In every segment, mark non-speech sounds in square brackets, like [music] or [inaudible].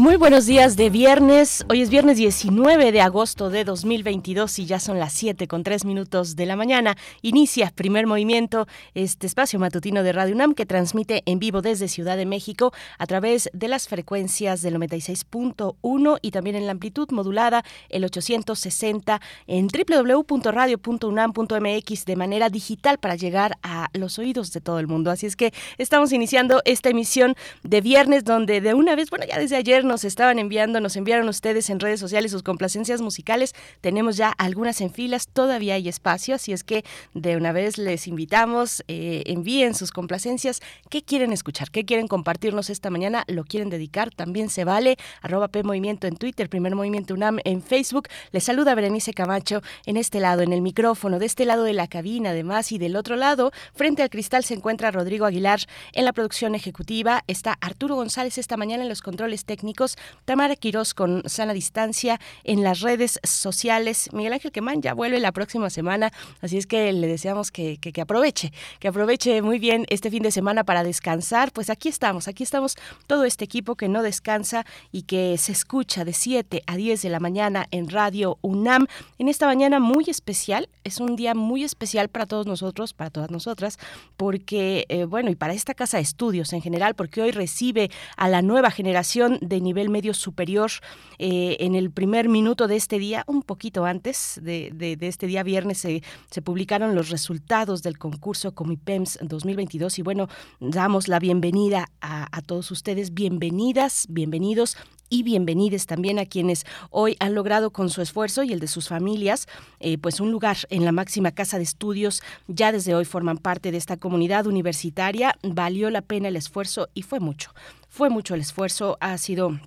Muy buenos días de viernes. Hoy es viernes 19 de agosto de 2022 y ya son las 7 con 3 minutos de la mañana. Inicia primer movimiento, este espacio matutino de Radio UNAM que transmite en vivo desde Ciudad de México a través de las frecuencias del 96.1 y también en la amplitud modulada el 860 en www.radio.unam.mx de manera digital para llegar a los oídos de todo el mundo. Así es que estamos iniciando esta emisión de viernes donde de una vez, bueno, ya desde ayer nos estaban enviando, nos enviaron ustedes en redes sociales sus complacencias musicales. Tenemos ya algunas en filas, todavía hay espacio, así es que de una vez les invitamos, eh, envíen sus complacencias. ¿Qué quieren escuchar? ¿Qué quieren compartirnos esta mañana? ¿Lo quieren dedicar? También se vale. Arroba P Movimiento en Twitter, Primer Movimiento UNAM en Facebook. Les saluda Berenice Camacho en este lado, en el micrófono, de este lado de la cabina, además, y del otro lado, frente al cristal se encuentra Rodrigo Aguilar en la producción ejecutiva. Está Arturo González esta mañana en los controles técnicos Tamara Quirós con sana distancia en las redes sociales. Miguel Ángel Quemán ya vuelve la próxima semana, así es que le deseamos que, que, aproveche, que aproveche muy bien este fin de semana para descansar. Pues aquí estamos, aquí estamos todo este equipo que no descansa y que se escucha de 7 a 10 de la mañana en Radio UNAM. En esta mañana muy especial, es un día muy especial para todos nosotros, para todas nosotras, porque, eh, bueno, y para esta casa de estudios en general, porque hoy recibe a la nueva generación de nivel medio superior eh, en el primer minuto de este día, un poquito antes de, este día viernes, se, se, publicaron los resultados del concurso Comipems 2022 y bueno, damos la bienvenida a, a todos ustedes, bienvenidas, bienvenidos y bienvenidos también a quienes hoy han logrado con su esfuerzo y el de sus familias, eh, pues un lugar en la máxima casa de estudios. Ya desde hoy forman parte de esta comunidad universitaria. Valió la pena el esfuerzo y fue mucho. Fue mucho el esfuerzo. Ha sido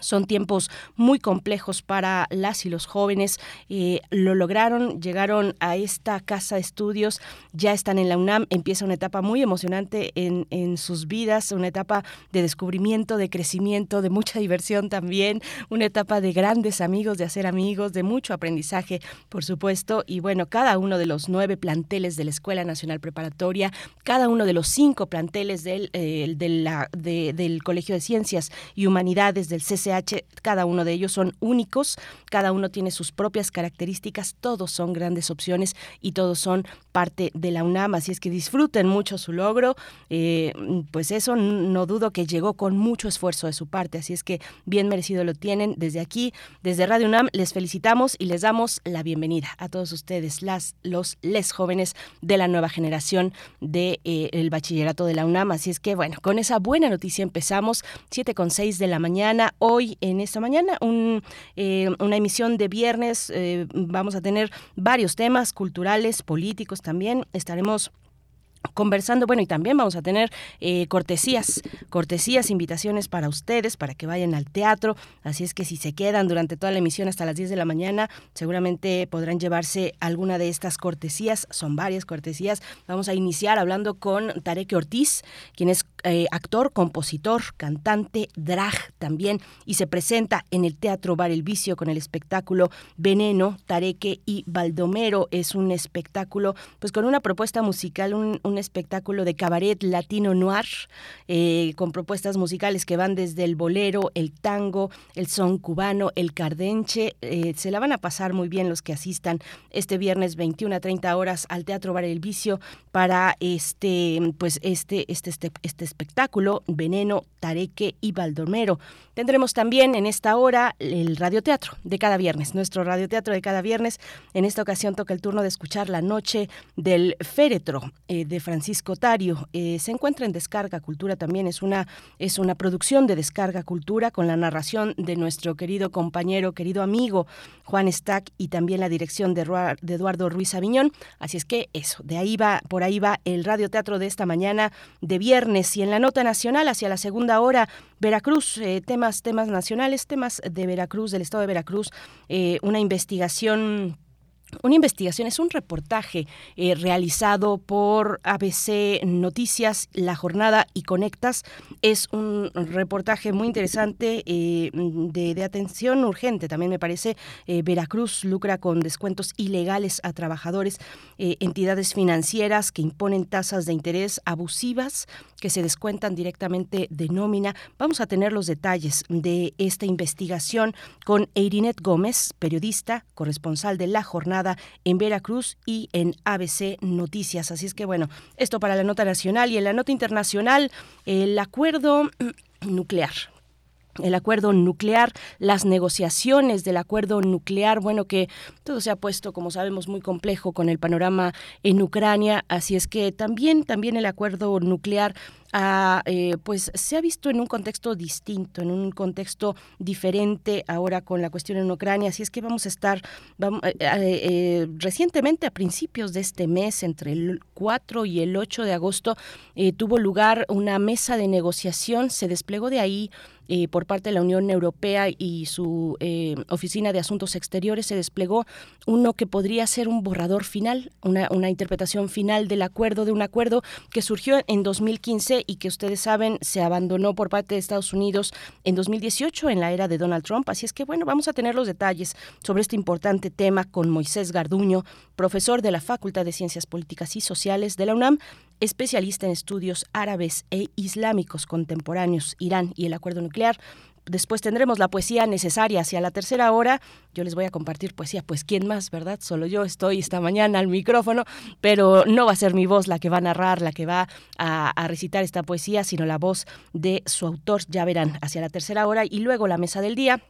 son tiempos muy complejos para las y los jóvenes. Eh, lo lograron, llegaron a esta casa de estudios, ya están en la UNAM. Empieza una etapa muy emocionante en, en sus vidas, una etapa de descubrimiento, de crecimiento, de mucha diversión también, una etapa de grandes amigos, de hacer amigos, de mucho aprendizaje, por supuesto. Y bueno, cada uno de los nueve planteles de la Escuela Nacional Preparatoria, cada uno de los cinco planteles del, eh, del Colegio de Ciencias y Humanidades del Cada uno de ellos son únicos, cada uno tiene sus propias características, todos son grandes opciones y todos son parte de la UNAM, así es que disfruten mucho su logro, eh, pues eso no dudo que llegó con mucho esfuerzo de su parte, así es que bien merecido lo tienen. Desde aquí, desde Radio UNAM, les felicitamos y les damos la bienvenida a todos ustedes, las, los, les jóvenes de la nueva generación del de, eh, bachillerato de la UNAM, así es que bueno, con esa buena noticia empezamos, 7 con 6 de la mañana, hoy en esta mañana, eh, una emisión de viernes, vamos a tener varios temas culturales, políticos, también. Estaremos conversando, bueno, y también vamos a tener eh, cortesías, cortesías, invitaciones para ustedes, para que vayan al teatro, así es que si se quedan durante toda la emisión hasta las 10 de la mañana, seguramente podrán llevarse alguna de estas cortesías, son varias cortesías. Vamos a iniciar hablando con Tarek Ortiz, quien es eh, actor, compositor, cantante, drag también, y se presenta en el Teatro Bar El Vicio con el espectáculo Veneno, Tareque y Baldomero. Es un espectáculo, pues con una propuesta musical, un, espectáculo de cabaret latino noir, eh, con propuestas musicales que van desde el bolero, el tango, el son cubano, el cardenche. Eh, se la van a pasar muy bien los que asistan este viernes 21 a 30 horas al Teatro Bar El Vicio para este, pues este, este, este, este espectáculo Veneno, Tareque y Baldomero. Tendremos también en esta hora el radioteatro de cada viernes, nuestro radioteatro de cada viernes. En esta ocasión toca el turno de escuchar La Noche del Féretro eh, de Francisco Tario. Eh, se encuentra en Descarga Cultura también, es una, es una producción de Descarga Cultura con la narración de nuestro querido compañero, querido amigo Juan Stack y también la dirección de, Eduardo Ruiz Aviñón. Así es que eso, de ahí va, por ahí va el radioteatro de esta mañana de viernes y en la nota nacional hacia la segunda hora, Veracruz, eh, temas, temas nacionales, temas de Veracruz, del estado de Veracruz, eh, una investigación una investigación, es un reportaje eh, realizado por ABC Noticias, La Jornada y Conectas. Es un reportaje muy interesante eh, de, atención urgente, también me parece. Eh, Veracruz lucra con descuentos ilegales a trabajadores, entidades financieras que imponen tasas de interés abusivas que se descuentan directamente de nómina. Vamos a tener los detalles de esta investigación con Eirinet Gómez, periodista, corresponsal de La Jornada en Veracruz y en ABC Noticias. Así es que bueno, esto para la nota nacional y en la nota internacional, el acuerdo [clears throat] nuclear el acuerdo nuclear, las negociaciones del acuerdo nuclear, bueno, que todo se ha puesto, como sabemos, muy complejo con el panorama en Ucrania, así es que también, también el acuerdo nuclear eh, pues se ha visto en un contexto distinto, en un contexto diferente ahora con la cuestión en Ucrania. Así es que vamos a estar eh, eh, recientemente, a principios de este mes, entre el 4 y el 8 de agosto, tuvo lugar una mesa de negociación, se desplegó de ahí por parte de la Unión Europea y su Oficina de Asuntos Exteriores se desplegó uno que podría ser un borrador final, una, una interpretación final del acuerdo, de un acuerdo que surgió en 2015 y que ustedes saben se abandonó por parte de Estados Unidos en 2018 en la era de Donald Trump. Así es que bueno, vamos a tener los detalles sobre este importante tema con Moisés Garduño, profesor de la Facultad de Ciencias Políticas y Sociales de la UNAM, especialista en estudios árabes e islámicos contemporáneos, Irán y el acuerdo nuclear. Después tendremos la poesía necesaria hacia la tercera hora. Yo les voy a compartir poesía, pues quién más, ¿verdad? Solo yo estoy esta mañana al micrófono, pero no va a ser mi voz la que va a narrar, la que va a, recitar esta poesía, sino la voz de su autor, ya verán, hacia la tercera hora y luego la mesa del día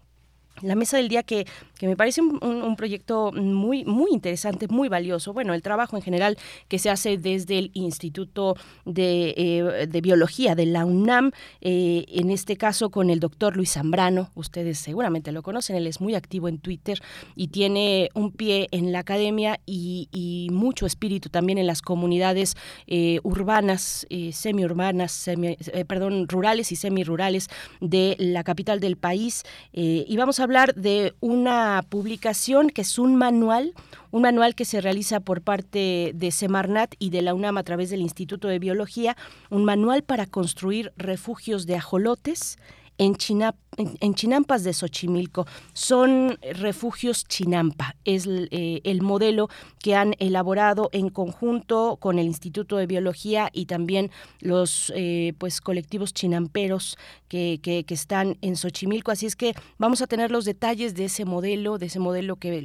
la mesa del día que, que me parece un, proyecto muy, muy interesante, muy valioso. Bueno, el trabajo en general que se hace desde el Instituto de, eh, de Biología de la UNAM, eh, en este caso con el doctor Luis Zambrano, ustedes seguramente lo conocen, él es muy activo en Twitter y tiene un pie en la academia y, y mucho espíritu también en las comunidades eh, urbanas, semiurbanas, semi, perdón, rurales y semirurales de la capital del país. y vamos a hablar de una publicación que es un manual, un manual que se realiza por parte de Semarnat y de la UNAM a través del Instituto de Biología, un manual para construir refugios de ajolotes en, Chinampas de Xochimilco. Son refugios Chinampa. Es eh, el modelo que han elaborado en conjunto con el Instituto de Biología y también los eh, pues colectivos chinamperos que, que, están en Xochimilco. Así es que vamos a tener los detalles de ese modelo, de ese modelo que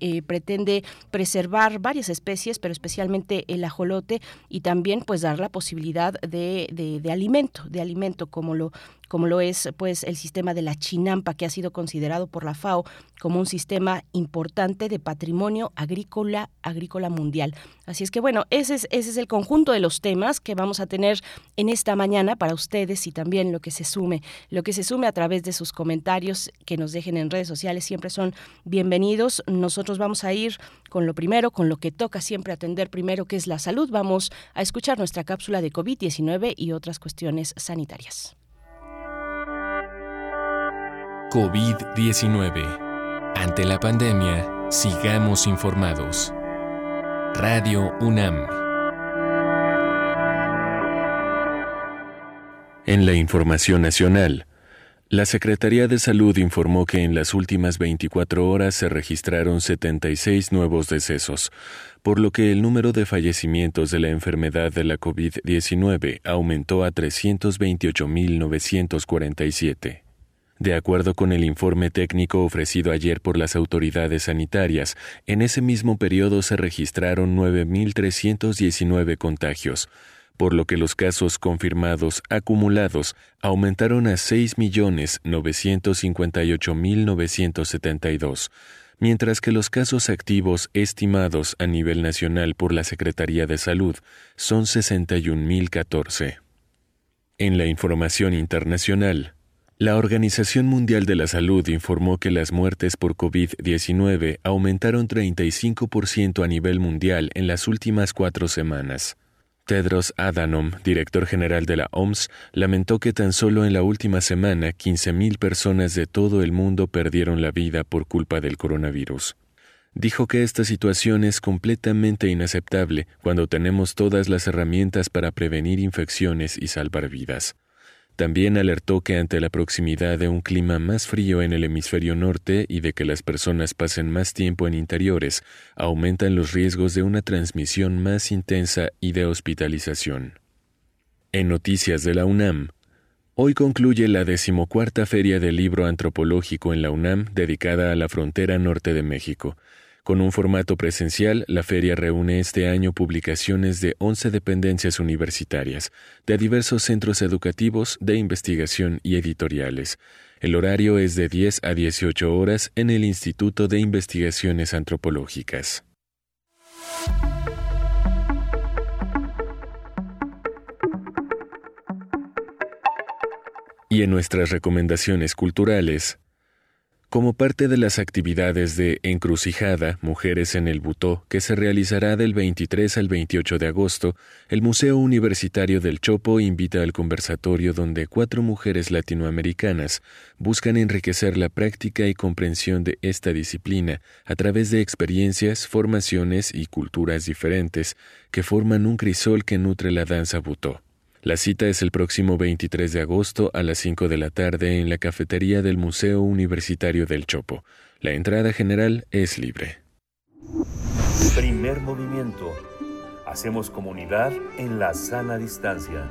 eh, pretende preservar varias especies, pero especialmente el ajolote y también pues dar la posibilidad de, de, de alimento, de alimento como lo como lo es pues el sistema de la Chinampa que ha sido considerado por la FAO como un sistema importante de patrimonio agrícola agrícola mundial. Así es que bueno, ese es, ese es el conjunto de los temas que vamos a tener en esta mañana para ustedes y también lo que se lo que se sume a través de sus comentarios que nos dejen en redes sociales siempre son bienvenidos. Nosotros vamos a ir con lo primero, con lo que toca siempre atender primero, que es la salud. Vamos a escuchar nuestra cápsula de COVID-19 y otras cuestiones sanitarias. COVID-19. Ante la pandemia, sigamos informados. Radio UNAM. En la información nacional, la Secretaría de Salud informó que en las últimas 24 horas se registraron 76 nuevos decesos, por lo que el número de fallecimientos de la enfermedad de la COVID-19 aumentó a 328.947. De acuerdo con el informe técnico ofrecido ayer por las autoridades sanitarias, en ese mismo periodo se registraron 9.319 contagios, por lo que los casos confirmados acumulados aumentaron a 6.958.972, mientras que los casos activos estimados a nivel nacional por la Secretaría de Salud son 61.014. En la información internacional, la Organización Mundial de la Salud informó que las muertes por COVID-19 aumentaron 35% a nivel mundial en las últimas cuatro semanas. Tedros Adhanom, director general de la OMS, lamentó que tan solo en la última semana 15.000 personas de todo el mundo perdieron la vida por culpa del coronavirus. dijo que esta situación es completamente inaceptable cuando tenemos todas las herramientas para prevenir infecciones y salvar vidas. También alertó que ante la proximidad de un clima más frío en el hemisferio norte y de que las personas pasen más tiempo en interiores, aumentan los riesgos de una transmisión más intensa y de hospitalización. En noticias de la UNAM, hoy concluye la decimocuarta Feria del Libro Antropológico en la UNAM dedicada a la frontera norte de México. Con un formato presencial, la feria reúne este año publicaciones de 11 dependencias universitarias, de diversos centros educativos, de investigación y editoriales. El horario es de 10 a 18 horas en el Instituto de Investigaciones Antropológicas. Y en nuestras recomendaciones culturales, como parte de las actividades de Encrucijada, Mujeres en el Butó, que se realizará del 23 al 28 de agosto, el Museo Universitario del Chopo invita al conversatorio donde cuatro mujeres latinoamericanas buscan enriquecer la práctica y comprensión de esta disciplina a través de experiencias, formaciones y culturas diferentes que forman un crisol que nutre la danza butó. La cita es el próximo 23 de agosto a las 5 de la tarde en la cafetería del Museo Universitario del Chopo. La entrada general es libre. Primer movimiento. Hacemos comunidad en la sana distancia.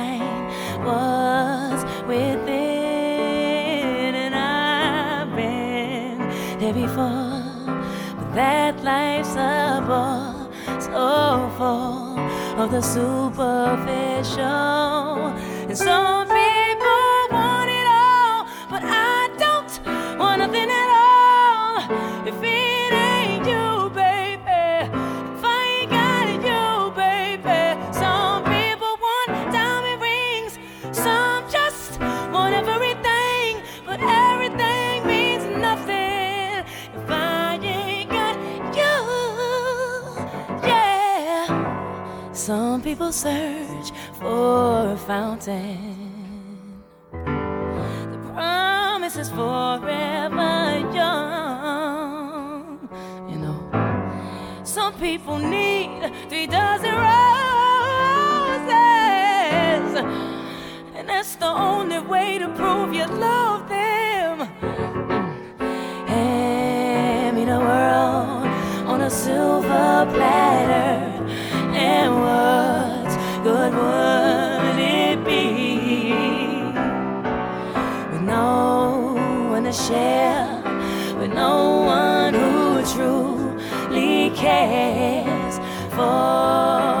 was within, and I've been there before. But that life's a bore so full of the superficial, and some people search for a fountain. The promise is forever young. You know, some people need three dozen roses, and that's the only way to prove you love them. Hand me the world on a silver platter and what good would it be? With no one to share, with no one who truly cares for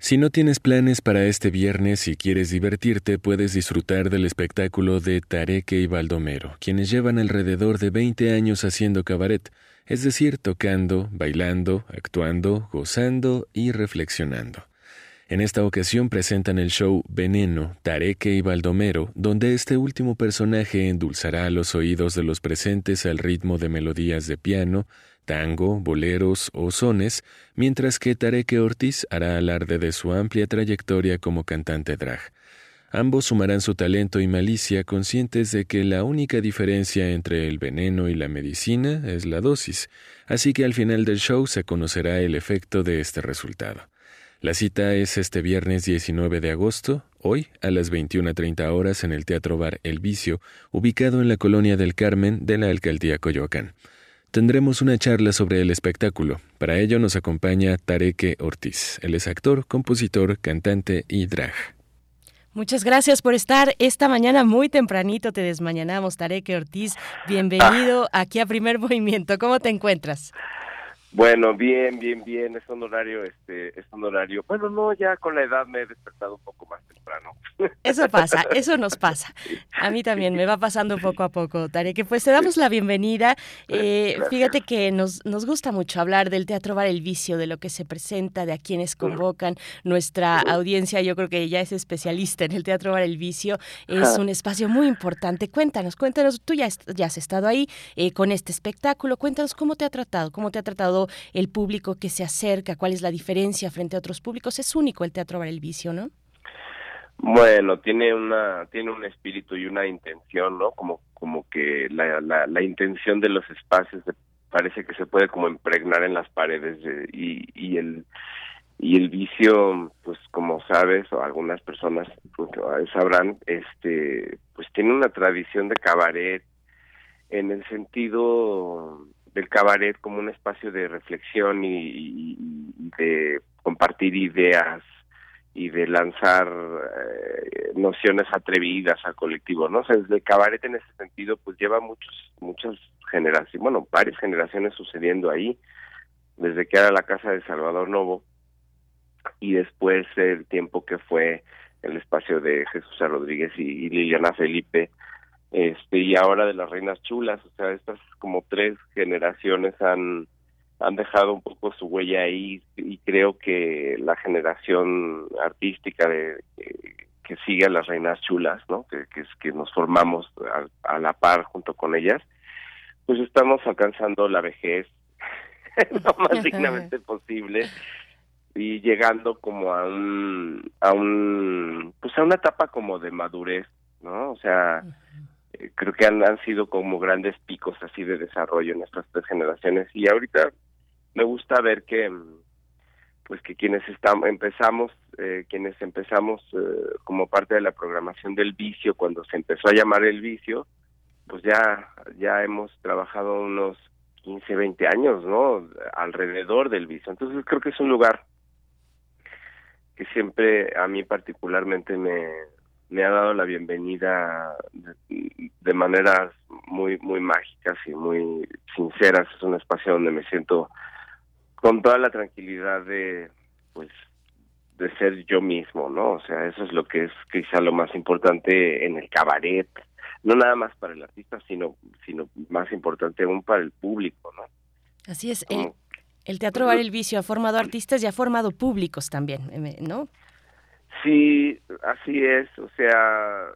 Si no tienes planes para este viernes y quieres divertirte, puedes disfrutar del espectáculo de Tareque y Baldomero, quienes llevan alrededor de 20 años haciendo cabaret, es decir, tocando, bailando, actuando, gozando y reflexionando. En esta ocasión presentan el show Veneno, Tareque y Baldomero, donde este último personaje endulzará los oídos de los presentes al ritmo de melodías de piano, tango, boleros o sones, mientras que Tareque Ortiz hará alarde de su amplia trayectoria como cantante drag. Ambos sumarán su talento y malicia conscientes de que la única diferencia entre el veneno y la medicina es la dosis, así que al final del show se conocerá el efecto de este resultado. La cita es este viernes 19 de agosto, hoy a las 21.30 horas en el Teatro Bar El Vicio, ubicado en la colonia del Carmen de la Alcaldía Coyoacán. Tendremos una charla sobre el espectáculo. Para ello nos acompaña Tareque Ortiz. Él es actor, compositor, cantante y drag. Muchas gracias por estar esta mañana muy tempranito. Te desmañanamos, Tareque Ortiz. Bienvenido aquí a Primer [laughs] Movimiento. ¿Cómo te encuentras? Bueno, bien, bien, bien. Es un horario, este, es un horario. Bueno, no, ya con la edad me he despertado un poco más temprano. [laughs] Eso pasa, eso nos pasa. A mí también me va pasando poco a poco, Tareque. Pues te damos la bienvenida. [laughs] Eh, fíjate que nos, nos gusta mucho hablar del Teatro Bar El Vicio, de lo que se presenta, de a quienes convocan. Nuestra audiencia, yo creo que ya es especialista en el Teatro Bar El Vicio. Es un espacio muy importante. Cuéntanos, cuéntanos, tú ya, ya has estado ahí eh, con este espectáculo. Cuéntanos cómo te ha tratado, cómo te ha tratado el público que se acerca, cuál es la diferencia frente a otros públicos. Es único el Teatro Bar El Vicio, ¿no? Bueno, tiene una, tiene un espíritu y una intención, ¿no? Como, como que la, intención de los espacios parece que se puede como impregnar en las paredes de- y, y el y el vicio, pues como sabes o algunas personas pues, sabrán, este, pues tiene una tradición de cabaret en el sentido del cabaret como un espacio de reflexión y, de compartir ideas y de lanzar eh, nociones atrevidas al colectivo, ¿no? O sea, el cabaret en ese sentido pues lleva muchos muchas generaciones, bueno, varias generaciones sucediendo ahí, desde que era la casa de Salvador Novo y después el tiempo que fue el espacio de Jesús. Rodríguez y, y Liliana Felipe, este y ahora de las Reinas Chulas, o sea, estas como tres generaciones han han dejado un poco su huella ahí y creo que la generación artística de que, que sigue a las reinas chulas, ¿no? Que, que es que nos formamos a, a la par junto con ellas, pues estamos alcanzando la vejez [laughs] lo más dignamente posible y llegando como a un a un pues a una etapa como de madurez, ¿no? O sea, eh, creo que han, han sido como grandes picos así de desarrollo en estas tres generaciones. Y ahorita me gusta ver que mm, pues que quienes estamos empezamos eh, quienes empezamos eh, como parte de la programación del vicio cuando se empezó a llamar el vicio pues ya ya hemos trabajado unos 15 20 años no alrededor del vicio. Entonces creo que es un lugar que siempre a mí particularmente me me ha dado la bienvenida de, de maneras muy muy mágicas y muy sinceras es un espacio donde me siento con toda la tranquilidad de pues de ser yo mismo no o sea eso es lo que es quizá lo más importante en el cabaret no nada más para el artista sino sino más importante aún para el público no Así es. El, el Teatro Bar El Vicio ha formado artistas y ha formado públicos también, eh, ¿no? Sí, así es, o sea,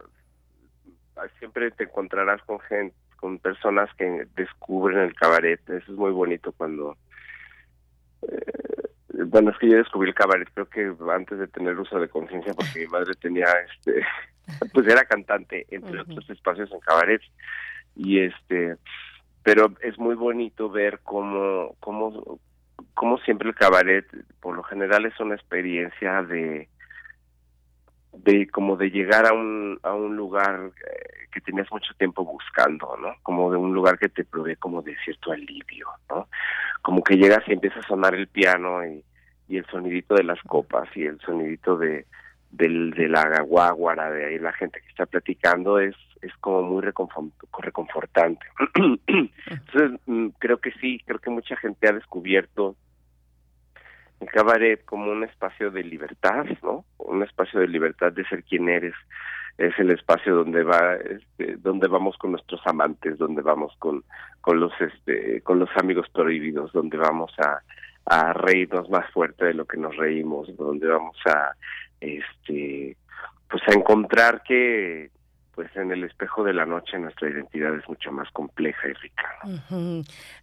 siempre te encontrarás con gente, con personas que descubren el cabaret. Eso es muy bonito cuando... Eh, bueno, es que yo descubrí el cabaret, creo que antes de tener uso de conciencia, porque mi madre tenía, este, [laughs] pues era cantante, entre otros espacios en cabaret. Y este, pero es muy bonito ver cómo, cómo, cómo siempre el cabaret, por lo general, es una experiencia de, de como de llegar a un, a un lugar eh, que tenías mucho tiempo buscando, ¿no? Como de un lugar que te provee como de cierto alivio, ¿no? Como que llegas y empieza a sonar el piano y, y el sonidito de las copas y el sonidito de, del, de la guaguara, de ahí la gente que está platicando, es, es como muy reconfortante. [clears throat] Entonces, mm, creo que sí, creo que mucha gente ha descubierto el cabaret como un espacio de libertad, ¿no? Un espacio de libertad de ser quien eres. Es el espacio donde va, este, donde vamos con nuestros amantes, donde vamos con, con los, este, con los amigos prohibidos, donde vamos a, a reírnos más fuerte de lo que nos reímos, donde vamos a, este, pues a encontrar que pues en el espejo de la noche nuestra identidad es mucho más compleja y rica.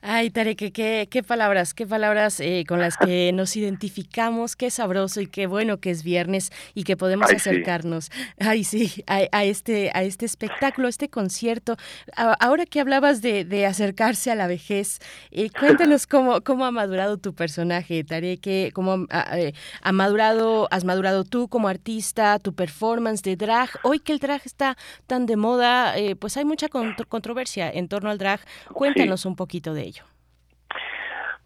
Ay, Tarek, qué, qué palabras, qué palabras eh, con las que [laughs] nos identificamos, qué sabroso y qué bueno que es viernes y que podemos acercarnos, ay sí, a, este, a este espectáculo, a este concierto. ahora que hablabas de, acercarse a la vejez, eh, [laughs] cuéntanos cómo, cómo ha madurado tu personaje, Tarek, cómo ah, eh, ha madurado, has madurado tú como artista, tu performance de drag, hoy que el drag está tan de moda, eh, pues hay mucha controversia en torno al drag. Cuéntanos un poquito de ello.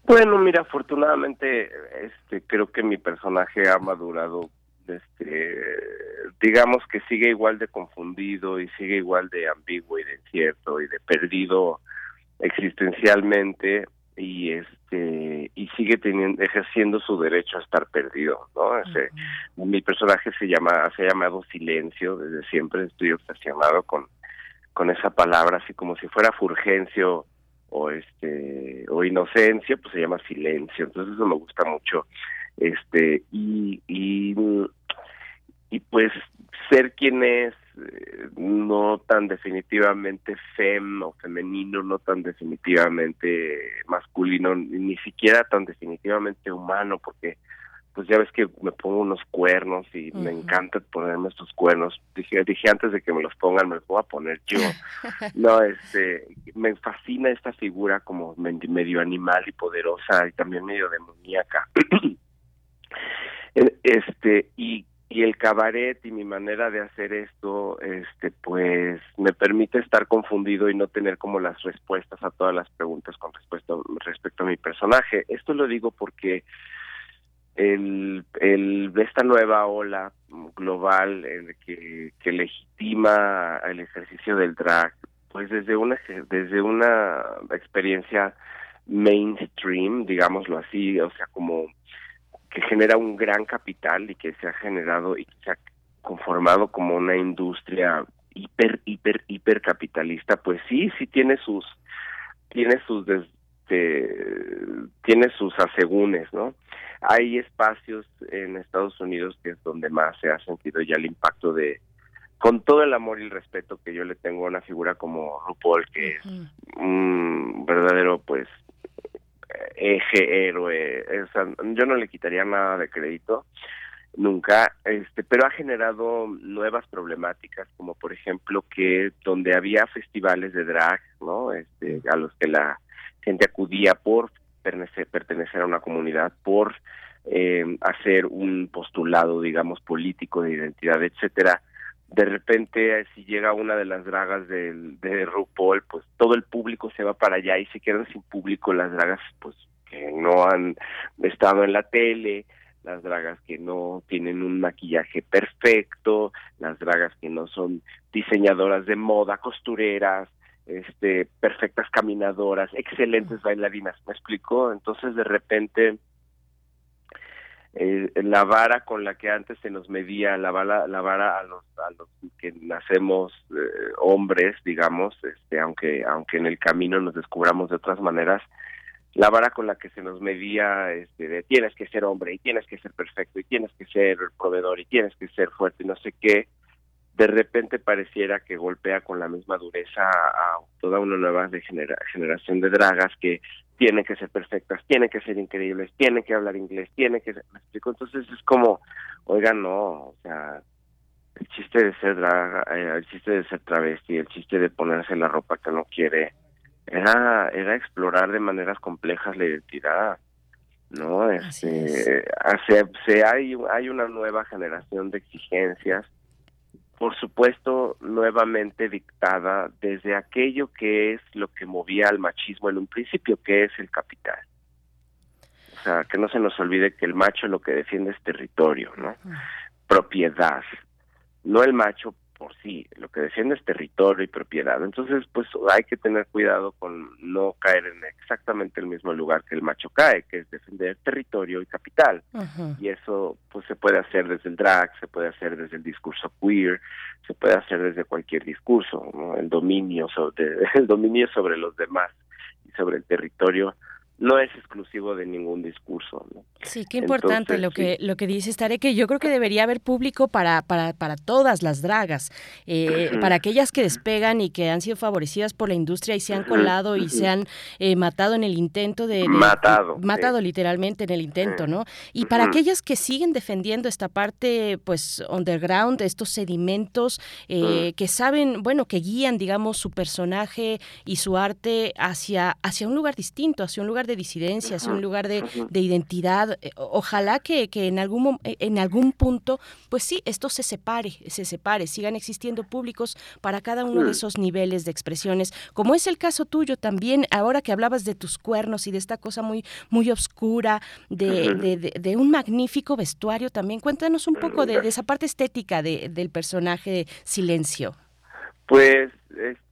Bueno, mira, afortunadamente, este, creo que mi personaje ha madurado, este, digamos que sigue igual de confundido y sigue igual de ambiguo y de incierto y de perdido existencialmente y este y sigue teniendo ejerciendo su derecho a estar perdido no Ese, mi personaje se llama se ha llamado silencio desde siempre estoy obsesionado con con esa palabra así como si fuera furgencio o este o inocencia pues se llama silencio entonces eso me gusta mucho este y y y pues ser quien es eh, no tan definitivamente fem o femenino, no tan definitivamente masculino, ni siquiera tan definitivamente humano, porque pues ya ves que me pongo unos cuernos y me encanta ponerme estos cuernos. Dije, dije antes de que me los pongan, me los voy a poner yo. [laughs] no, este, me fascina esta figura como medio animal y poderosa y también medio demoníaca. [clears throat] este, y y el cabaret y mi manera de hacer esto este pues me permite estar confundido y no tener como las respuestas a todas las preguntas con respecto respecto a mi personaje. Esto lo digo porque el, el esta nueva ola global en que, que legitima el ejercicio del drag pues desde una desde una experiencia mainstream digámoslo así o sea como que genera un gran capital y que se ha generado y que se ha conformado como una industria hiper hiper hiper capitalista pues sí sí tiene sus tiene sus tiene sus asegúnes no hay espacios en Estados Unidos que es donde más se ha sentido ya el impacto de con todo el amor y el respeto que yo le tengo a una figura como RuPaul que es un verdadero pues eje héroe. yo no le quitaría nada de crédito nunca, este, pero ha generado nuevas problemáticas, como por ejemplo que donde había festivales de drag, ¿no? Este, a los que la gente acudía por pertenecer a una comunidad, por eh, hacer un postulado, digamos, político de identidad, etcétera de repente si llega una de las dragas de, de RuPaul, pues todo el público se va para allá y se quedan sin público las dragas pues que no han estado en la tele, las dragas que no tienen un maquillaje perfecto, las dragas que no son diseñadoras de moda, costureras, este perfectas caminadoras, excelentes bailarinas, ¿me explico? Entonces de repente eh, la vara con la que antes se nos medía la vara la vara a los que nacemos eh, hombres digamos este aunque aunque en el camino nos descubramos de otras maneras la vara con la que se nos medía este de tienes que ser hombre y tienes que ser perfecto y tienes que ser proveedor y tienes que ser fuerte y no sé qué de repente pareciera que golpea con la misma dureza a, toda una nueva generación de dragas que tienen que ser perfectas, tienen que ser increíbles, tienen que hablar inglés, tienen que... ¿Me explico? Entonces es como, oigan, no, o sea, el chiste de ser draga, eh, el chiste de ser travesti, el chiste de ponerse la ropa que no quiere, era, era explorar de maneras complejas la identidad. ¿no? Este, hace, se, hay, hay una nueva generación de exigencias por supuesto, nuevamente dictada desde aquello que es lo que movía al machismo en un principio, que es el capital. O sea, que no se nos olvide que el macho lo que defiende es territorio, ¿no? Propiedad. No el macho por sí, lo que defiende es territorio y propiedad. Entonces, pues hay que tener cuidado con no caer en exactamente el mismo lugar que el macho cae, que es defender territorio y capital. Y eso pues se puede hacer desde el drag, se puede hacer desde el discurso queer, se puede hacer desde cualquier discurso, ¿no? El dominio sobre [laughs] el dominio sobre los demás y sobre el territorio no es exclusivo de ningún discurso. ¿no? Sí, qué importante lo que lo que dice Estaré, que yo creo que debería haber público para, para, para todas las dragas, eh, para aquellas que despegan y que han sido favorecidas por la industria y se han colado y se han eh, matado en el intento de... matado. Matado literalmente en el intento, ¿no? Y para aquellas que siguen defendiendo esta parte, pues, underground, estos sedimentos eh, que saben, bueno, que guían, digamos, su personaje y su arte hacia, hacia un lugar distinto, hacia un lugar de disidencia, es un lugar de, identidad. Eh, ojalá que, que, en, algún, eh, en algún punto, pues sí, esto se separe, se separe, sigan existiendo públicos para cada uno de esos niveles de expresiones, como es el caso tuyo también, ahora que hablabas de tus cuernos y de esta cosa muy, muy oscura, de, de, un magnífico vestuario también. Cuéntanos un poco de, esa parte estética del personaje de Silencio. Pues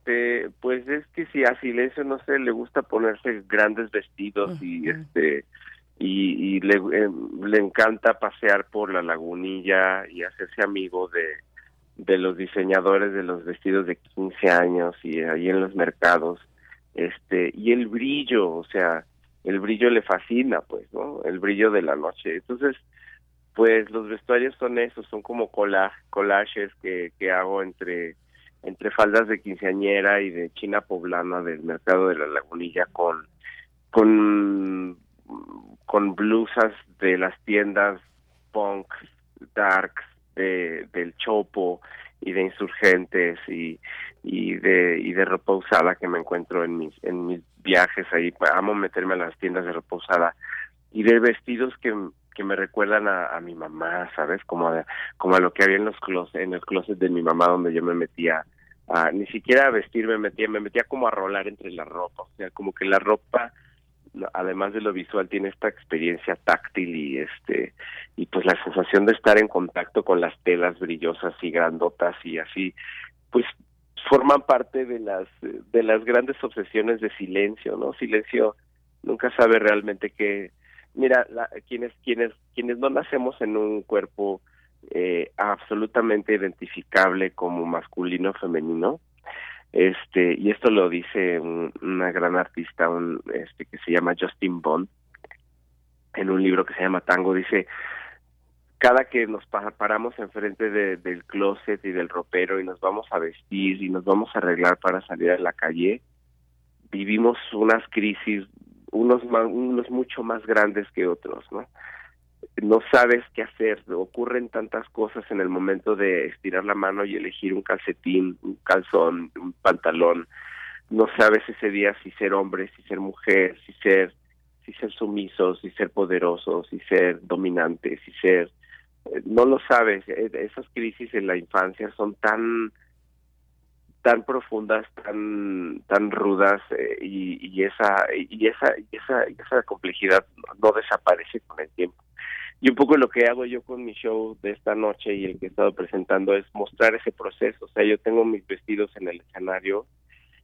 este pues es que si a Silencio no sé le gusta ponerse grandes vestidos y este y, le, eh, le encanta pasear por la lagunilla y hacerse amigo de de los diseñadores de los vestidos de 15 años y ahí en los mercados este y el brillo o sea el brillo le fascina pues no el brillo de la noche. Entonces pues los vestuarios son esos son como collages que que hago entre entre faldas de quinceañera y de china poblana del mercado de la lagunilla con con con blusas de las tiendas punk darks de, del chopo y de insurgentes y, y de y de ropa usada que me encuentro en mis en mis viajes ahí amo meterme a las tiendas de ropa usada y de vestidos que que me recuerdan a, mi mamá, ¿sabes? Como a, como a lo que había en los closet, en el closet de mi mamá donde yo me metía ni siquiera a me metía, me metía como a rolar entre la ropa, o sea, como que la ropa además de lo visual tiene esta experiencia táctil y este y pues la sensación de estar en contacto con las telas brillosas y grandotas y así pues forman parte de las de las grandes obsesiones de silencio no silencio nunca sabe realmente qué mira la, quienes quienes quienes no nacemos en un cuerpo eh, absolutamente identificable como masculino o femenino. Este y esto lo dice una gran artista un, este que se llama Justin Bond en un libro que se llama Tango. Dice cada que nos paramos enfrente de, del closet y del ropero y nos vamos a vestir y nos vamos a arreglar para salir a la calle vivimos unas crisis unos unos mucho más grandes que otros no no sabes qué hacer, ocurren tantas cosas en el momento de estirar la mano y elegir un calcetín, un calzón, un pantalón, no sabes ese día si ser hombre, si ser mujer, si ser si ser sumiso, si ser poderoso, si ser dominante, si ser eh, no lo sabes, eh, esas crisis en la infancia son tan tan profundas, tan tan rudas eh, y, y, esa y esa y esa y esa complejidad no desaparece con el tiempo. Y un poco lo que hago yo con mi show de esta noche y el que he estado presentando es mostrar ese proceso. O sea, yo tengo mis vestidos en el escenario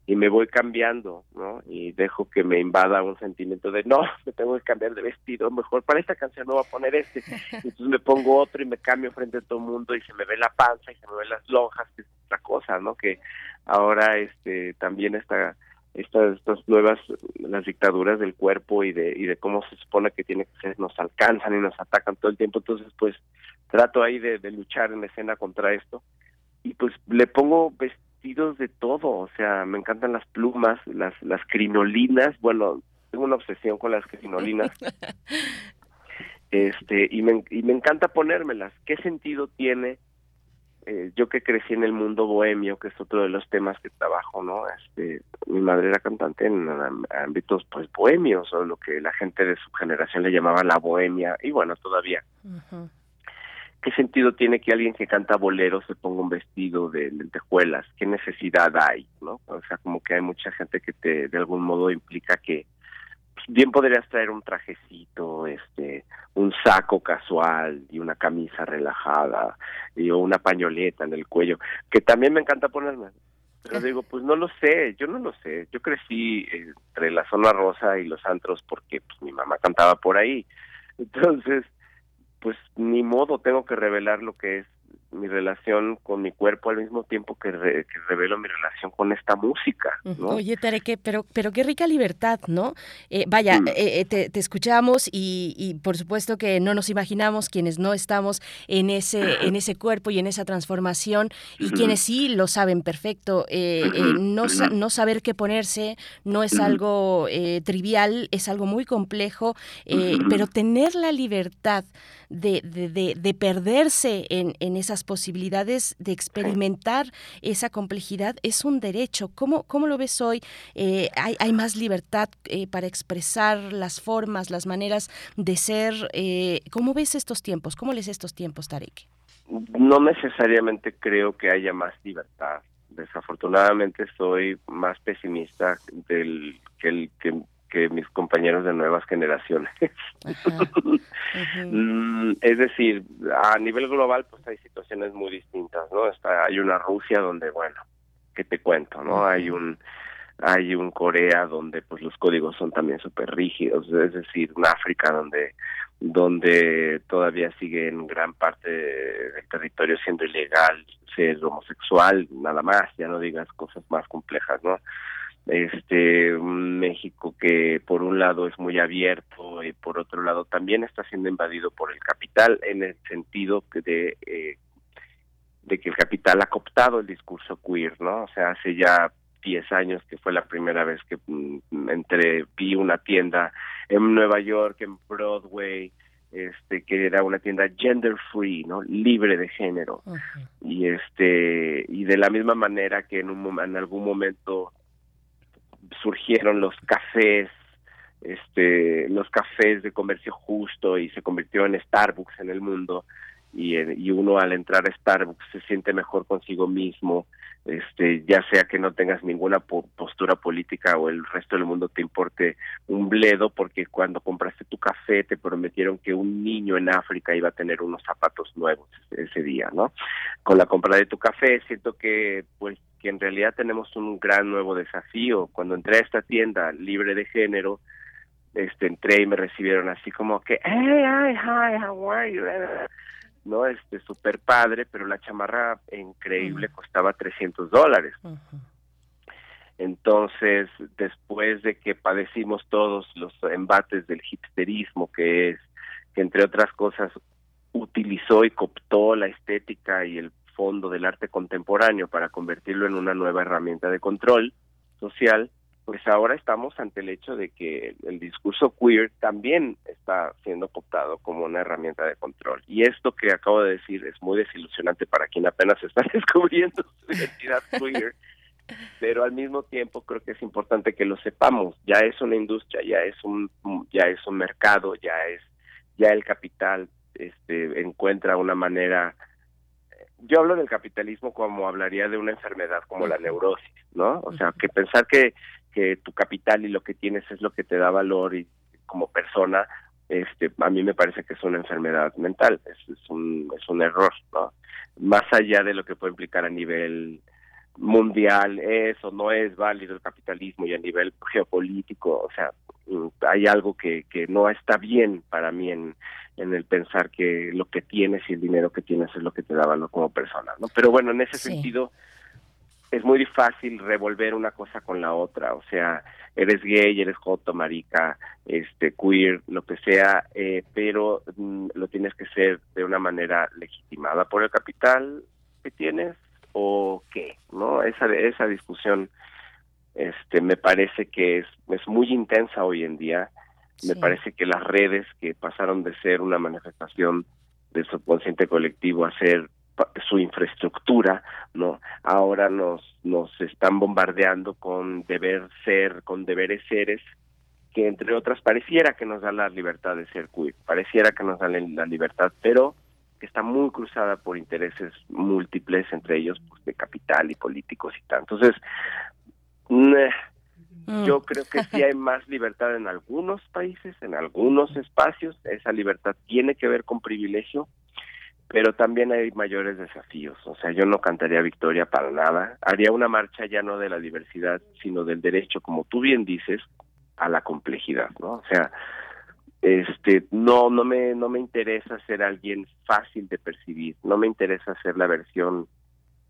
y me voy cambiando, ¿no? Y dejo que me invada un sentimiento de, no, me tengo que cambiar de vestido, mejor para esta canción no voy a poner este. [laughs] Entonces me pongo otro y me cambio frente a todo el mundo y se me ve la panza y se me ven las lonjas, que es otra cosa, ¿no? Que ahora este también está estas, estas nuevas las dictaduras del cuerpo y de y de cómo se supone que tiene que ser nos alcanzan y nos atacan todo el tiempo entonces pues trato ahí de, luchar en escena contra esto y pues le pongo vestidos de todo, o sea, me encantan las plumas, las, las crinolinas, bueno, tengo una obsesión con las crinolinas. [laughs] este y me, y me encanta ponérmelas. ¿Qué sentido tiene eh, yo que crecí en el mundo bohemio, que es otro de los temas que trabajo, ¿no? Este, mi madre era cantante en, ámbitos pues bohemios o lo que la gente de su generación le llamaba la bohemia y bueno, todavía. ¿Qué sentido tiene que alguien que canta bolero se ponga un vestido de lentejuelas? ¿Qué necesidad hay, no? O sea, como que hay mucha gente que te de algún modo implica que bien podrías traer un trajecito, este, un saco casual y una camisa relajada y una pañoleta en el cuello, que también me encanta ponerme. Pero digo, pues no lo sé, yo no lo sé. Yo crecí entre la zona rosa y los antros porque pues, mi mamá cantaba por ahí. Entonces, pues ni modo, tengo que revelar lo que es mi relación con mi cuerpo al mismo tiempo que, revelo mi relación con esta música. ¿no? Oye, Tareque, pero, pero qué rica libertad, ¿no? Eh, vaya, mm. eh, eh, te, escuchamos y, por supuesto que no nos imaginamos quienes no estamos en ese, en ese cuerpo y en esa transformación y quienes sí lo saben perfecto. no, no saber qué ponerse no es algo trivial, es algo muy complejo, pero tener la libertad de, de, de, perderse en, en, esas posibilidades de experimentar esa complejidad es un derecho. ¿Cómo, cómo lo ves hoy? Eh, hay, ¿Hay más libertad eh, para expresar las formas, las maneras de ser? Eh, ¿Cómo ves estos tiempos? ¿Cómo lees estos tiempos, Tarek? No necesariamente creo que haya más libertad desafortunadamente soy más pesimista del que el que que mis compañeros de nuevas generaciones. [laughs] Mm, es decir, a nivel global pues hay situaciones muy distintas, ¿no? Está, hay una Rusia donde, bueno, ¿qué te cuento, no? Hay un hay un Corea donde pues los códigos son también súper rígidos, es decir, un África donde donde todavía sigue en gran parte del territorio siendo ilegal ser homosexual, nada más, ya no digas cosas más complejas, ¿no? Este México que por un lado es muy abierto y por otro lado también está siendo invadido por el capital en el sentido de eh, de que el capital ha cooptado el discurso queer, ¿no? O sea, hace ya 10 años que fue la primera vez que mm, entré, vi una tienda en Nueva York, en Broadway, este que era una tienda gender free, ¿no? Libre de género. Y este y de la misma manera que en un en algún momento surgieron los cafés, este, los cafés de comercio justo y se convirtió en Starbucks en el mundo y, y uno al entrar a Starbucks se siente mejor consigo mismo, este, ya sea que no tengas ninguna postura política o el resto del mundo te importe un bledo porque cuando compraste tu café te prometieron que un niño en África iba a tener unos zapatos nuevos ese día, ¿no? Con la compra de tu café siento que pues que en realidad tenemos un gran nuevo desafío. Cuando entré a esta tienda libre de género, este entré y me recibieron así como que, hey, hi, hi, how are you? No, este, súper padre, pero la chamarra increíble costaba 300 dólares. Entonces, después de que padecimos todos los embates del hipsterismo, que es que entre otras cosas utilizó y cooptó la estética y el fondo del arte contemporáneo para convertirlo en una nueva herramienta de control social, pues ahora estamos ante el hecho de que el discurso queer también está siendo cooptado como una herramienta de control. Y esto que acabo de decir es muy desilusionante para quien apenas está [laughs] descubriendo su identidad queer, [laughs] pero al mismo tiempo creo que es importante que lo sepamos. Ya es una industria, ya es un ya es un mercado, ya es ya el capital este encuentra una manera yo hablo del capitalismo como hablaría de una enfermedad como la neurosis, ¿no? O sea, que pensar que, que tu capital y lo que tienes es lo que te da valor y como persona, este, a mí me parece que es una enfermedad mental, es, es un, es un error, ¿no? Más allá de lo que puede implicar a nivel mundial es o no es válido el capitalismo y a nivel geopolítico, o sea, mm, hay algo que, que no está bien para mí en, en el pensar que lo que tienes y el dinero que tienes es lo que te da valor como persona, ¿no? Pero bueno, en ese sentido es muy fácil revolver una cosa con la otra, o sea, eres gay, eres joto, marica, este, queer, lo que sea, eh, pero mm, lo tienes que ser de una manera legitimada por el capital que tienes o qué? ¿No? Esa, esa discusión este me parece que es, es muy intensa hoy en día. Me parece que las redes que pasaron de ser una manifestación del subconsciente colectivo a ser su infraestructura, ¿no? Ahora nos nos están bombardeando con deber ser, con deberes seres que entre otras pareciera que nos da la libertad de ser queer, pareciera que nos da la libertad, pero que está muy cruzada por intereses múltiples, entre ellos pues, de capital y políticos y tal. Entonces, mm. yo creo que sí hay más libertad en algunos países, en algunos espacios, esa libertad tiene que ver con privilegio, pero también hay mayores desafíos. O sea, yo no cantaría victoria para nada. Haría una marcha ya no de la diversidad, sino del derecho, como tú bien dices, a la complejidad, ¿no? O sea, este, no, no me, no me interesa ser alguien fácil de percibir. No me interesa ser la versión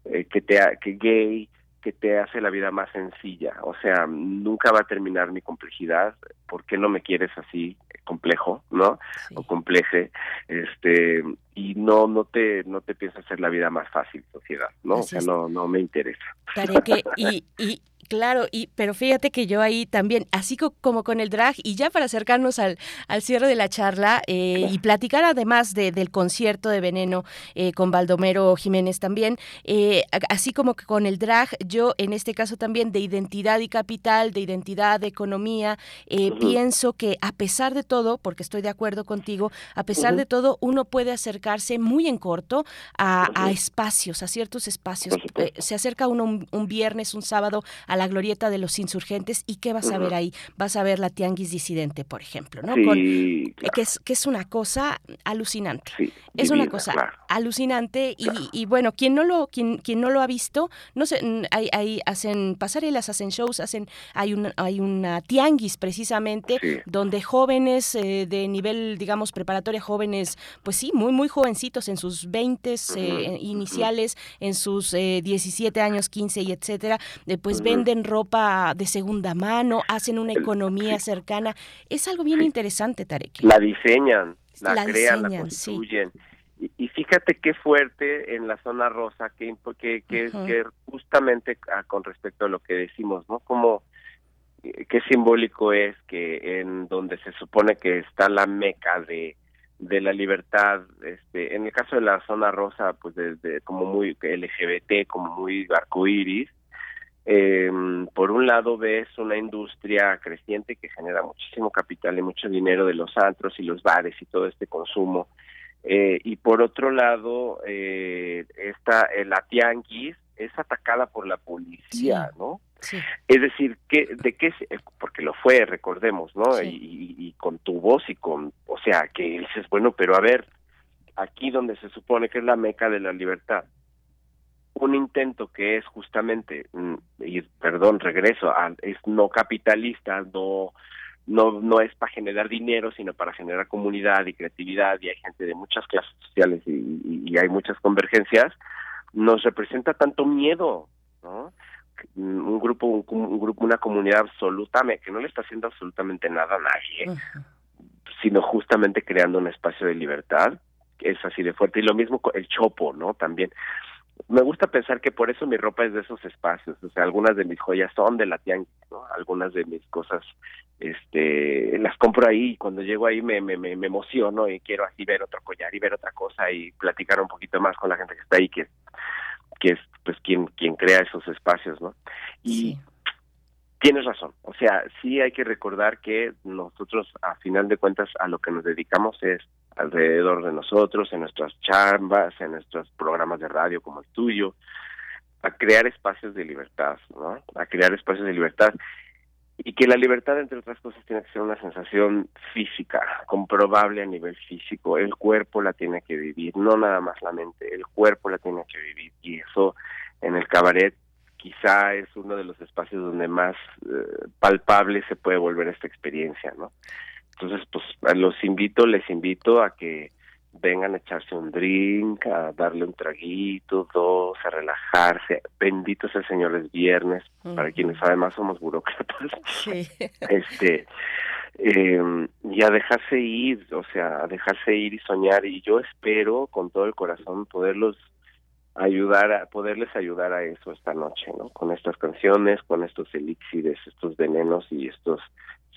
eh, que te, que gay, que te hace la vida más sencilla. O sea, nunca va a terminar mi complejidad. ¿Por qué no me quieres así complejo, no? O compleje, este, y no, no te, no te piensas hacer la vida más fácil, sociedad, ¿no? o sea, no, no me interesa. y, y, Claro, y pero fíjate que yo ahí también, así como con el drag, y ya para acercarnos al, al cierre de la charla eh, y platicar además de, del concierto de Veneno eh, con Baldomero Jiménez también, eh, así como que con el drag, yo en este caso también de identidad y capital, de identidad, de economía, pienso que a pesar de todo, porque estoy de acuerdo contigo, a pesar de todo, uno puede acercarse muy en corto a, a espacios, a ciertos espacios. se acerca uno un, un viernes, un sábado a la glorieta de los insurgentes y qué vas a ver ahí vas a ver la tianguis disidente por ejemplo no que es que es una cosa alucinante. Es una cosa alucinante y, y, bueno quien no lo quien quien no lo ha visto no sé hay, hay hacen pasarelas hacen shows hacen hay una hay una tianguis precisamente donde jóvenes eh, de nivel digamos preparatoria jóvenes pues sí muy muy jovencitos en sus 20 eh, iniciales en sus 17 eh, años 15 y etcétera pues venden venden ropa de segunda mano, hacen una economía cercana. Es algo bien interesante, Tarek. La diseñan, la, crean, la construyen. Y, fíjate qué fuerte en la zona rosa, que, que, que, justamente ah, con respecto a lo que decimos, ¿no? Como eh, qué simbólico es que en donde se supone que está la meca de, de la libertad, este, en el caso de la zona rosa, pues desde como muy LGBT, como muy arcoíris, eh, por un lado ves una industria creciente que genera muchísimo capital y mucho dinero de los antros y los bares y todo este consumo. Eh, y por otro lado, eh, esta, eh, la tianguis es atacada por la policía, ¿no? Es decir, que, ¿de qué? porque lo fue, recordemos, ¿no? Y, y, con tu voz y con, o sea, que dices, bueno, pero a ver, aquí donde se supone que es la meca de la libertad, un intento que es justamente, mm, y perdón, regreso, a, es no capitalista, no, no, no es para generar dinero, sino para generar comunidad y creatividad, y hay gente de muchas clases sociales y, y, hay muchas convergencias, nos representa tanto miedo, ¿no? Un grupo, un, grupo, una comunidad absolutamente, que no le está haciendo absolutamente nada a nadie, sino justamente creando un espacio de libertad, es así de fuerte, y lo mismo con el chopo, ¿no? También me gusta pensar que por eso mi ropa es de esos espacios, o sea, algunas de mis joyas son de la tianguis, ¿no? Algunas de mis cosas, este, las compro ahí y cuando llego ahí me, me, me, emociono y quiero así ver otro collar y ver otra cosa y platicar un poquito más con la gente que está ahí, que, que es pues quien, quien crea esos espacios, ¿no? Y tienes razón, o sea, sí hay que recordar que nosotros a final de cuentas a lo que nos dedicamos es alrededor de nosotros, en nuestras chambas, en nuestros programas de radio como el tuyo, a crear espacios de libertad, ¿no? A crear espacios de libertad. Y que la libertad, entre otras cosas, tiene que ser una sensación física, comprobable a nivel físico. El cuerpo la tiene que vivir, no nada más la mente, el cuerpo la tiene que vivir. Y eso en el cabaret quizá es uno de los espacios donde más eh, palpable se puede volver esta experiencia, ¿no? Entonces, pues los invito, les invito a que vengan a echarse un drink, a darle un traguito, dos, a relajarse. Bendito sea el Señor es viernes, para quienes además somos burócratas. Sí. [laughs] Este, eh, y a dejarse ir, o sea, a dejarse ir y soñar. Y yo espero con todo el corazón poderlos ayudar a poderles ayudar a eso esta noche, ¿no? Con estas canciones, con estos elixires, estos venenos y estos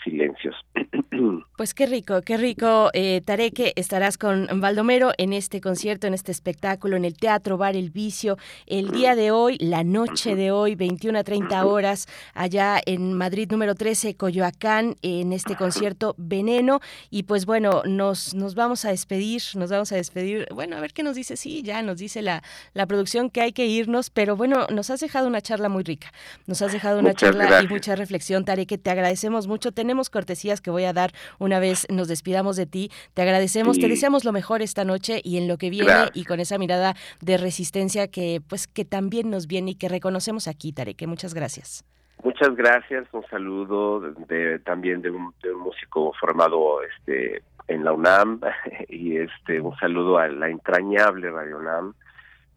silencios. [clears throat] Pues qué rico, qué rico, eh, Tareque, estarás con Baldomero en este concierto, en este espectáculo, en el Teatro Bar El Vicio, el día de hoy, la noche de hoy, 21 a 30 horas, allá en Madrid número 13, Coyoacán, en este concierto Veneno. Y pues bueno, nos, nos vamos a despedir, nos vamos a despedir. Bueno, a ver qué nos dice, sí, ya nos dice la, la producción que hay que irnos, pero bueno, nos has dejado una charla muy rica, nos has dejado una charla y mucha reflexión, Tareque, te agradecemos mucho. Tenemos cortesías que voy a dar una vez nos despidamos de ti. Te agradecemos, te deseamos lo mejor esta noche y en lo que viene y con esa mirada de resistencia que pues que también nos viene y que reconocemos aquí, Tarek. Muchas gracias. Muchas gracias, un saludo de, también de un, músico formado este en la UNAM [laughs] y este un saludo a la entrañable Radio UNAM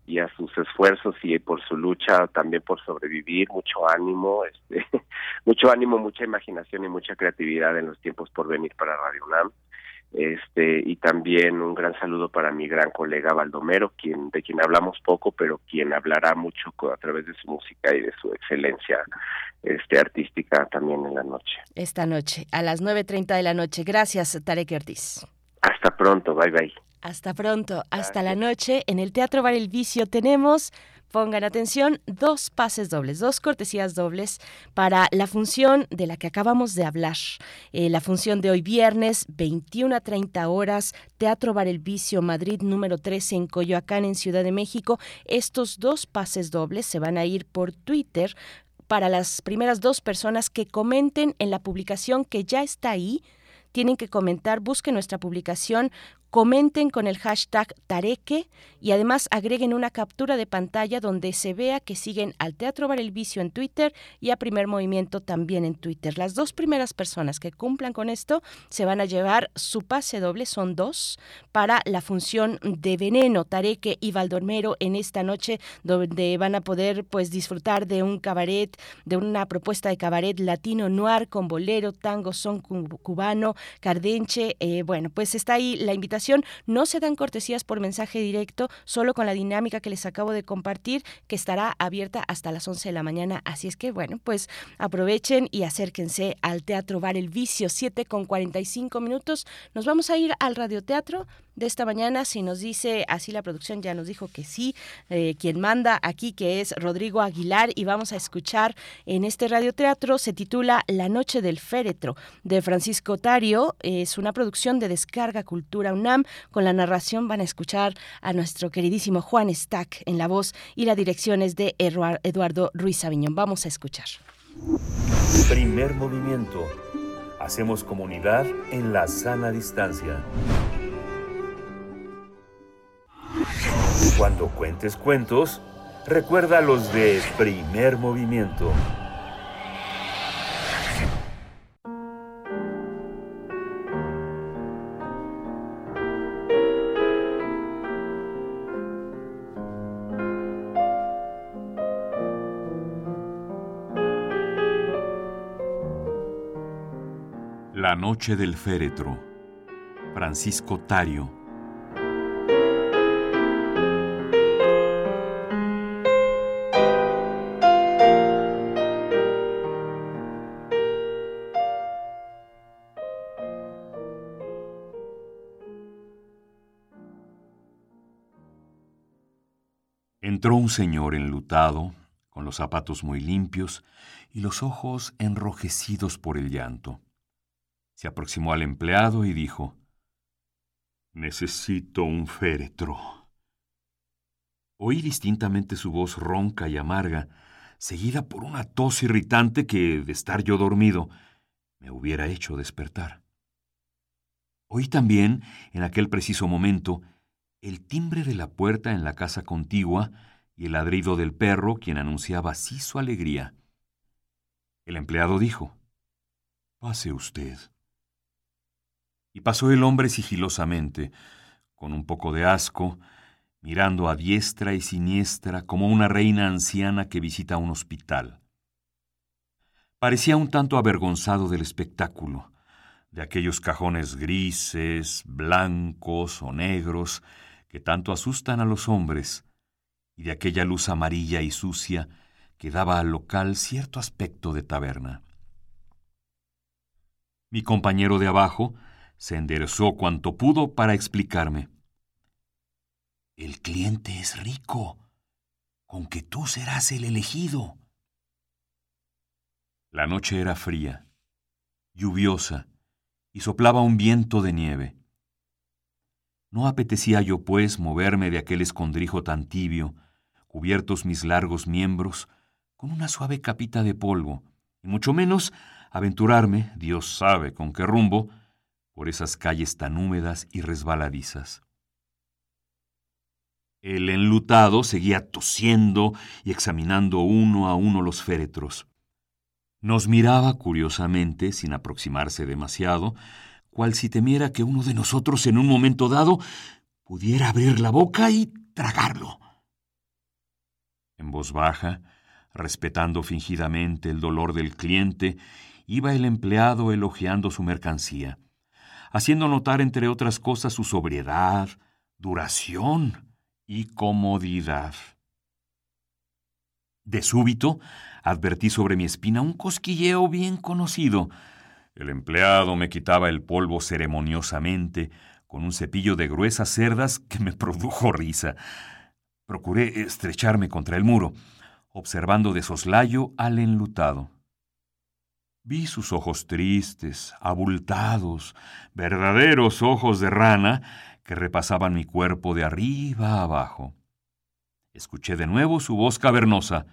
y a sus esfuerzos y por su lucha también por sobrevivir, mucho ánimo, este, [laughs] mucho ánimo, mucha imaginación y mucha creatividad en los tiempos por venir para Radio UNAM. Este, y también un gran saludo para mi gran colega Baldomero, quien de quien hablamos poco, pero quien hablará mucho a través de su música y de su excelencia este artística también en la noche. Esta noche a las 9:30 de la noche. Gracias, Tarek Ortiz. Hasta pronto, bye bye. Hasta pronto, hasta la noche. En el Teatro Bar El Vicio tenemos, pongan atención, dos pases dobles, dos cortesías dobles para la función de la que acabamos de hablar. Eh, la función de hoy viernes, 21 a 30 horas, Teatro Bar El Vicio, Madrid número 13 en Coyoacán, en Ciudad de México. Estos dos pases dobles se van a ir por Twitter para las primeras dos personas que comenten en la publicación que ya está ahí tienen que comentar, busquen nuestra publicación comenten con el hashtag Tareque y además agreguen una captura de pantalla donde se vea que siguen al Teatro Bar El Vicio en Twitter y a Primer Movimiento también en Twitter. Las dos primeras personas que cumplan con esto se van a llevar su pase doble, son dos, para la función de Veneno, Tareque y Valdormero en esta noche donde van a poder pues disfrutar de un cabaret, de una propuesta de cabaret latino noir con bolero, tango, son cubano, cardenche. Eh, bueno, pues está ahí la invitación no se dan cortesías por mensaje directo, solo con la dinámica que les acabo de compartir, que estará abierta hasta las 11 de la mañana. Así es que, bueno, pues aprovechen y acérquense al Teatro Bar El Vicio, 7 con 45 minutos. Nos vamos a ir al radioteatro de esta mañana. Si nos dice, así la producción ya nos dijo que sí, eh, quien manda aquí, que es Rodrigo Aguilar, y vamos a escuchar en este radioteatro, se titula La Noche del Féretro, de Francisco Tario. Es una producción de Descarga Cultura UNAM. Con la narración van a escuchar a nuestro queridísimo Juan Stack en la voz y la dirección es de Eduardo Ruiz Aviñón. Vamos a escuchar. Primer movimiento. Hacemos comunidad en la sana distancia. Cuando cuentes cuentos, recuerda los de primer movimiento. La noche del féretro. Francisco Tario. Entró un señor enlutado, con los zapatos muy limpios y los ojos enrojecidos por el llanto. Se aproximó al empleado y dijo, Necesito un féretro. Oí distintamente su voz ronca y amarga, seguida por una tos irritante que, de estar yo dormido, me hubiera hecho despertar. Oí también, en aquel preciso momento, el timbre de la puerta en la casa contigua y el ladrido del perro, quien anunciaba así su alegría. El empleado dijo, Pase usted. Y pasó el hombre sigilosamente, con un poco de asco, mirando a diestra y siniestra como una reina anciana que visita un hospital. Parecía un tanto avergonzado del espectáculo, de aquellos cajones grises, blancos o negros, que tanto asustan a los hombres, y de aquella luz amarilla y sucia que daba al local cierto aspecto de taberna. Mi compañero de abajo se enderezó cuanto pudo para explicarme. El cliente es rico, con que tú serás el elegido. La noche era fría, lluviosa, y soplaba un viento de nieve. No apetecía yo, pues, moverme de aquel escondrijo tan tibio, cubiertos mis largos miembros con una suave capita de polvo, y mucho menos aventurarme, Dios sabe con qué rumbo, por esas calles tan húmedas y resbaladizas. El enlutado seguía tosiendo y examinando uno a uno los féretros. Nos miraba curiosamente, sin aproximarse demasiado, cual si temiera que uno de nosotros en un momento dado pudiera abrir la boca y tragarlo. En voz baja, respetando fingidamente el dolor del cliente, iba el empleado elogiando su mercancía, haciendo notar, entre otras cosas, su sobriedad, duración y comodidad. De súbito, advertí sobre mi espina un cosquilleo bien conocido. El empleado me quitaba el polvo ceremoniosamente con un cepillo de gruesas cerdas que me [laughs] produjo risa. Procuré estrecharme contra el muro, observando de soslayo al enlutado. Vi sus ojos tristes, abultados, verdaderos ojos de rana que repasaban mi cuerpo de arriba a abajo. Escuché de nuevo su voz cavernosa.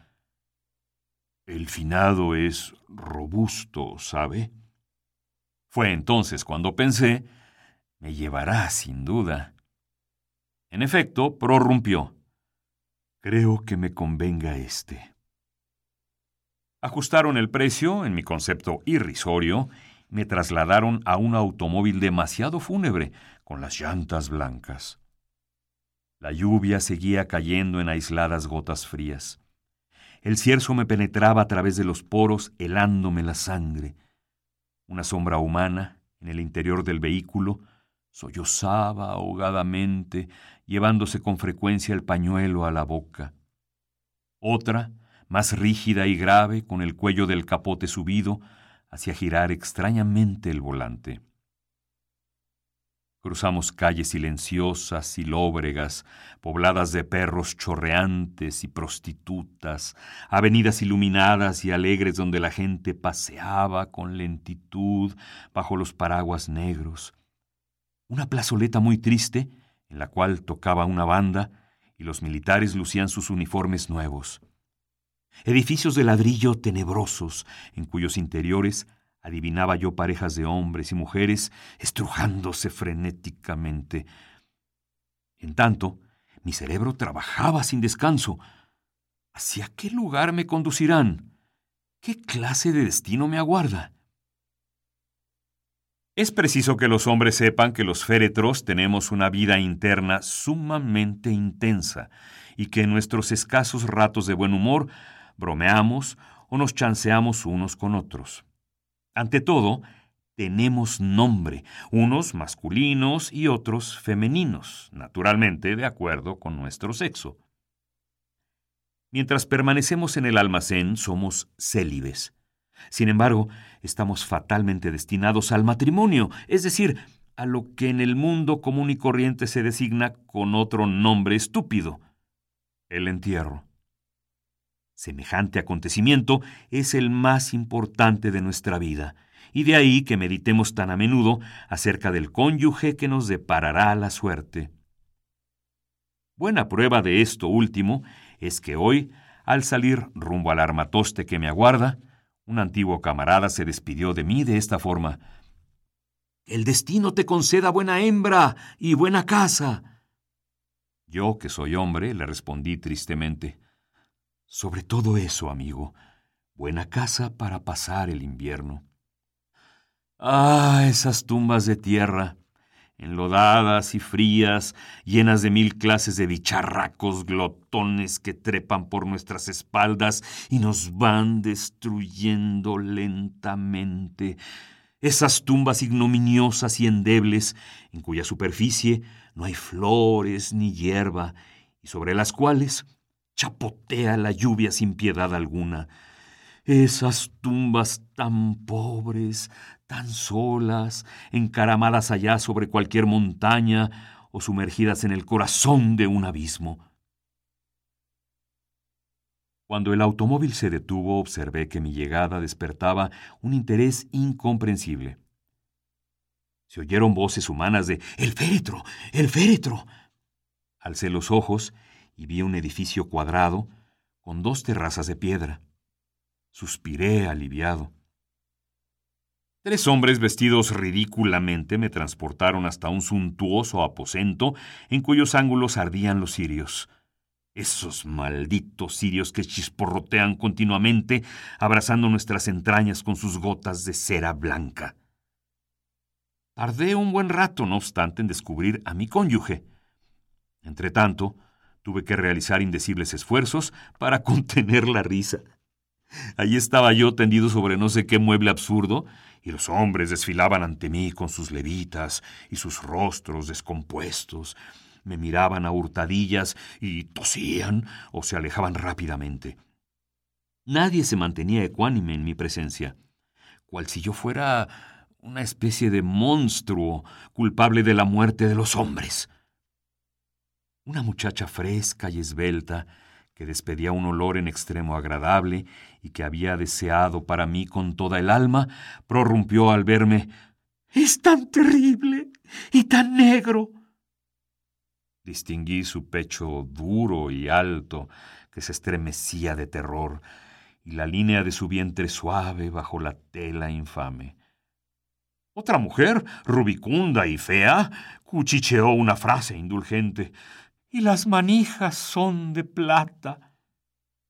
El finado es robusto, ¿sabe? Fue entonces cuando pensé, me llevará sin duda. En efecto, prorrumpió. Creo que me convenga este. Ajustaron el precio, en mi concepto irrisorio, me trasladaron a un automóvil demasiado fúnebre, con las llantas blancas. La lluvia seguía cayendo en aisladas gotas frías. El cierzo me penetraba a través de los poros, helándome la sangre. Una sombra humana, en el interior del vehículo, sollozaba ahogadamente, llevándose con frecuencia el pañuelo a la boca. Otra, más rígida y grave, con el cuello del capote subido, hacía girar extrañamente el volante. Cruzamos calles silenciosas y lóbregas, pobladas de perros chorreantes y prostitutas, avenidas iluminadas y alegres donde la gente paseaba con lentitud bajo los paraguas negros. Una plazoleta muy triste, en la cual tocaba una banda y los militares lucían sus uniformes nuevos. Edificios de ladrillo tenebrosos, en cuyos interiores adivinaba yo parejas de hombres y mujeres estrujándose frenéticamente. En tanto, mi cerebro trabajaba sin descanso. ¿Hacia qué lugar me conducirán? ¿Qué clase de destino me aguarda? Es preciso que los hombres sepan que los féretros tenemos una vida interna sumamente intensa y que en nuestros escasos ratos de buen humor bromeamos o nos chanceamos unos con otros. Ante todo, tenemos nombre, unos masculinos y otros femeninos, naturalmente de acuerdo con nuestro sexo. Mientras permanecemos en el almacén somos célibes. Sin embargo, estamos fatalmente destinados al matrimonio, es decir, a lo que en el mundo común y corriente se designa con otro nombre estúpido, el entierro. Semejante acontecimiento es el más importante de nuestra vida, y de ahí que meditemos tan a menudo acerca del cónyuge que nos deparará la suerte. Buena prueba de esto último es que hoy, al salir rumbo al armatoste que me aguarda, un antiguo camarada se despidió de mí de esta forma. El destino te conceda buena hembra y buena casa. Yo, que soy hombre, le respondí tristemente. Sobre todo eso, amigo, buena casa para pasar el invierno. Ah, esas tumbas de tierra, enlodadas y frías, llenas de mil clases de bicharracos glotones que trepan por nuestras espaldas y nos van destruyendo lentamente. Esas tumbas ignominiosas y endebles, en cuya superficie no hay flores ni hierba, y sobre las cuales chapotea la lluvia sin piedad alguna. Esas tumbas tan pobres, tan solas, encaramadas allá sobre cualquier montaña o sumergidas en el corazón de un abismo. Cuando el automóvil se detuvo, observé que mi llegada despertaba un interés incomprensible. Se oyeron voces humanas de ¡El féretro! ¡El féretro! Alcé los ojos y vi un edificio cuadrado con dos terrazas de piedra. Suspiré aliviado. Tres hombres vestidos ridículamente me transportaron hasta un suntuoso aposento en cuyos ángulos ardían los cirios. Esos malditos cirios que chisporrotean continuamente, abrazando nuestras entrañas con sus gotas de cera blanca. Tardé un buen rato, no obstante, en descubrir a mi cónyuge. Entretanto, tuve que realizar indecibles esfuerzos para [laughs] contener la risa. Allí estaba yo tendido sobre no sé qué mueble absurdo, y los hombres desfilaban ante mí con sus levitas y sus rostros descompuestos. Me miraban a hurtadillas y tosían o se alejaban rápidamente. Nadie se mantenía ecuánime en mi presencia, cual si yo fuera una especie de monstruo culpable de la muerte de los hombres. Una muchacha fresca y esbelta, que despedía un olor en extremo agradable y que había deseado para mí con toda el alma, prorrumpió al verme Es tan terrible y tan negro. Distinguí su pecho duro y alto, que se estremecía de terror, y la línea de su vientre suave bajo la tela infame. Otra mujer, rubicunda y fea, cuchicheó una frase indulgente. Y las manijas son de plata.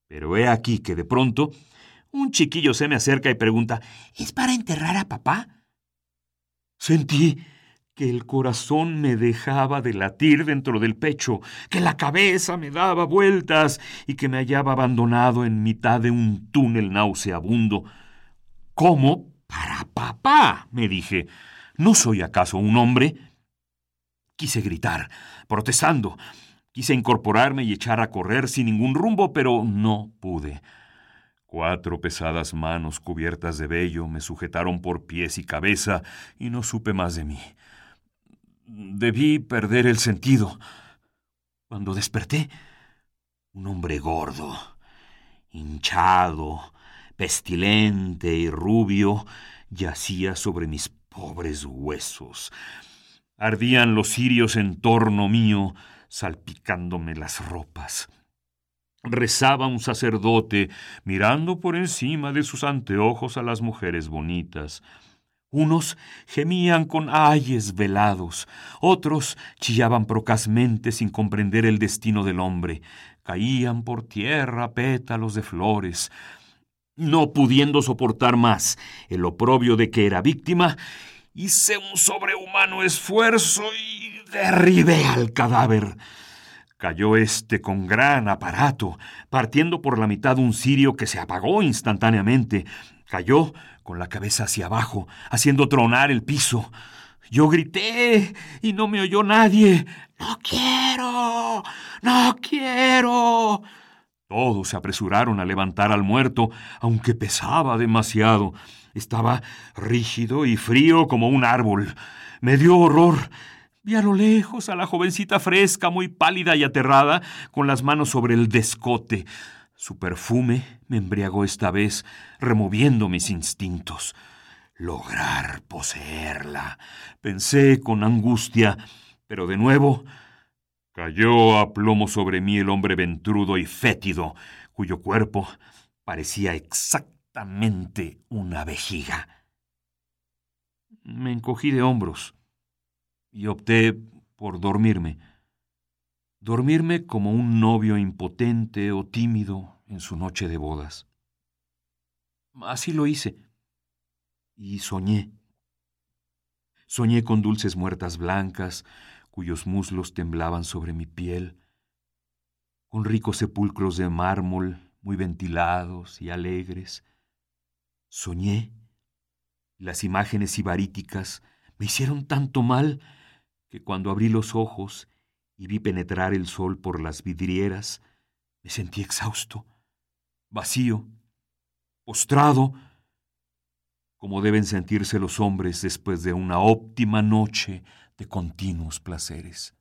Pero he aquí que de pronto un chiquillo se me acerca y pregunta ¿Es para enterrar a papá? Sentí que el corazón me dejaba de latir dentro del pecho, que la cabeza me daba vueltas y que me hallaba abandonado en mitad de un túnel nauseabundo. ¿Cómo para papá, me dije. ¿No soy acaso un hombre? Quise gritar, protestando. Quise incorporarme y echar a correr sin ningún rumbo, pero no pude. Cuatro pesadas manos cubiertas de vello me sujetaron por pies y cabeza y no supe más de mí. Debí perder el sentido. Cuando desperté, un hombre gordo, hinchado, pestilente y rubio, yacía sobre mis pobres huesos. Ardían los cirios en torno mío, salpicándome las ropas. Rezaba un sacerdote, mirando por encima de sus anteojos a las mujeres bonitas. Unos gemían con ayes velados, otros chillaban procazmente sin comprender el destino del hombre. Caían por tierra pétalos de flores. No pudiendo soportar más el oprobio de que era víctima, hice un sobrehumano esfuerzo y derribé al cadáver. Cayó éste con gran aparato, partiendo por la mitad un cirio que se apagó instantáneamente. Cayó con la cabeza hacia abajo, haciendo tronar el piso. Yo grité y no me oyó nadie. No quiero. No quiero. Todos se apresuraron a levantar al muerto, aunque pesaba demasiado. Estaba rígido y frío como un árbol. Me dio horror. Vi a lo lejos a la jovencita fresca, muy pálida y aterrada, con las manos sobre el descote. Su perfume me embriagó esta vez, removiendo mis instintos. Lograr poseerla. Pensé con angustia, pero de nuevo Cayó a plomo sobre mí el hombre ventrudo y fétido, cuyo cuerpo parecía exactamente una vejiga. Me encogí de hombros y opté por dormirme. Dormirme como un novio impotente o tímido en su noche de bodas. Así lo hice. Y soñé. Soñé con dulces muertas blancas, cuyos muslos temblaban sobre mi piel, con ricos sepulcros de mármol muy ventilados y alegres. Soñé. Las imágenes ibaríticas me hicieron tanto mal que cuando abrí los ojos y vi penetrar el sol por las vidrieras, Me sentí exhausto, vacío, postrado, como deben sentirse los hombres después de una óptima noche de continuos placeres.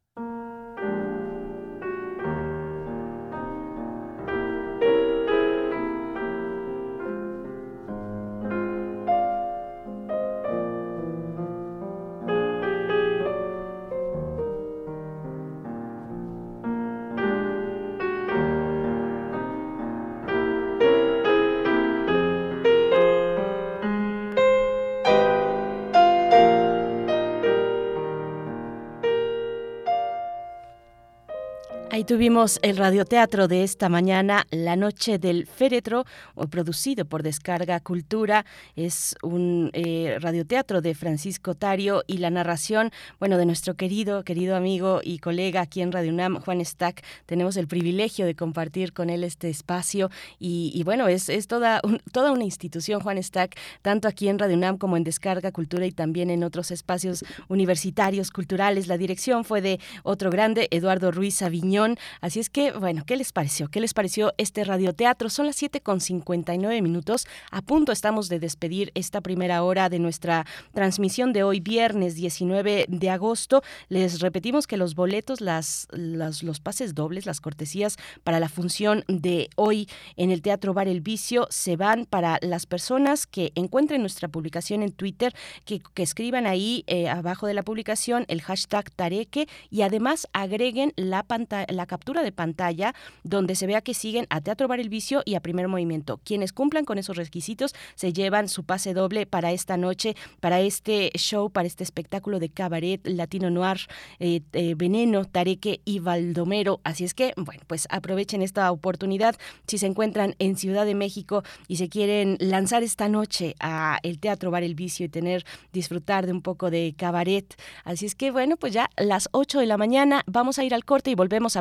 Tuvimos el radioteatro de esta mañana, La Noche del Féretro, producido por Descarga Cultura. Es un eh, radioteatro de Francisco Tario y la narración, bueno, de nuestro querido, querido amigo y colega aquí en Radio UNAM, Juan Stack. Tenemos el privilegio de compartir con él este espacio y, bueno, es, es toda, toda una institución, Juan Stack, tanto aquí en Radio UNAM como en Descarga Cultura y también en otros espacios universitarios, culturales. La dirección fue de otro grande, Eduardo Ruiz Aviñón. Así es que, bueno, ¿qué les pareció? ¿Qué les pareció este radioteatro? Son las 7 con 59 minutos. A punto estamos de despedir esta primera hora de nuestra transmisión de hoy, viernes 19 de agosto. Les repetimos que los boletos, los pases dobles, las cortesías para la función de hoy en el Teatro Bar El Vicio se van para las personas que encuentren nuestra publicación en Twitter, que, escriban ahí eh, abajo de la publicación el hashtag Tareque y además agreguen la, pantalla, la captura de pantalla donde se vea que siguen a Teatro Bar El Vicio y a Primer Movimiento. Quienes cumplan con esos requisitos se llevan su pase doble para esta noche, para este show, para este espectáculo de cabaret latino noir, eh, eh, Veneno, Tareque y Valdomero. Así es que, bueno, pues aprovechen esta oportunidad si se encuentran en Ciudad de México y se quieren lanzar esta noche a el Teatro Bar El Vicio y tener, disfrutar de un poco de cabaret. Así es que, bueno, pues ya las 8 de la mañana vamos a ir al corte y volvemos a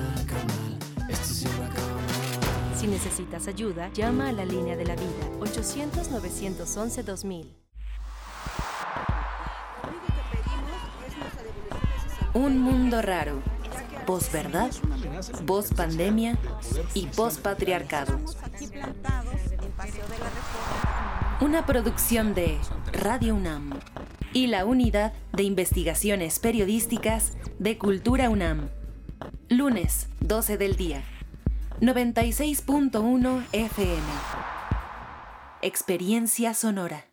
si necesitas ayuda, llama a la línea de la vida 800-911-2000. Un mundo raro. Voz verdad, pandemia y voz patriarcado. Una producción de Radio UNAM y la Unidad de Investigaciones Periodísticas de Cultura UNAM. Lunes, 12 del día. 96.1 FM. Experiencia sonora.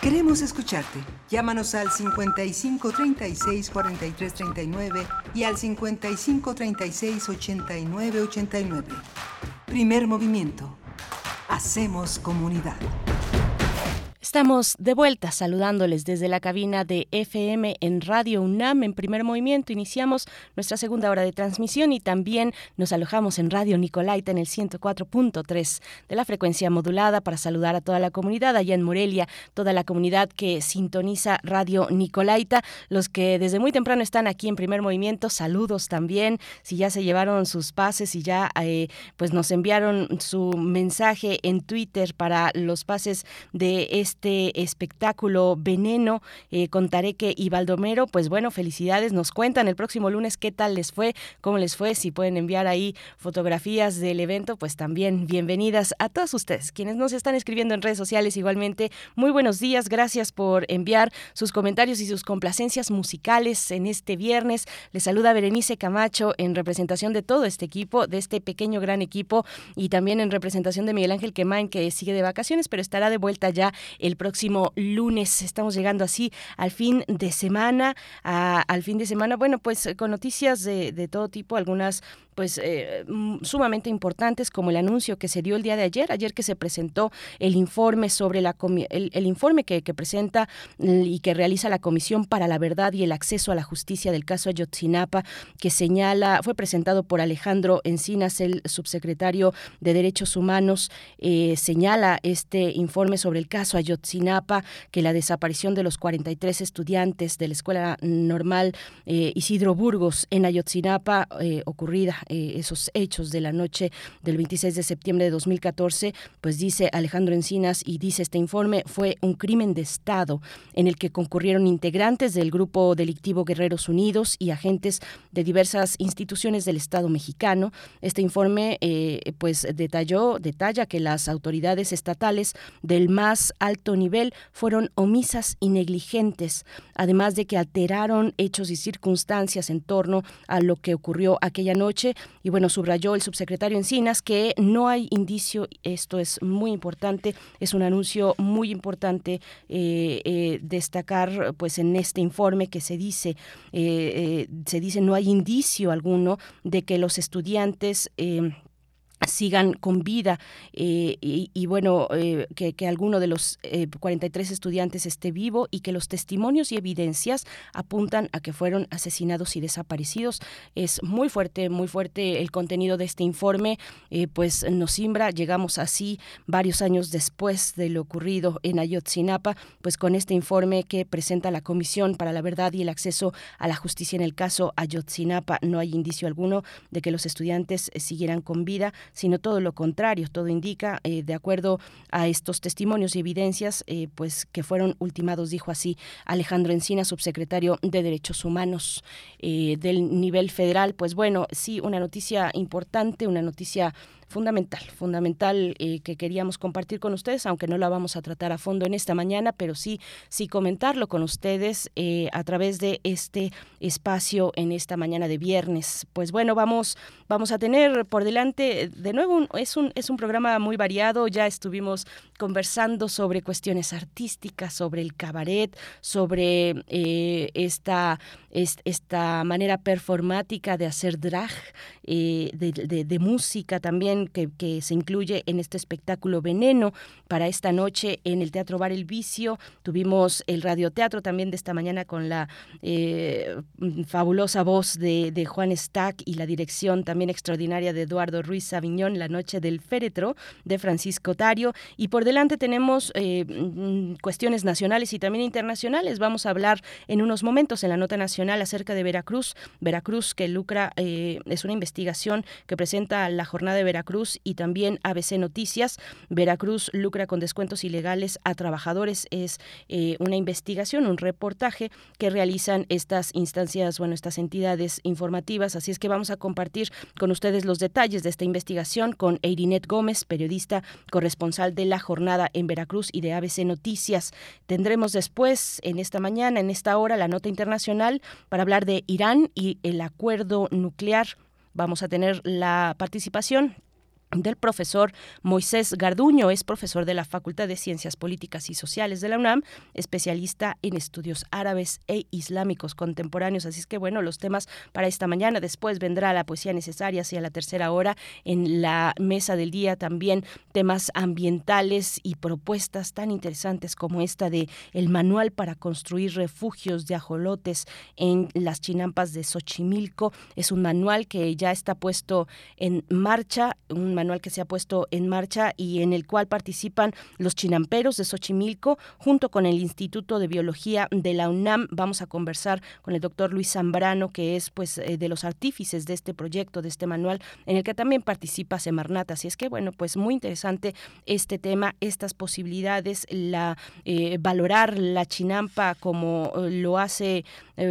Queremos escucharte. Llámanos al 55 36 43 39 y al 55 36 89 89. Primer movimiento. Hacemos comunidad. Estamos de vuelta saludándoles desde la cabina de FM en Radio UNAM en primer movimiento. Iniciamos nuestra segunda hora de transmisión y también nos alojamos en Radio Nicolaita en el 104.3 de la frecuencia modulada para saludar a toda la comunidad allá en Morelia, toda la comunidad que sintoniza Radio Nicolaita, los que desde muy temprano están aquí en primer movimiento, saludos también, si ya se llevaron sus pases y ya eh, pues nos enviaron su mensaje en Twitter para los pases de este este espectáculo Veneno eh, con Tareque y Baldomero. Pues bueno, felicidades. Nos cuentan el próximo lunes qué tal les fue, cómo les fue. Si pueden enviar ahí fotografías del evento, pues también bienvenidas a todos ustedes. Quienes nos están escribiendo en redes sociales igualmente, muy buenos días. Gracias por enviar sus comentarios y sus complacencias musicales en este viernes. Les saluda Berenice Camacho en representación de todo este equipo, de este pequeño gran equipo y también en representación de Miguel Ángel Quemain que sigue de vacaciones, pero estará de vuelta ya el próximo lunes. Estamos llegando así al fin de semana, al fin de semana, bueno, pues con noticias de, de todo tipo, algunas pues eh, mm, sumamente importantes como el anuncio que se dio el día de ayer, ayer que se presentó el informe sobre la el, informe que, presenta mm, y que realiza la Comisión para la Verdad y el Acceso a la Justicia del caso Ayotzinapa, que señala, fue presentado por Alejandro Encinas, el subsecretario de Derechos Humanos, eh, señala este informe sobre el caso Ayotzinapa, que la desaparición de los 43 estudiantes de la Escuela Normal eh, Isidro Burgos en Ayotzinapa, ocurrida eh, esos hechos de la noche del 26 de septiembre de 2014, pues dice Alejandro Encinas y dice este informe, fue un crimen de Estado en el que concurrieron integrantes del grupo delictivo Guerreros Unidos y agentes de diversas instituciones del Estado mexicano. Este informe eh, pues detalló, detalla que las autoridades estatales del más alto nivel fueron omisas y negligentes, además de que alteraron hechos y circunstancias en torno a lo que ocurrió aquella noche. Y bueno, subrayó el subsecretario Encinas que no hay indicio, esto es muy importante, es un anuncio muy importante eh, eh, destacar pues en este informe que se dice, eh, se dice no hay indicio alguno de que los estudiantes sigan con vida eh, y, bueno, eh, que, que, alguno de los 43 eh, estudiantes esté vivo y que los testimonios y evidencias apuntan a que fueron asesinados y desaparecidos. Es muy fuerte, muy fuerte el contenido de este informe, pues nos simbra, llegamos así varios años después de lo ocurrido en Ayotzinapa, pues con este informe que presenta la Comisión para la Verdad y el Acceso a la Justicia en el caso Ayotzinapa, no hay indicio alguno de que los estudiantes siguieran con vida sino todo lo contrario. Todo indica, eh, de acuerdo a estos testimonios y evidencias, eh, pues que fueron ultimados, dijo así Alejandro Encina, subsecretario de Derechos Humanos eh, del nivel federal. Pues bueno, sí, una noticia importante, una noticia fundamental, fundamental eh, que queríamos compartir con ustedes, aunque no la vamos a tratar a fondo en esta mañana, pero sí, sí comentarlo con ustedes a través de este espacio en esta mañana de viernes. Pues bueno, vamos, vamos a tener por delante de nuevo es un es un programa muy variado. Ya estuvimos conversando sobre cuestiones artísticas, sobre el cabaret, sobre eh, esta esta manera performática de hacer drag, de, de música también que, se incluye en este espectáculo Veneno para esta noche en el Teatro Bar El Vicio. Tuvimos el radioteatro también de esta mañana con la eh, fabulosa voz de, Juan Stack y la dirección también extraordinaria de Eduardo Ruiz Aviñón, La Noche del Féretro de Francisco Tario. Y por delante tenemos eh, mm, cuestiones nacionales y también internacionales. Vamos a hablar en unos momentos en la nota nacional acerca de Veracruz. Veracruz que lucra, eh, es una investigación que presenta la jornada de Veracruz Veracruz y también ABC Noticias. Veracruz lucra con descuentos ilegales a trabajadores. Es eh, una investigación, un reportaje que realizan estas instancias, bueno, estas entidades informativas. Así es que vamos a compartir con ustedes los detalles de esta investigación con Eirinet Gómez, periodista corresponsal de la jornada en Veracruz y de ABC Noticias. Tendremos después, en esta mañana, en esta hora, la nota internacional para hablar de Irán y el acuerdo nuclear. Vamos a tener la participación del profesor Moisés Garduño, es profesor de la Facultad de Ciencias Políticas y Sociales de la UNAM, especialista en estudios árabes e islámicos contemporáneos. Así es que bueno, los temas para esta mañana. Después vendrá la poesía necesaria hacia la tercera hora. En la mesa del día también temas ambientales y propuestas tan interesantes como esta de el manual para construir refugios de ajolotes en las chinampas de Xochimilco. Es un manual que ya está puesto en marcha, un manual que se ha puesto en marcha y en el cual participan los chinamperos de Xochimilco junto con el Instituto de Biología de la UNAM. Vamos a conversar con el doctor Luis Zambrano, que es pues eh, de los artífices de este proyecto, de este manual, en el que también participa Semarnat. Así es que bueno, pues muy interesante este tema, estas posibilidades, la eh, valorar la chinampa como eh, lo hace,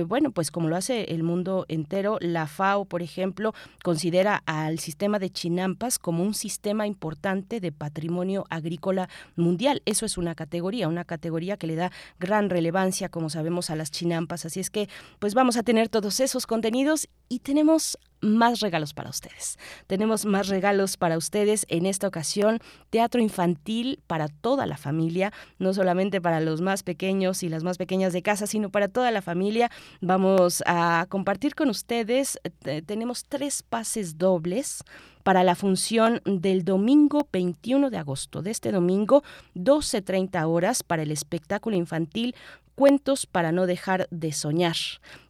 bueno, pues como lo hace el mundo entero. La FAO, por ejemplo, considera al sistema de chinampas como un sistema importante de patrimonio agrícola mundial. Eso es una categoría, una categoría que le da gran relevancia, como sabemos, a las chinampas. Así es que, pues vamos a tener todos esos contenidos y tenemos más regalos para ustedes. Tenemos más regalos para ustedes en esta ocasión. Teatro infantil para toda la familia, no solamente para los más pequeños y las más pequeñas de casa, sino para toda la familia. Vamos a compartir con ustedes, eh, tenemos tres pases dobles para la función del domingo 21 de agosto, de este domingo, 12.30 horas para el espectáculo infantil Cuentos para no dejar de soñar,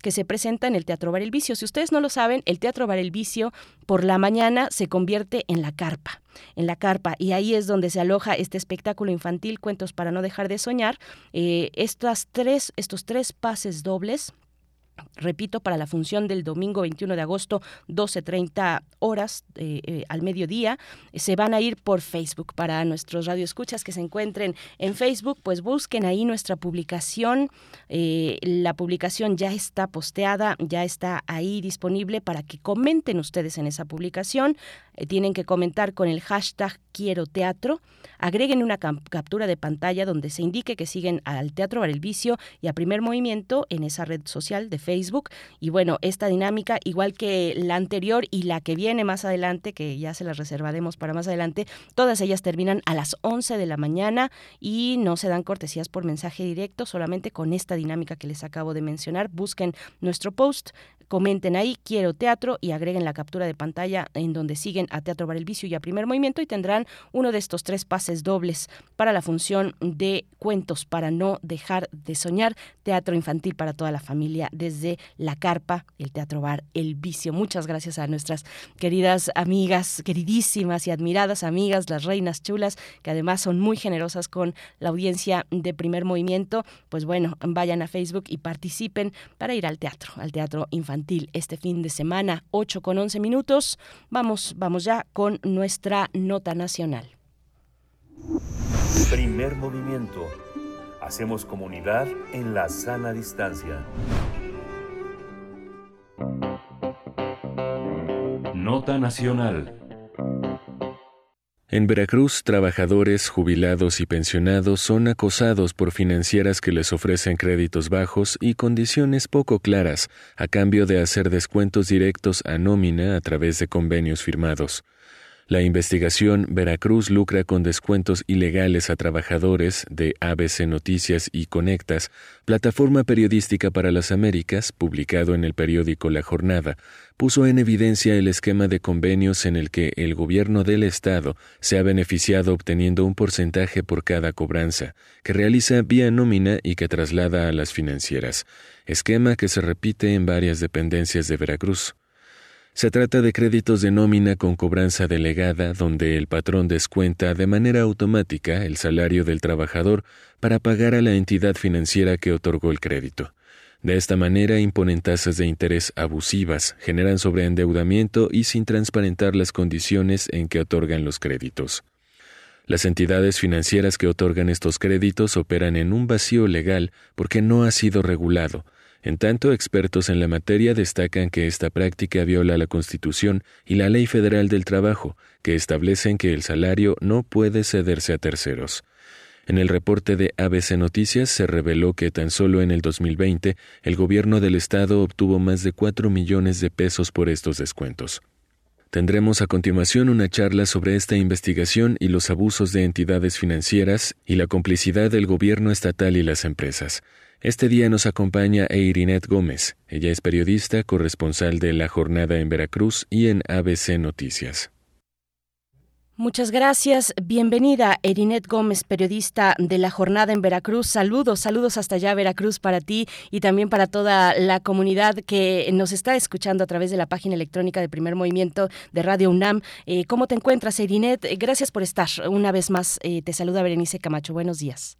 que se presenta en el Teatro Bar El Vicio. Si ustedes no lo saben, el Teatro Bar El Vicio por la mañana se convierte en la carpa, en la carpa, y ahí es donde se aloja este espectáculo infantil, Cuentos para no dejar de soñar. Eh, tres, estos tres pases dobles Repito, para la función del domingo 21 de agosto, 12.30 horas eh, eh, al mediodía, se van a ir por Facebook. Para nuestros radioescuchas que se encuentren en Facebook, pues busquen ahí nuestra publicación. Eh, la publicación ya está posteada, ya está ahí disponible para que comenten ustedes en esa publicación. Tienen que comentar con el hashtag Quiero Teatro. Agreguen una captura de pantalla donde se indique que siguen al Teatro Bar el Vicio y a Primer Movimiento en esa red social de Facebook Facebook. Y bueno, esta dinámica, igual que la anterior y la que viene más adelante, que ya se las reservaremos para más adelante, todas ellas terminan a las 11 de la mañana y no se dan cortesías por mensaje directo, solamente con esta dinámica que les acabo de mencionar. Busquen nuestro post, comenten ahí, quiero teatro y agreguen la captura de pantalla en donde siguen a Teatro Bar el Vicio y a Primer Movimiento y tendrán uno de estos tres pases dobles para la función de cuentos para no dejar de soñar, teatro infantil para toda la familia desde La Carpa, el Teatro Bar El Vicio. Muchas gracias a nuestras queridas amigas, queridísimas y admiradas amigas, las reinas chulas, que además son muy generosas con la audiencia de Primer Movimiento. Pues bueno, vayan a Facebook y participen para ir al teatro, al teatro infantil este fin de semana, 8 con 11 minutos. Vamos, vamos ya con nuestra nota nacional. Primer movimiento. Hacemos comunidad en la sana distancia. Nota nacional. En Veracruz, trabajadores, jubilados y pensionados son acosados por financieras que les ofrecen créditos bajos y condiciones poco claras a cambio de hacer descuentos directos a nómina a través de convenios firmados. La investigación Veracruz lucra con descuentos ilegales a trabajadores de ABC Noticias y Conectas, plataforma periodística para las Américas, publicado en el periódico La Jornada, puso en evidencia el esquema de convenios en el que el gobierno del Estado se ha beneficiado obteniendo un porcentaje por cada cobranza, que realiza vía nómina y que traslada a las financieras, esquema que se repite en varias dependencias de Veracruz. Se trata de créditos de nómina con cobranza delegada donde el patrón descuenta de manera automática el salario del trabajador para pagar a la entidad financiera que otorgó el crédito. De esta manera imponen tasas de interés abusivas, generan sobreendeudamiento y sin transparentar las condiciones en que otorgan los créditos. Las entidades financieras que otorgan estos créditos operan en un vacío legal porque no ha sido regulado, en tanto, expertos en la materia destacan que esta práctica viola la Constitución y la Ley Federal del Trabajo, que establecen que el salario no puede cederse a terceros. En el reporte de ABC Noticias se reveló que tan solo en el 2020 el gobierno del estado obtuvo más de 4 millones de pesos por estos descuentos. Tendremos a continuación una charla sobre esta investigación y los abusos de entidades financieras y la complicidad del gobierno estatal y las empresas. Este día nos acompaña Eirinet Gómez. Ella es periodista, corresponsal de La Jornada en Veracruz y en ABC Noticias. Muchas gracias. Bienvenida, Erinet Gómez, periodista de la jornada en Veracruz. Saludos, saludos hasta allá, Veracruz, para ti y también para toda la comunidad que nos está escuchando a través de la página electrónica de Primer Movimiento de Radio UNAM. Eh, ¿Cómo te encuentras, Erinet? Gracias por estar. Una vez más, eh, te saluda Berenice Camacho. Buenos días.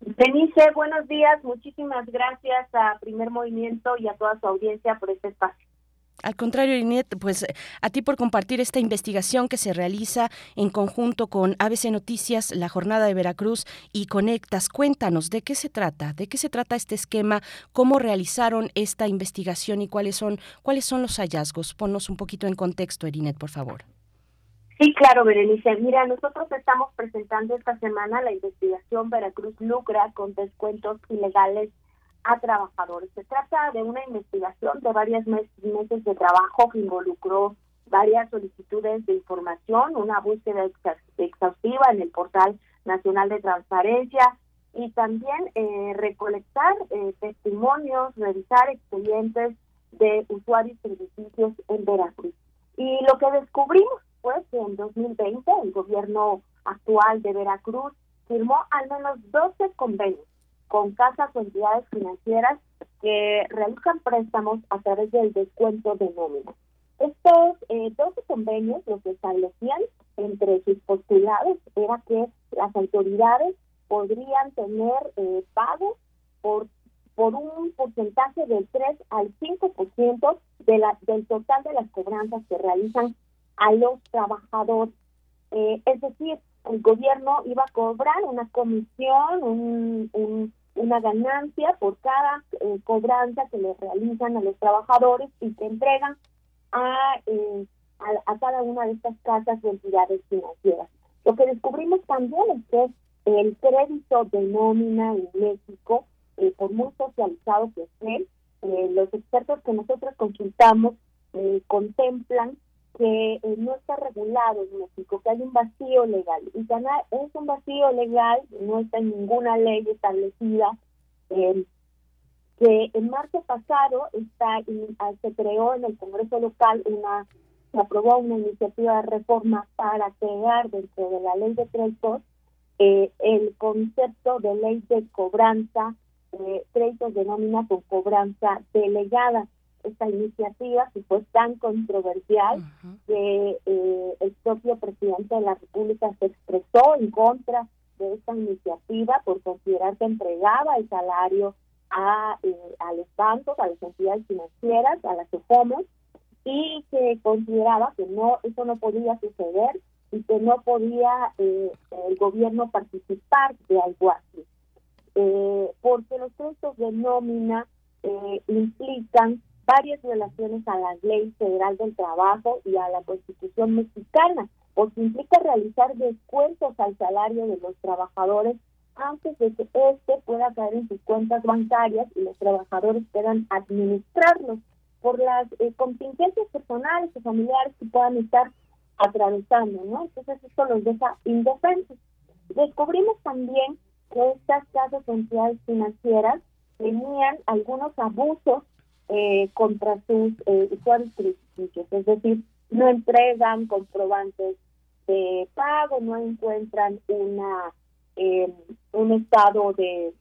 Berenice, buenos días. Muchísimas gracias a Primer Movimiento y a toda su audiencia por este espacio. Al contrario, Inet, pues a ti por compartir esta investigación que se realiza en conjunto con ABC Noticias, la Jornada de Veracruz y Conectas. Cuéntanos de qué se trata, de qué se trata este esquema, cómo realizaron esta investigación y cuáles son, cuáles son los hallazgos. Ponnos un poquito en contexto, Erinet, por favor. Sí, claro, Berenice. Mira, nosotros estamos presentando esta semana la investigación Veracruz Lucra con descuentos ilegales a trabajadores. Se trata de una investigación de varios meses, de trabajo que involucró varias solicitudes de información, una búsqueda exhaustiva en el portal nacional de transparencia y también eh, recolectar eh, testimonios, revisar expedientes de usuarios y beneficios en Veracruz. Y lo que descubrimos fue que en 2020 el gobierno actual de Veracruz firmó al menos 12 convenios con casas o entidades financieras que realizan préstamos a través del descuento de nómina. Estos eh, 12 convenios lo que establecían entre sus postulados era que las autoridades podrían tener eh, pagos por, por un porcentaje del 3 al 5% de la, del total de las cobranzas que realizan a los trabajadores. Eh, es decir, el gobierno iba a cobrar una comisión, un, una ganancia por cada eh, cobranza que le realizan a los trabajadores y que entregan a, eh, a, cada una de estas casas de entidades financieras. Lo que descubrimos también es que el crédito de nómina en México, eh, por muy socializado que esté, los expertos que nosotros consultamos contemplan que eh, no está regulado en México, que hay un vacío legal. Y ganar es un vacío legal, no está en ninguna ley establecida. Eh, que en marzo pasado está ah, se creó en el Congreso local una se aprobó una iniciativa de reforma para crear dentro de la ley de créditos eh, el concepto de ley de cobranza eh, créditos de nómina con cobranza delegada esta iniciativa que fue tan controversial que eh, el propio presidente de la República se expresó en contra de esta iniciativa por considerar que entregaba el salario a, eh, a los bancos, a las entidades financieras, a las EFOMOS, y que consideraba que no eso no podía suceder y que no podía eh, el gobierno participar de algo así. porque los créditos de nómina implican varias violaciones a la ley federal del trabajo y a la constitución mexicana, porque implica realizar descuentos al salario de los trabajadores antes de que éste pueda caer en sus cuentas bancarias y los trabajadores puedan administrarlos por las eh, contingencias personales y familiares que puedan estar atravesando, ¿no? Entonces esto los deja indefensos. Descubrimos también que estas casas entidades financieras tenían algunos abusos eh, contra sus eh, usuarios es decir, no entregan comprobantes de pago, no encuentran una eh, un estado de,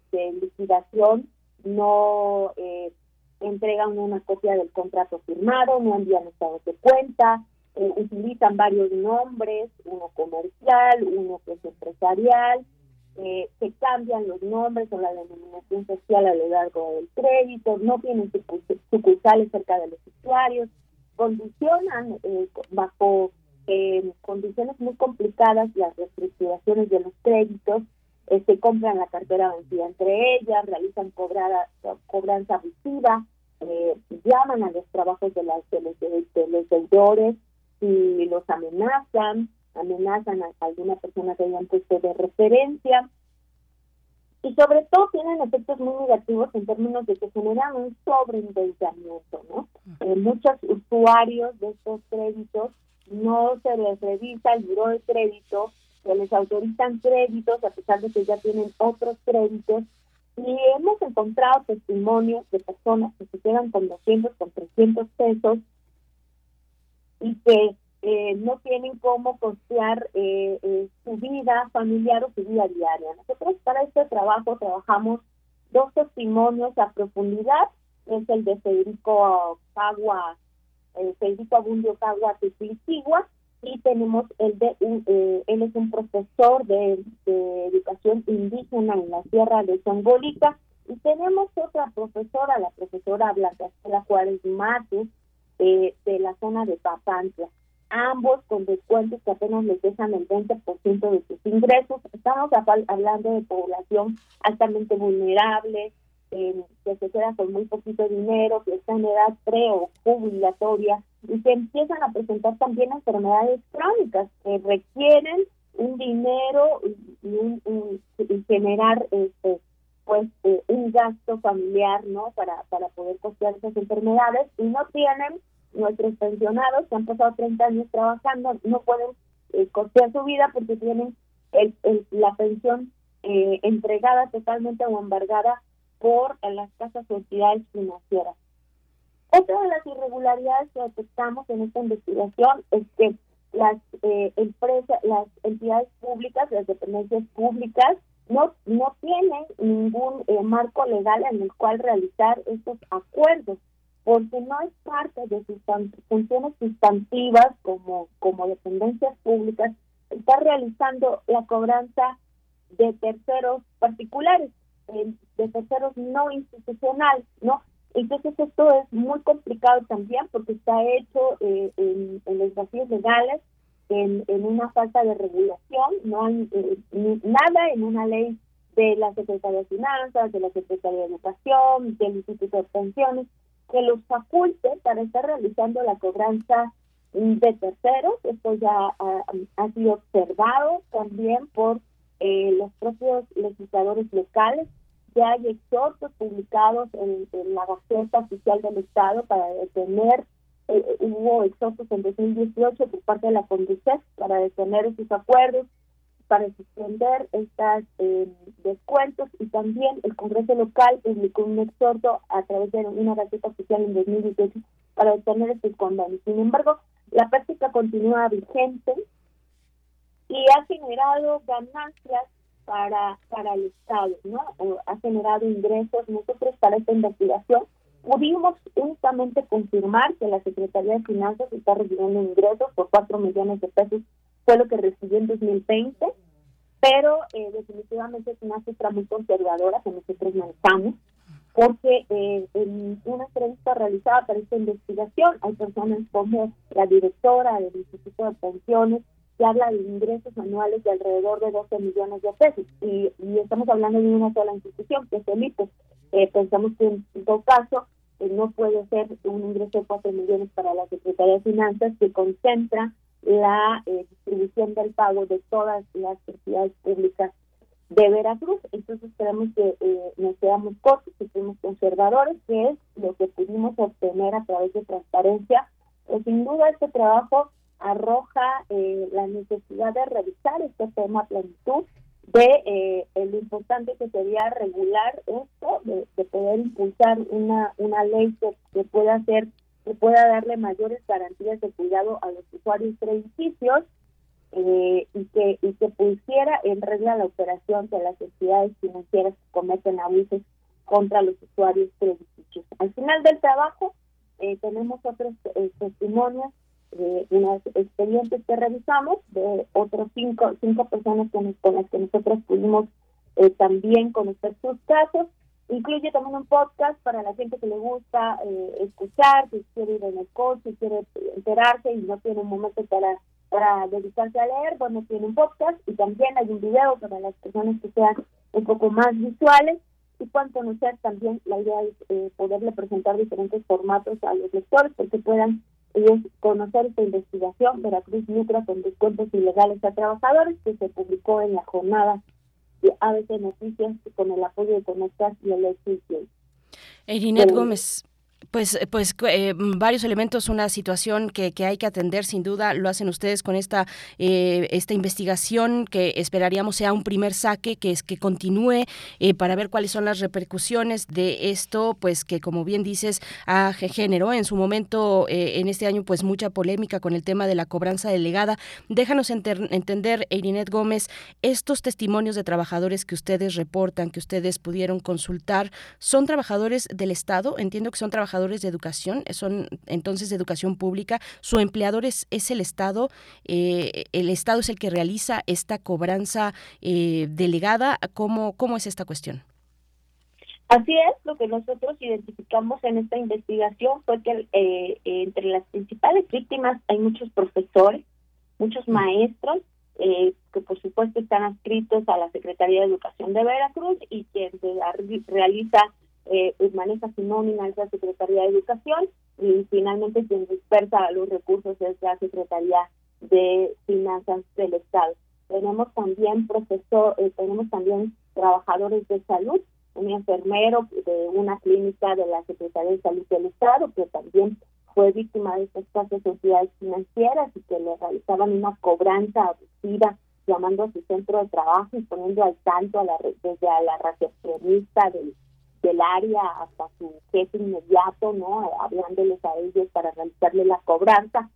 liquidación, no eh, entregan una copia del contrato firmado, no envían estados de cuenta, utilizan varios nombres, uno comercial, uno que es empresarial, eh, se cambian los nombres o la denominación social a lo largo del crédito, no tienen sucursales cerca de los usuarios, condicionan eh, bajo eh, condiciones muy complicadas las reestructuraciones de los créditos, se compran la cartera vencida entre ellas, realizan cobrada, cobranza abusiva, llaman a los trabajos de, las, de, los, de los deudores y los amenazan, amenazan a alguna persona que hayan puesto de referencia. Y sobre todo tienen efectos muy negativos en términos de que generan un sobreendeudamiento, ¿no? eh, muchos usuarios de estos créditos no se les revisa el buro de crédito, se les autorizan créditos a pesar de que ya tienen otros créditos. Y hemos encontrado testimonios de personas que se quedan con 200, con 300 pesos y que eh, no tienen cómo costear eh, eh, su vida familiar o su vida diaria. Nosotros para este trabajo trabajamos dos testimonios a profundidad, es el de Federico Cagua, Federico Abundio Cagua Tipitigua, y tenemos el de él es un profesor de, educación indígena en la Sierra de Zongolica, y tenemos otra profesora, la profesora Blanca Estela Juárez Matus, de la zona de Papantla ambos con descuentos que apenas les dejan el 20% de sus ingresos. Estamos hablando de población altamente vulnerable, que se queda con muy poquito dinero, que está en edad pre o jubilatoria y que empiezan a presentar también enfermedades crónicas que requieren un dinero y, generar este pues eh, un gasto familiar no para para poder costear esas enfermedades y no tienen nuestros pensionados que han pasado 30 años trabajando no pueden eh, costear su vida porque tienen el, la pensión eh, entregada totalmente o embargada por las casas o entidades financieras. Otra de las irregularidades que detectamos en esta investigación es que las eh, empresas, las entidades públicas, las dependencias públicas, no, no tienen ningún marco legal en el cual realizar estos acuerdos porque no es parte de sus funciones sustantivas como, como dependencias públicas, está realizando la cobranza de terceros particulares, de terceros no institucionales, ¿no? Entonces esto es muy complicado también porque está hecho eh, en, los vacíos legales, en, en, una falta de regulación, no hay eh, nada en una ley de la Secretaría de Finanzas, de la Secretaría de Educación, del Instituto de Pensiones, que los faculte para estar realizando la cobranza de terceros. Esto ya ha, sido observado también por eh, los propios legisladores locales. Ya hay exhortos publicados en, la Gaceta Oficial del Estado para detener, eh, hubo exhortos en 2018 por parte de la Conducef para detener esos acuerdos para suspender estos eh, descuentos y también el Congreso local publicó un exhorto a través de una receta oficial en 2018 para detener estos convenios. Sin embargo, la práctica continúa vigente y ha generado ganancias para para el Estado, ¿no? ha generado ingresos. Nosotros para esta investigación pudimos únicamente confirmar que la Secretaría de Finanzas está recibiendo ingresos por 4 millones de pesos fue lo que recibió en 2020, pero eh, definitivamente es una cifra muy conservadora que nosotros manejamos, porque eh, en una entrevista realizada para esta investigación hay personas como la directora del Instituto de Pensiones que habla de ingresos anuales de alrededor de 12 millones de pesos y, estamos hablando de una sola institución que es el IPE. Eh, pensamos que en todo caso no puede ser un ingreso de 4 millones para la Secretaría de Finanzas que concentra la eh, distribución del pago de todas las entidades públicas de Veracruz. Entonces queremos que eh, nos quedamos cortos, que somos conservadores, que es lo que pudimos obtener a través de transparencia. Pues sin duda este trabajo arroja eh, la necesidad de revisar este tema a plenitud, de lo importante que sería regular esto, de, poder impulsar una, una ley que, que pueda ser que pueda darle mayores garantías de cuidado a los usuarios crediticios eh, y que y que pusiera en regla la operación de las entidades financieras que cometen abusos contra los usuarios crediticios. Al final del trabajo eh, tenemos otros eh, testimonios de unos expedientes que revisamos de otros cinco cinco personas con, con las que nosotros pudimos también conocer sus casos Incluye también un podcast para la gente que le gusta eh, escuchar, que quiere ir en el coche, quiere enterarse y no tiene un momento para, para dedicarse a leer, bueno, tiene un podcast y también hay un video para las personas que sean un poco más visuales y puedan conocer también, la idea es eh, poderle presentar diferentes formatos a los lectores porque puedan ellos conocer esta investigación, Veracruz Lucra con descuentos ilegales a trabajadores, que se publicó en la jornada ABC Noticias con el apoyo de Conectas y el Erinet Gómez, Pues, pues eh, varios elementos, una situación que, que, hay que atender sin duda, lo hacen ustedes con esta, eh, esta investigación que esperaríamos sea un primer saque, que es que continúe eh, para ver cuáles son las repercusiones de esto, pues que como bien dices, a, generó en su momento, en este año, pues mucha polémica con el tema de la cobranza delegada. Déjanos entender, Irinet Gómez, estos testimonios de trabajadores que ustedes reportan, que ustedes pudieron consultar, ¿son trabajadores del Estado? Entiendo que son trabajadores trabajadores de educación, son entonces de educación pública, su empleador es, es el Estado, eh, el Estado es el que realiza esta cobranza eh, delegada, ¿Cómo, ¿cómo es esta cuestión? Así es, lo que nosotros identificamos en esta investigación fue que eh, entre las principales víctimas hay muchos profesores, muchos maestros, que por supuesto están adscritos a la Secretaría de Educación de Veracruz y quien realiza eh, maneja su nómina es la Secretaría de Educación y finalmente quien dispersa los recursos es la Secretaría de Finanzas del Estado. Tenemos también profesor, eh, tenemos también trabajadores de salud, un enfermero de una clínica de la Secretaría de Salud del Estado que también fue víctima de estas clases sociedades financieras y que le realizaban una cobranza abusiva llamando a su centro de trabajo y poniendo al tanto a la, desde a la recepcionista del del área hasta su jefe inmediato, ¿no? Hablándoles a ellos para realizarle la cobranza.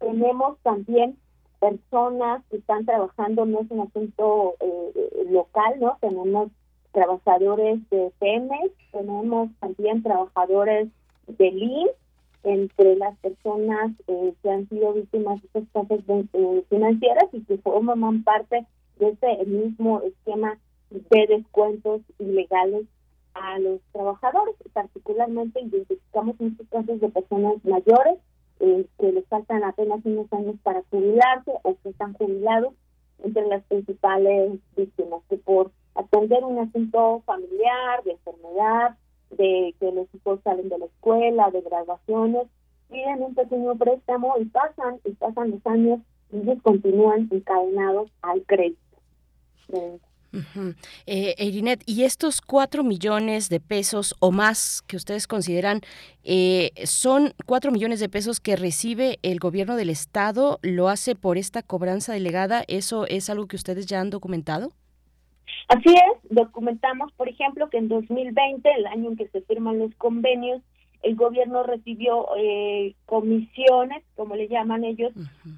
Tenemos también personas que están trabajando, no es un asunto eh, local, ¿no? Tenemos trabajadores de FEMES, tenemos también trabajadores de LIN, entre las personas eh, que han sido víctimas de estas cosas eh, financieras y que forman parte de ese mismo esquema de descuentos ilegales a los trabajadores, particularmente identificamos muchos casos de personas mayores eh, que les faltan apenas unos años para jubilarse o que están jubilados entre las principales víctimas, que por atender un asunto familiar, de enfermedad, de que los hijos salen de la escuela, de graduaciones, piden un pequeño préstamo y pasan, y pasan los años y ellos continúan encadenados al crédito. Uh ¿y estos cuatro millones de pesos o más que ustedes consideran eh, son cuatro millones de pesos que recibe el gobierno del Estado? ¿Lo hace por esta cobranza delegada? ¿Eso es algo que ustedes ya han documentado? Así es, documentamos, por ejemplo, que en 2020, el año en que se firman los convenios, el gobierno recibió eh, comisiones, como le llaman ellos,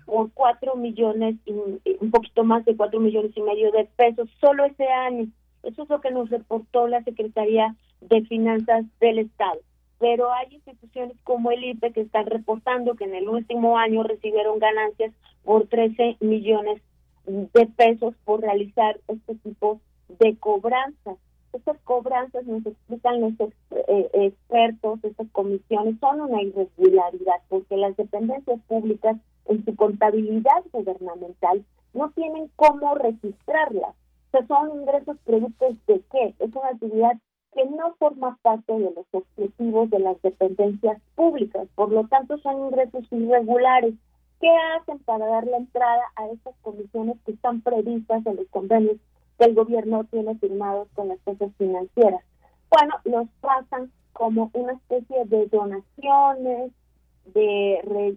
por cuatro millones, y, un poquito más de cuatro millones y medio de pesos solo ese año. Eso es lo que nos reportó la Secretaría de Finanzas del Estado. Pero hay instituciones como el IPE que están reportando que en el último año recibieron ganancias por 13 millones de pesos por realizar este tipo de cobranzas. Estas cobranzas, nos explican los eh, expertos, estas comisiones, son una irregularidad porque las dependencias públicas en su contabilidad gubernamental no tienen cómo registrarlas. O sea, son ingresos productos de qué? Es una actividad que no forma parte de los objetivos de las dependencias públicas, por lo tanto son ingresos irregulares. ¿Qué hacen para dar la entrada a estas comisiones que están previstas en los convenios que el gobierno tiene firmados con las cosas financieras. Bueno, los pasan como una especie de donaciones, de,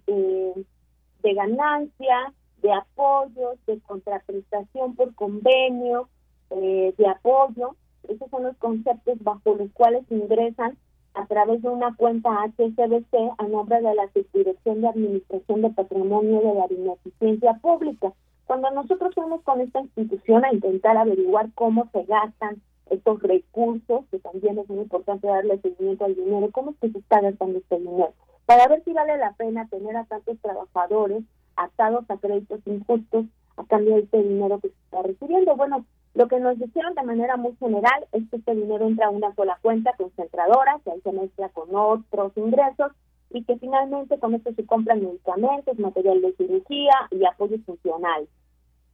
de, ganancia, de apoyos, de contraprestación por convenio, eh, de apoyo. Esos son los conceptos bajo los cuales ingresan a través de una cuenta HSBC a nombre de la Subdirección de Administración de Patrimonio de la Beneficencia Pública. Cuando nosotros fuimos con esta institución a intentar averiguar cómo se gastan estos recursos, que también es muy importante darle seguimiento al dinero, cómo es que se está gastando este dinero, para ver si vale la pena tener a tantos trabajadores atados a créditos injustos a cambio de este dinero que se está recibiendo. Bueno, lo que nos dijeron de manera muy general es que este dinero entra a una sola cuenta concentradora, que ahí se mezcla con otros ingresos, y que finalmente con esto se compran medicamentos, material de cirugía y apoyo funcional.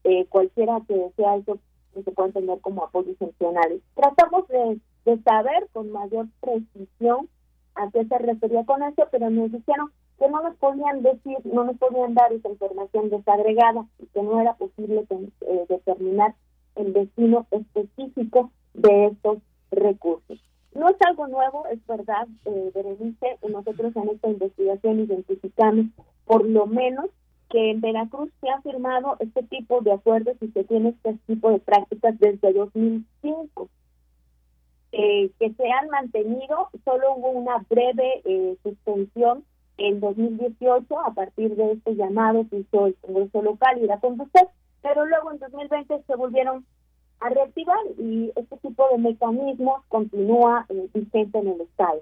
Eh, cualquiera que sea eso que se puede entender como apoyos funcionales. Tratamos de, saber con mayor precisión a qué se refería con eso, pero nos dijeron que no nos podían decir, no nos podían dar esa información desagregada y que no era posible eh, determinar el destino específico de estos recursos. No es algo nuevo, es verdad, eh, Berenice, nosotros en esta investigación identificamos por lo menos que en Veracruz se ha firmado este tipo de acuerdos y se tiene este tipo de prácticas desde 2005. Eh, que se han mantenido, solo hubo una breve eh, suspensión en 2018 a partir de este llamado que hizo el Congreso local y la usted, pero luego en 2020 se volvieron a reactivar y este tipo de mecanismos continúa eh, vigente en el Estado.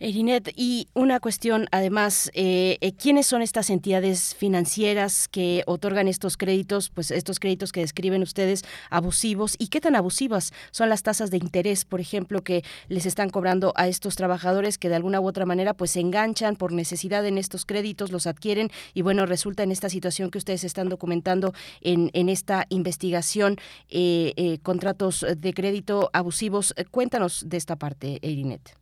Erinet, y una cuestión además, eh, eh, ¿quiénes son estas entidades financieras que otorgan estos créditos, pues estos créditos que describen ustedes abusivos y qué tan abusivas son las tasas de interés, por ejemplo, que les están cobrando a estos trabajadores que de alguna u otra manera pues se enganchan por necesidad en estos créditos, los adquieren y bueno, resulta en esta situación que ustedes están documentando en, en esta investigación, eh, contratos de crédito abusivos. Cuéntanos de esta parte, Erinet.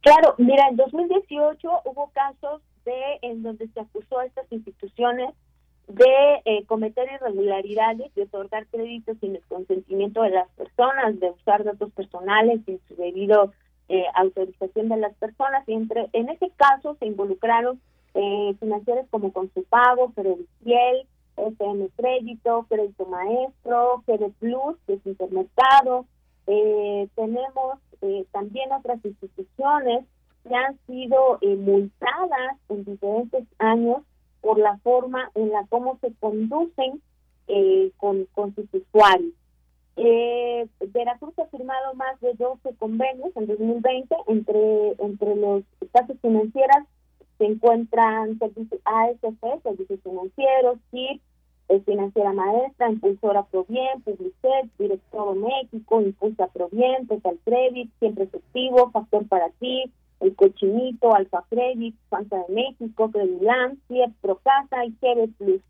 Claro, mira, en 2018 hubo casos de en donde se acusó a estas instituciones de eh, cometer irregularidades, de otorgar créditos sin el consentimiento de las personas, de usar datos personales sin su debido eh, autorización de las personas. Y entre, en ese caso se involucraron eh, financieros como Consupago, Crediciel, FM Crédito, Crédito Maestro, GD Plus, que es Intermercado. Eh, tenemos eh, también otras instituciones que han sido eh, multadas en diferentes años por la forma en la cómo se conducen eh, con, con sus usuarios. Eh, Veracruz ha firmado más de 12 convenios en 2020 entre entre los casos financieras se encuentran servicios ASF, servicios financieros, CIP, Financiera Maestra, Impulsora Provien, Publicet, Director México, Impulsa Provien, Total Credit, Siempre Efectivo, Factor para ti, El Cochinito, Alfa Credit, Fanta de México, Crediland, CIEP Procasa y GB Plus.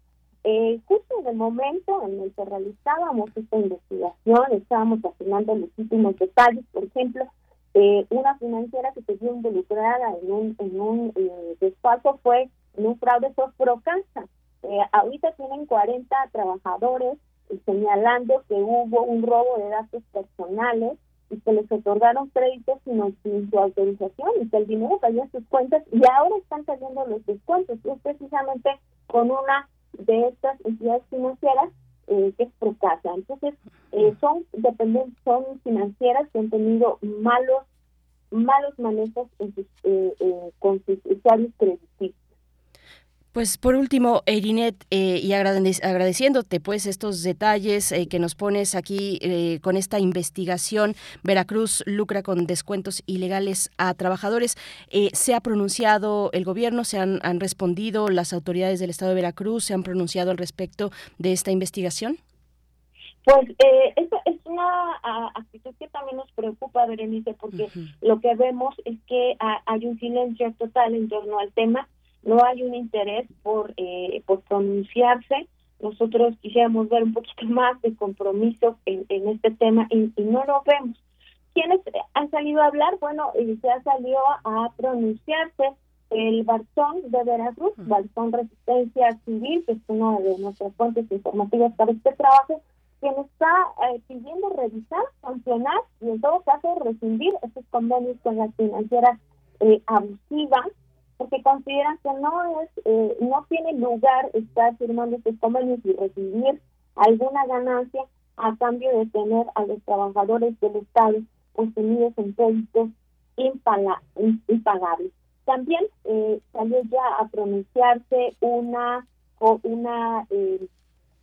Eh, justo en el momento en el que realizábamos esta investigación, estábamos afinando los últimos detalles, por ejemplo, eh, una financiera que se vio involucrada en un, en un eh, fue en un fraude por Procasa eh, ahorita tienen 40 trabajadores señalando que hubo un robo de datos personales y que les otorgaron créditos sin, su autorización y que el dinero cayó en sus cuentas y ahora están cayendo los descuentos. Y es precisamente con una de estas entidades financieras eh, que es Procasa. Entonces, eh, son dependientes, son financieras que han tenido malos malos manejos en sus, con sus usuarios crediticios. Pues por último, Erinet, eh, y agradeciéndote pues estos detalles eh, que nos pones aquí eh, con esta investigación, Veracruz lucra con descuentos ilegales a trabajadores. ¿Se ha pronunciado el gobierno, se han, han, respondido las autoridades del Estado de Veracruz, se han pronunciado al respecto de esta investigación? Pues eh, es, es una actitud que también nos preocupa, Berenice, porque lo que vemos es que hay un silencio total en torno al tema no hay un interés por, eh, por pronunciarse. Nosotros quisiéramos ver un poquito [laughs] más de compromiso en, en este tema y, no lo vemos. ¿Quiénes han salido a hablar? Bueno, eh, se ha salido a pronunciarse el Barzón de Veracruz, Barzón Resistencia Civil, que es una de nuestras fuentes informativas para este trabajo, quien está eh, pidiendo revisar, sancionar y en todo caso rescindir esos convenios con las financieras eh, abusivas porque consideran que no es eh, no tiene lugar estar firmando estos convenios y recibir alguna ganancia a cambio de tener a los trabajadores del Estado contenidos en créditos impagables. También eh, salió ya a pronunciarse una una eh,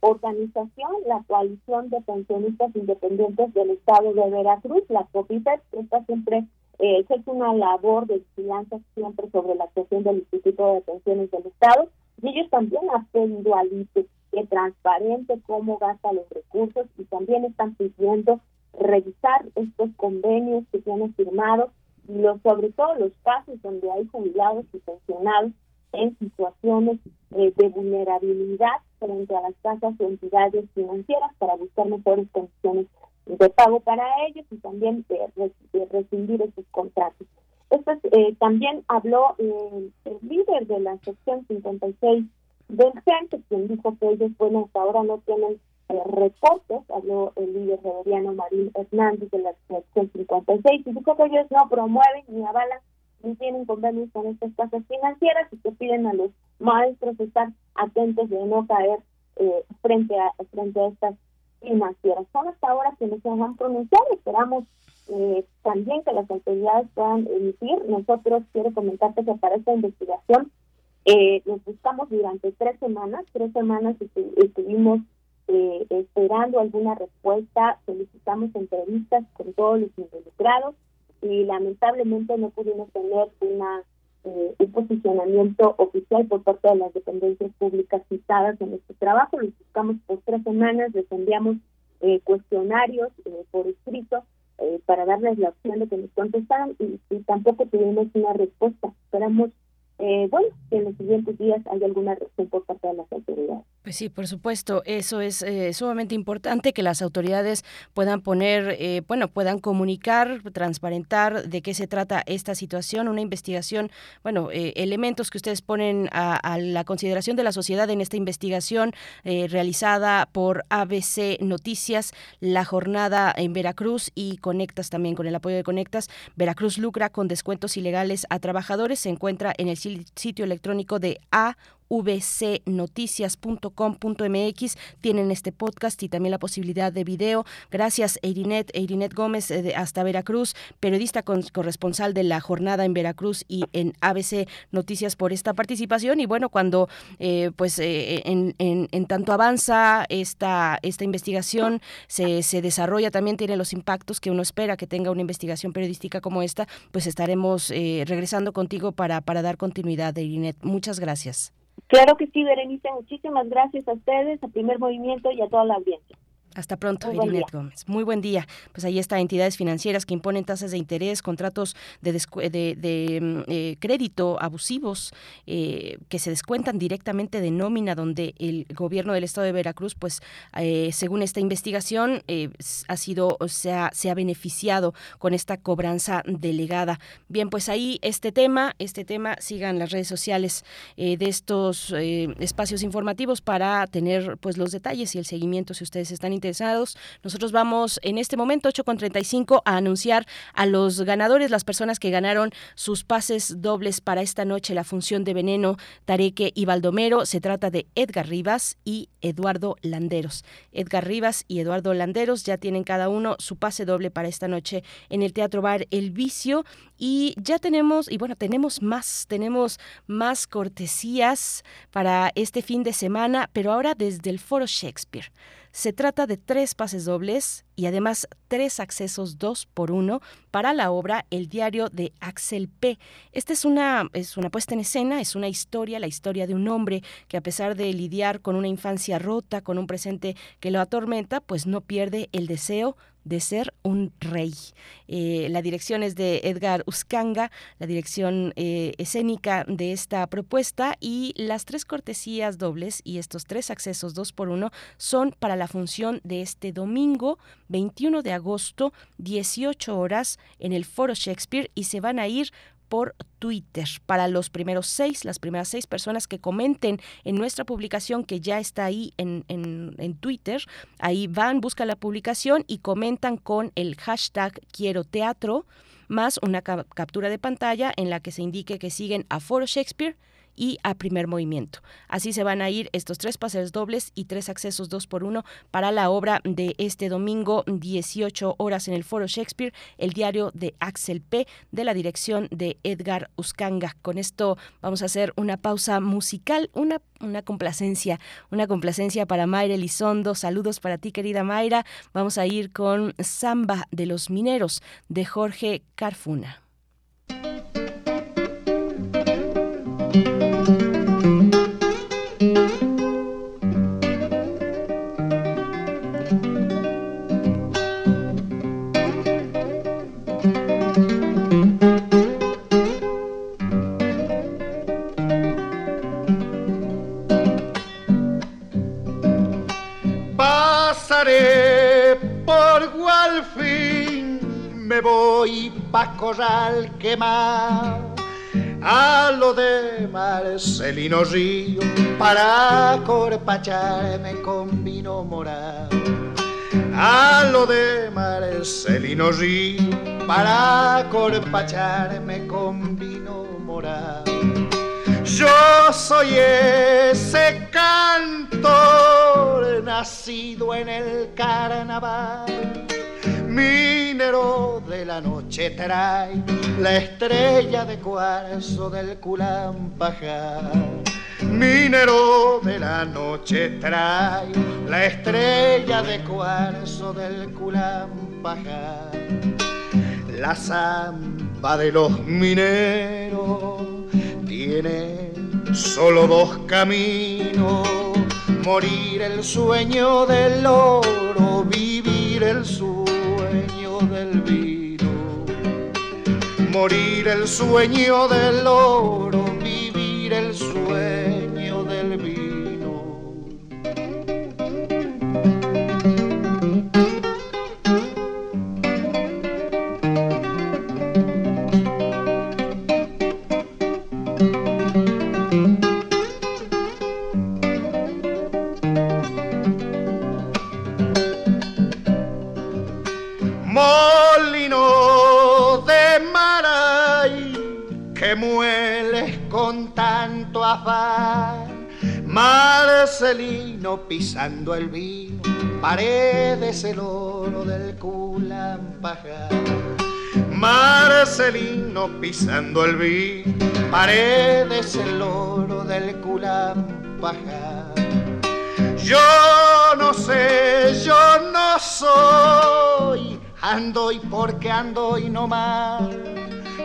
organización, la Coalición de Pensionistas Independientes del Estado de Veracruz, la COPIPET, que está siempre eh, es una labor de vigilancia siempre sobre la actuación del Instituto de Pensiones del Estado y ellos también han pedido al ICE que transparente cómo gasta los recursos y también están pidiendo revisar estos convenios que tienen firmados y los, sobre todo los casos donde hay jubilados y pensionados en situaciones eh, de vulnerabilidad frente a las casas o entidades financieras para buscar mejores condiciones de pago para ellos y también de, rescindir esos contratos. Esto eh, también habló eh, el líder de la sección 56 del CENTE, quien dijo que ellos, bueno, hasta ahora no tienen reportes, habló el líder rebeliano Marín Hernández de la sección 56, y dijo que ellos no promueven ni avalan ni tienen convenios con estas casas financieras y que piden a los maestros estar atentos de no caer eh, frente a frente a estas financieras. Son hasta ahora quienes se han pronunciado, esperamos eh, también que las autoridades puedan emitir. Nosotros quiero comentarte que para esta investigación eh, nos buscamos durante tres semanas, tres semanas estuvimos eh, esperando alguna respuesta, solicitamos entrevistas con todos los involucrados y lamentablemente no pudimos tener una eh, un posicionamiento oficial por parte de las dependencias públicas citadas en este trabajo. Los buscamos por tres semanas, les enviamos eh, cuestionarios eh, por escrito para darles la opción de que nos contestaran y tampoco tuvimos una respuesta. Esperamos eh, bueno, en los siguientes días hay alguna reacción por parte de las autoridades. Pues sí, por supuesto, eso es eh, sumamente importante que las autoridades puedan poner, eh, bueno, puedan comunicar, transparentar de qué se trata esta situación, una investigación, bueno, elementos que ustedes ponen a, la consideración de la sociedad en esta investigación realizada por ABC Noticias, la jornada en Veracruz y Conectas también con el apoyo de Conectas. Veracruz lucra con descuentos ilegales a trabajadores, se encuentra en el sitio electrónico de A vcnoticias.com.mx tienen este podcast y también la posibilidad de video. Gracias Eirinet, Eirinet Gómez eh, hasta Veracruz, periodista corresponsal de la jornada en Veracruz y en ABC Noticias por esta participación y bueno, cuando eh, pues eh, en, en, tanto avanza esta, esta investigación, se, se desarrolla, también tiene los impactos que uno espera que tenga una investigación periodística como esta, pues estaremos regresando contigo para, para dar continuidad, Eirinet. Muchas gracias. Claro que sí, Berenice. Muchísimas gracias a ustedes, a Primer Movimiento y a toda la audiencia. Hasta pronto, Irinet Gómez. Muy buen día. Pues ahí está, entidades financieras que imponen tasas de interés, contratos de, de, mm, eh, crédito abusivos eh, que se descuentan directamente de nómina, donde el gobierno del estado de Veracruz, pues eh, según esta investigación, ha sido, se ha, se ha beneficiado con esta cobranza delegada. Bien, pues ahí este tema, este tema, sigan las redes sociales de estos espacios informativos para tener pues los detalles y el seguimiento si ustedes están interesados nosotros vamos en este momento, 8.35, a anunciar a los ganadores, las personas que ganaron sus pases dobles para esta noche, la función de Veneno, Tareque y Baldomero. Se trata de Edgar Rivas y Eduardo Landeros. Edgar Rivas y Eduardo Landeros ya tienen cada uno su pase doble para esta noche en el Teatro Bar El Vicio. Y ya tenemos, y bueno, tenemos más, tenemos más cortesías para este fin de semana, pero ahora desde el Foro Shakespeare. Se trata de tres pases dobles y además tres accesos dos por uno para la obra El diario de Axel P. Esta es una, es una puesta en escena, es una historia, la historia de un hombre que a pesar de lidiar con una infancia rota, con un presente que lo atormenta, pues no pierde el deseo de ser un rey. Eh, la dirección es de Edgar Uscanga, la dirección eh, escénica de esta propuesta y las tres cortesías dobles y estos tres accesos dos por uno son para la función de este domingo 21 de agosto, 18 horas en el Foro Shakespeare y se van a ir por Twitter. Para los primeros seis, las primeras seis personas que comenten en nuestra publicación que ya está ahí en, en, Twitter, ahí van, buscan la publicación y comentan con el hashtag quiero teatro más una captura de pantalla en la que se indique que siguen a Foro Shakespeare y a primer movimiento. Así se van a ir estos tres pases dobles y tres accesos dos por uno para la obra de este domingo 18 horas en el Foro Shakespeare, el diario de Axel P. de la dirección de Edgar Uscanga. Con esto vamos a hacer una pausa musical, una, una complacencia, una complacencia para Mayra Elizondo. Saludos para ti, querida Mayra. Vamos a ir con Samba de los Mineros de Jorge Carfuna. Voy pa' corral quemar. a lo de Marcelino Río para corpacharme con vino morado. A lo de Marcelino Río para corpacharme con vino morado. Yo soy ese cantor nacido en el carnaval minero de la noche trae la estrella de cuarzo del Culampajar. Minero de la noche trae la estrella de cuarzo del Culampajar. La zamba de los mineros tiene solo dos caminos. Morir el sueño del oro, vivir el sueño del vino. Morir el sueño del oro, vivir el sueño Marcelino pisando el vino, paredes el oro del Culampajar. Marcelino pisando el vino, paredes el oro del Culampajar. Yo no sé, yo no soy, ando y porque ando y no más.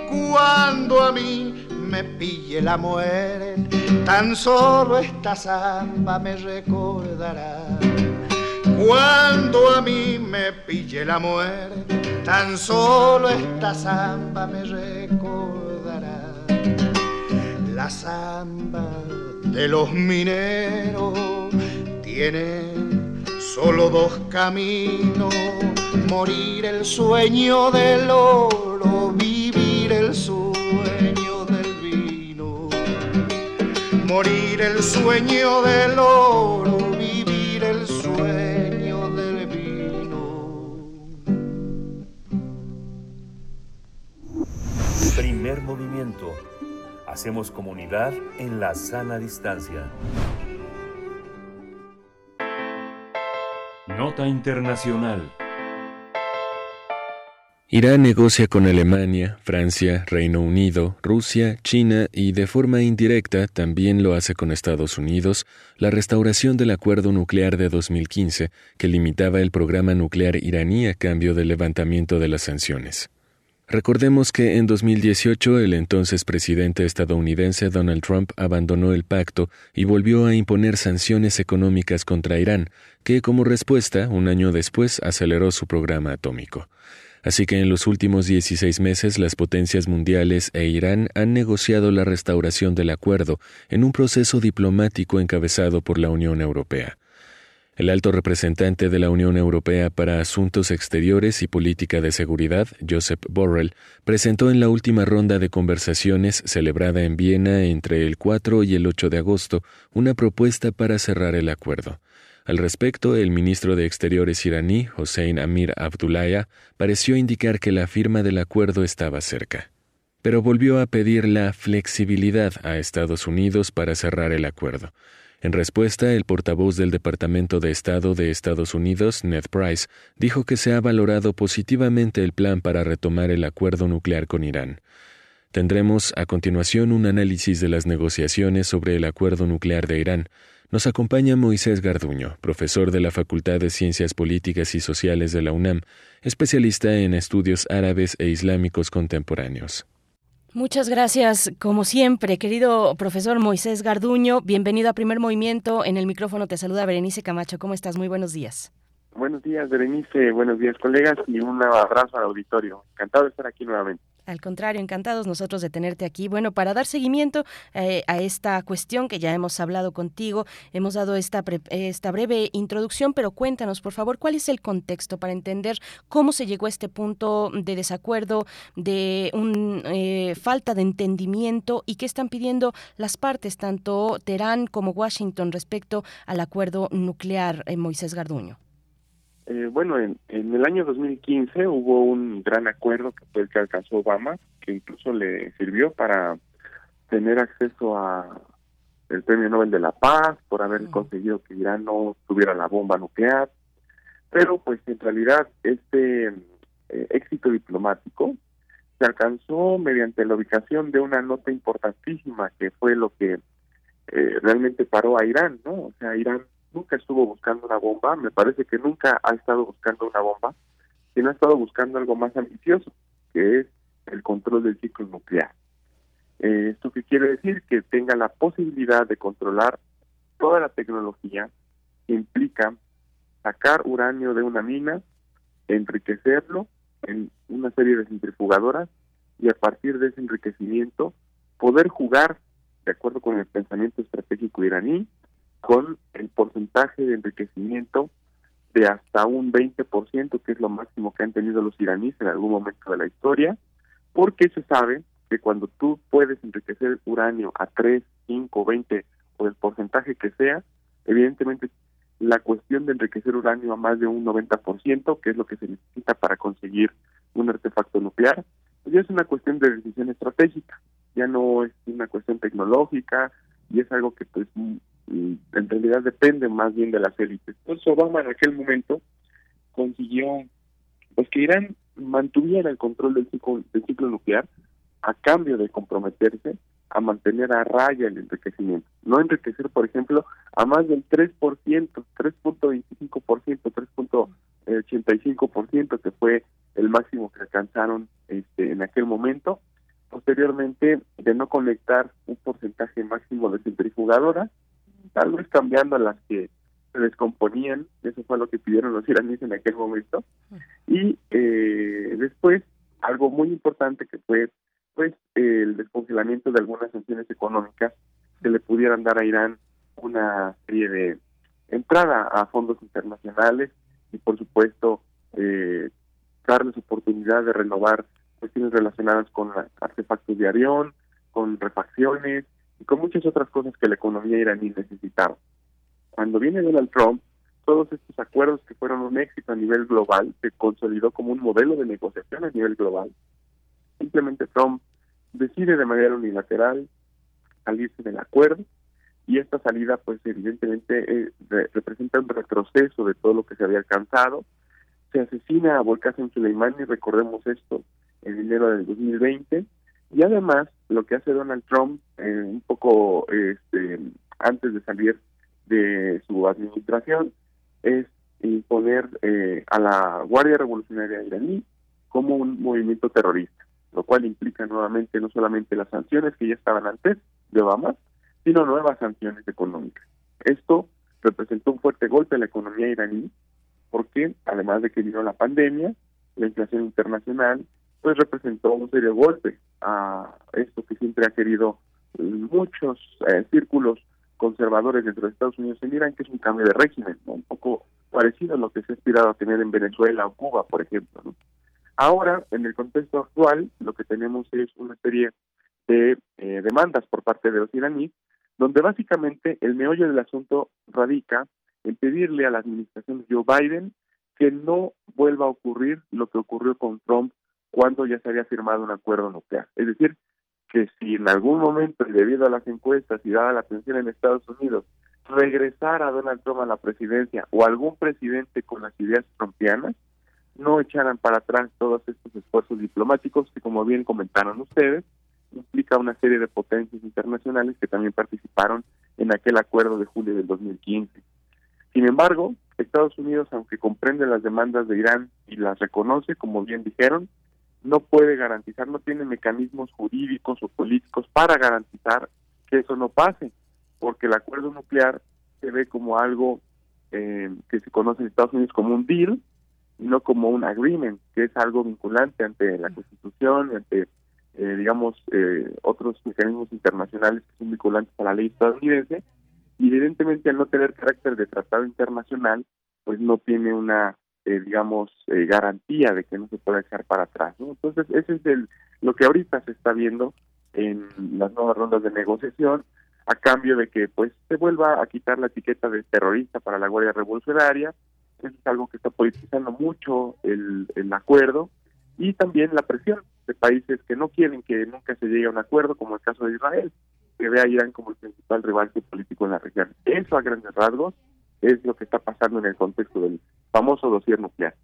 Cuando a mí me pille la muerte, tan solo esta samba me recordará. Cuando a mí me pille la muerte, tan solo esta samba me recordará. La samba de los mineros tiene solo dos caminos, morir el sueño del oro, vivir el sueño Morir el sueño del oro, vivir el sueño del vino. Primer movimiento. Hacemos comunidad en la sana distancia. Nota Internacional. Irán negocia con Alemania, Francia, Reino Unido, Rusia, China y de forma indirecta también lo hace con Estados Unidos la restauración del acuerdo nuclear de 2015 que limitaba el programa nuclear iraní a cambio del levantamiento de las sanciones. Recordemos que en 2018 el entonces presidente estadounidense Donald Trump abandonó el pacto y volvió a imponer sanciones económicas contra Irán, que como respuesta, un año después, aceleró su programa atómico. Así que en los últimos 16 meses las potencias mundiales e Irán han negociado la restauración del acuerdo en un proceso diplomático encabezado por la Unión Europea. El alto representante de la Unión Europea para Asuntos Exteriores y Política de Seguridad, Joseph Borrell, presentó en la última ronda de conversaciones celebrada en Viena entre el 4 y el 8 de agosto una propuesta para cerrar el acuerdo. Al respecto, el ministro de Exteriores iraní, Hossein Amir Abdullaya, pareció indicar que la firma del acuerdo estaba cerca. Pero volvió a pedir la flexibilidad a Estados Unidos para cerrar el acuerdo. En respuesta, el portavoz del Departamento de Estado de Estados Unidos, Ned Price, dijo que se ha valorado positivamente el plan para retomar el acuerdo nuclear con Irán. Tendremos a continuación un análisis de las negociaciones sobre el acuerdo nuclear de Irán. Nos acompaña Moisés Garduño, profesor de la Facultad de Ciencias Políticas y Sociales de la UNAM, especialista en estudios árabes e islámicos contemporáneos. Muchas gracias, como siempre, querido profesor Moisés Garduño. Bienvenido a Primer Movimiento. En el micrófono te saluda Berenice Camacho. ¿Cómo estás? Muy buenos días. Buenos días, Berenice. Buenos días, colegas. Y un abrazo al auditorio. Encantado de estar aquí nuevamente. Al contrario, encantados nosotros de tenerte aquí. Bueno, para dar seguimiento eh, a esta cuestión que ya hemos hablado contigo, hemos dado esta, esta breve introducción, pero cuéntanos, por favor, cuál es el contexto para entender cómo se llegó a este punto de desacuerdo, de un, eh, falta de entendimiento y qué están pidiendo las partes, tanto Teherán como Washington, respecto al acuerdo nuclear, eh, Moisés Garduño. Eh, bueno, en, el año 2015 hubo un gran acuerdo que fue el que alcanzó Obama, que incluso le sirvió para tener acceso a el Premio Nobel de la Paz por haber conseguido que Irán no tuviera la bomba nuclear. Pero pues en realidad este eh, éxito diplomático se alcanzó mediante la ubicación de una nota importantísima que fue lo que eh, realmente paró a Irán, ¿no? O sea, Irán nunca estuvo buscando una bomba, me parece que nunca ha estado buscando una bomba, sino ha estado buscando algo más ambicioso, que es el control del ciclo nuclear. Eh, ¿Esto qué quiere decir? Que tenga la posibilidad de controlar toda la tecnología implica sacar uranio de una mina, enriquecerlo en una serie de centrifugadoras y a partir de ese enriquecimiento poder jugar, de acuerdo con el pensamiento estratégico iraní, con el porcentaje de enriquecimiento de hasta un 20%, que es lo máximo que han tenido los iraníes en algún momento de la historia, porque se sabe que cuando tú puedes enriquecer uranio a 3, 5, 20 o el porcentaje que sea, evidentemente la cuestión de enriquecer uranio a más de un 90%, que es lo que se necesita para conseguir un artefacto nuclear, pues ya es una cuestión de decisión estratégica, ya no es una cuestión tecnológica y es algo que pues en realidad depende más bien de las élites. Entonces Obama en aquel momento consiguió pues que Irán mantuviera el control del ciclo, del ciclo nuclear a cambio de comprometerse a mantener a raya el enriquecimiento. No enriquecer, por ejemplo, a más del 3%, 3.25%, 3.85%, que fue el máximo que alcanzaron este, en aquel momento. Posteriormente, de no conectar un porcentaje máximo de centrifugadoras, tal vez cambiando las que se descomponían, eso fue lo que pidieron los iraníes en aquel momento, y eh, después algo muy importante que fue pues el descongelamiento de algunas sanciones económicas que le pudieran dar a Irán una serie de entrada a fondos internacionales y por supuesto eh, darles oportunidad de renovar cuestiones relacionadas con artefactos de avión, con refacciones, y con muchas otras cosas que la economía iraní necesitaba. Cuando viene Donald Trump, todos estos acuerdos que fueron un éxito a nivel global, se consolidó como un modelo de negociación a nivel global. Simplemente Trump decide de manera unilateral salirse del acuerdo y esta salida pues evidentemente eh, representa un retroceso de todo lo que se había alcanzado. Se asesina a Volkasen Soleimani, recordemos esto, en enero del 2020, y además, lo que hace Donald Trump eh, un poco este, antes de salir de su administración es imponer eh, a la Guardia Revolucionaria iraní como un movimiento terrorista, lo cual implica nuevamente no solamente las sanciones que ya estaban antes de Obama, sino nuevas sanciones económicas. Esto representó un fuerte golpe a la economía iraní, porque además de que vino la pandemia, la inflación internacional, pues representó un serio golpe a esto que siempre ha querido muchos eh, círculos conservadores dentro de Estados Unidos en Irán, que es un cambio de régimen, un poco parecido a lo que se ha aspirado a tener en Venezuela o Cuba, por ejemplo. Ahora, en el contexto actual, lo que tenemos es una serie de eh, demandas por parte de los iraníes, donde básicamente el meollo del asunto radica en pedirle a la administración de Joe Biden que no vuelva a ocurrir lo que ocurrió con Trump cuando ya se había firmado un acuerdo nuclear. Es decir, que si en algún momento, debido a las encuestas y dada la atención en Estados Unidos, regresara Donald Trump a la presidencia o algún presidente con las ideas trumpianas, no echaran para atrás todos estos esfuerzos diplomáticos que, como bien comentaron ustedes, implica una serie de potencias internacionales que también participaron en aquel acuerdo de julio del 2015. Sin embargo, Estados Unidos, aunque comprende las demandas de Irán y las reconoce, como bien dijeron, no puede garantizar, no tiene mecanismos jurídicos o políticos para garantizar que eso no pase, porque el acuerdo nuclear se ve como algo eh, que se conoce en Estados Unidos como un deal, no como un agreement, que es algo vinculante ante la Constitución, ante, eh, digamos, eh, otros mecanismos internacionales que son vinculantes a la ley estadounidense. Y evidentemente, al no tener carácter de tratado internacional, pues no tiene una, eh, digamos, garantía de que no se pueda echar para atrás. ¿no? Entonces, ese es el, lo que ahorita se está viendo en las nuevas rondas de negociación a cambio de que pues se vuelva a quitar la etiqueta de terrorista para la Guardia Revolucionaria. Eso es algo que está politizando mucho el, el acuerdo y también la presión de países que no quieren que nunca se llegue a un acuerdo, como el caso de Israel, que ve a Irán como el principal rival político en la región. Eso a grandes rasgos es lo que está pasando en el contexto del famoso dossier nuclear.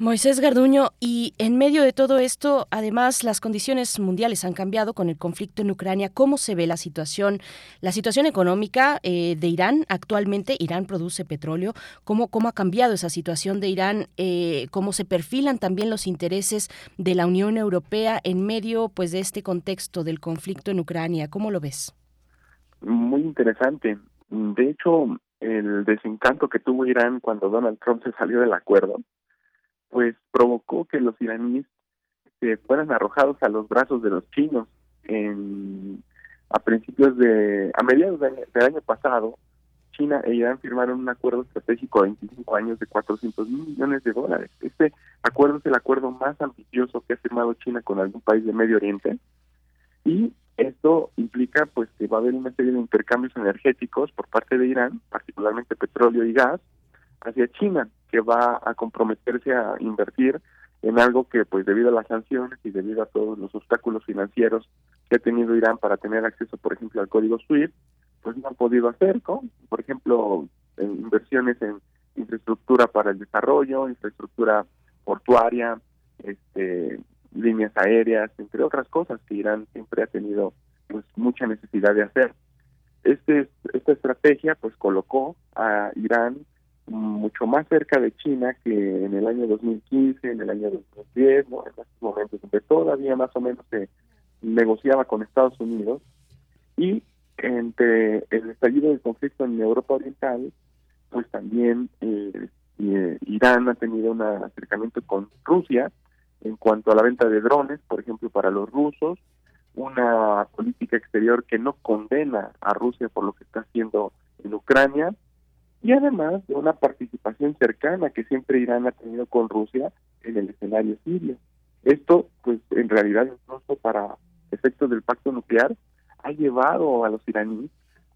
Moisés Garduño, y en medio de todo esto, además, las condiciones mundiales han cambiado con el conflicto en Ucrania. ¿Cómo se ve la situación, la situación económica eh, de Irán? Actualmente, Irán produce petróleo. ¿Cómo, cómo ha cambiado esa situación de Irán? Eh, ¿Cómo se perfilan también los intereses de la Unión Europea en medio, pues, de este contexto del conflicto en Ucrania? ¿Cómo lo ves? Muy interesante. De hecho, el desencanto que tuvo Irán cuando Donald Trump se salió del acuerdo pues provocó que los iraníes se fueran arrojados a los brazos de los chinos en a principios de a mediados del año pasado China e Irán firmaron un acuerdo estratégico de 25 años de 400 mil millones de dólares. Este acuerdo es el acuerdo más ambicioso que ha firmado China con algún país de Medio Oriente y esto implica pues que va a haber una serie de intercambios energéticos por parte de Irán, particularmente petróleo y gas, hacia China que va a comprometerse a invertir en algo que pues debido a las sanciones y debido a todos los obstáculos financieros que ha tenido Irán para tener acceso por ejemplo al código SWIFT pues no han podido hacer ¿no? por ejemplo inversiones en infraestructura para el desarrollo infraestructura portuaria este líneas aéreas entre otras cosas que Irán siempre ha tenido pues mucha necesidad de hacer este esta estrategia pues colocó a Irán mucho más cerca de China que en el año 2015, en el año 2010, ¿no? en estos momentos donde todavía más o menos se negociaba con Estados Unidos y entre el estallido del conflicto en Europa Oriental, pues también eh, eh, Irán ha tenido un acercamiento con Rusia en cuanto a la venta de drones, por ejemplo, para los rusos, una política exterior que no condena a Rusia por lo que está haciendo en Ucrania, y además de una participación cercana que siempre Irán ha tenido con Rusia en el escenario sirio. Esto, pues en realidad, incluso para efectos del pacto nuclear, ha llevado a los iraníes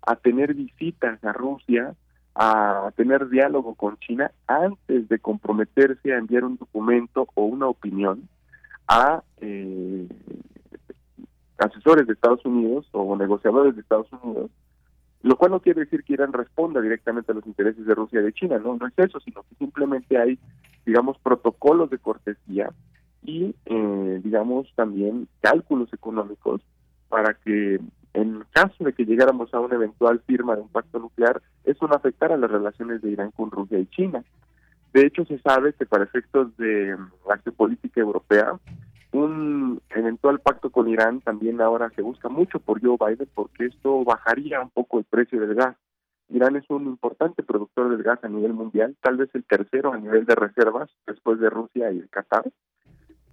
a tener visitas a Rusia, a tener diálogo con China antes de comprometerse a enviar un documento o una opinión a eh, asesores de Estados Unidos o negociadores de Estados Unidos lo cual no quiere decir que Irán responda directamente a los intereses de Rusia y de China, no, no es eso, sino que simplemente hay, digamos, protocolos de cortesía y, eh, digamos, también cálculos económicos para que en caso de que llegáramos a una eventual firma de un pacto nuclear, eso no afectara las relaciones de Irán con Rusia y China. De hecho, se sabe que para efectos de la política europea, un eventual pacto con Irán también ahora se busca mucho por Joe Biden porque esto bajaría un poco el precio del gas. Irán es un importante productor del gas a nivel mundial, tal vez el tercero a nivel de reservas después de Rusia y el Qatar.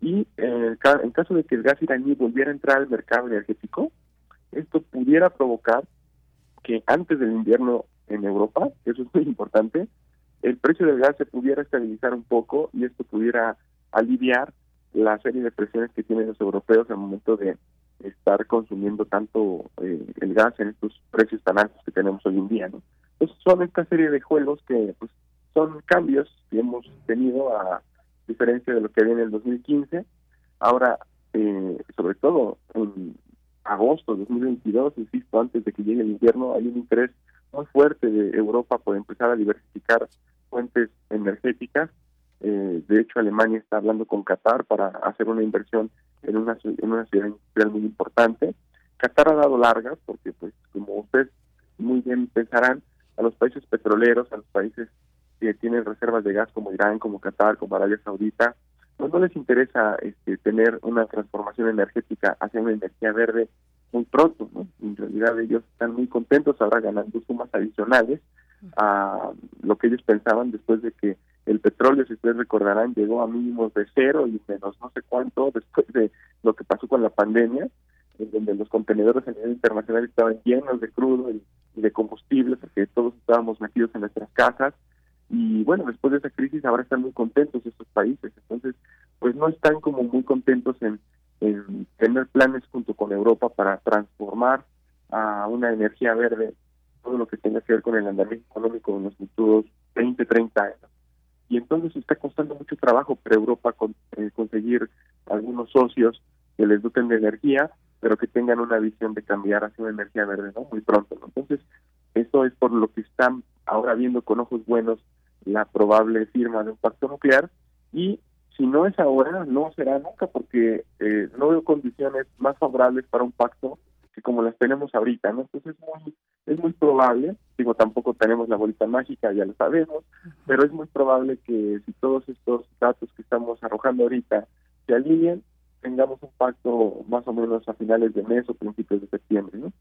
Y eh, en caso de que el gas iraní volviera a entrar al mercado energético, esto pudiera provocar que antes del invierno en Europa, eso es muy importante, el precio del gas se pudiera estabilizar un poco y esto pudiera aliviar la serie de presiones que tienen los europeos al momento de estar consumiendo tanto eh, el gas en estos precios tan altos que tenemos hoy en día, ¿no? Entonces son esta serie de juegos que pues son cambios que hemos tenido a diferencia de lo que había en el 2015. Ahora, eh, sobre todo en agosto de 2022, insisto, antes de que llegue el invierno, hay un interés muy fuerte de Europa por empezar a diversificar fuentes energéticas eh, de hecho, Alemania está hablando con Qatar para hacer una inversión en una, en una ciudad industrial muy importante. Qatar ha dado largas porque, pues, como ustedes muy bien pensarán, a los países petroleros, a los países que tienen reservas de gas como Irán, como Qatar, como Arabia Saudita, pues no les interesa este, tener una transformación energética hacia una energía verde muy pronto. En realidad ellos están muy contentos ahora ganando sumas adicionales a lo que ellos pensaban después de que el petróleo, si ustedes recordarán, llegó a mínimos de cero y menos no sé cuánto después de lo que pasó con la pandemia, en donde los contenedores a nivel internacional estaban llenos de crudo y, de combustible, porque todos estábamos metidos en nuestras casas. Y bueno, después de esa crisis ahora están muy contentos estos países. Entonces, pues no están como muy contentos en, en tener planes junto con Europa para transformar a una energía verde todo lo que tenga que ver con el andamiaje económico de los futuros 20, 30 años. Y entonces está costando mucho trabajo para Europa con, eh, conseguir algunos socios que les doten de energía, pero que tengan una visión de cambiar hacia una energía verde, ¿no? Muy pronto. Entonces, eso es por lo que están ahora viendo con ojos buenos la probable firma de un pacto nuclear y si no es ahora, no será nunca porque eh, no veo condiciones más favorables para un pacto que como las tenemos ahorita, ¿no? Entonces es muy, es muy probable, digo, tampoco tenemos la bolita mágica, ya lo sabemos, pero es muy probable que si todos estos datos que estamos arrojando ahorita se alineen, tengamos un pacto más o menos a finales de mes o principios de septiembre, ¿no?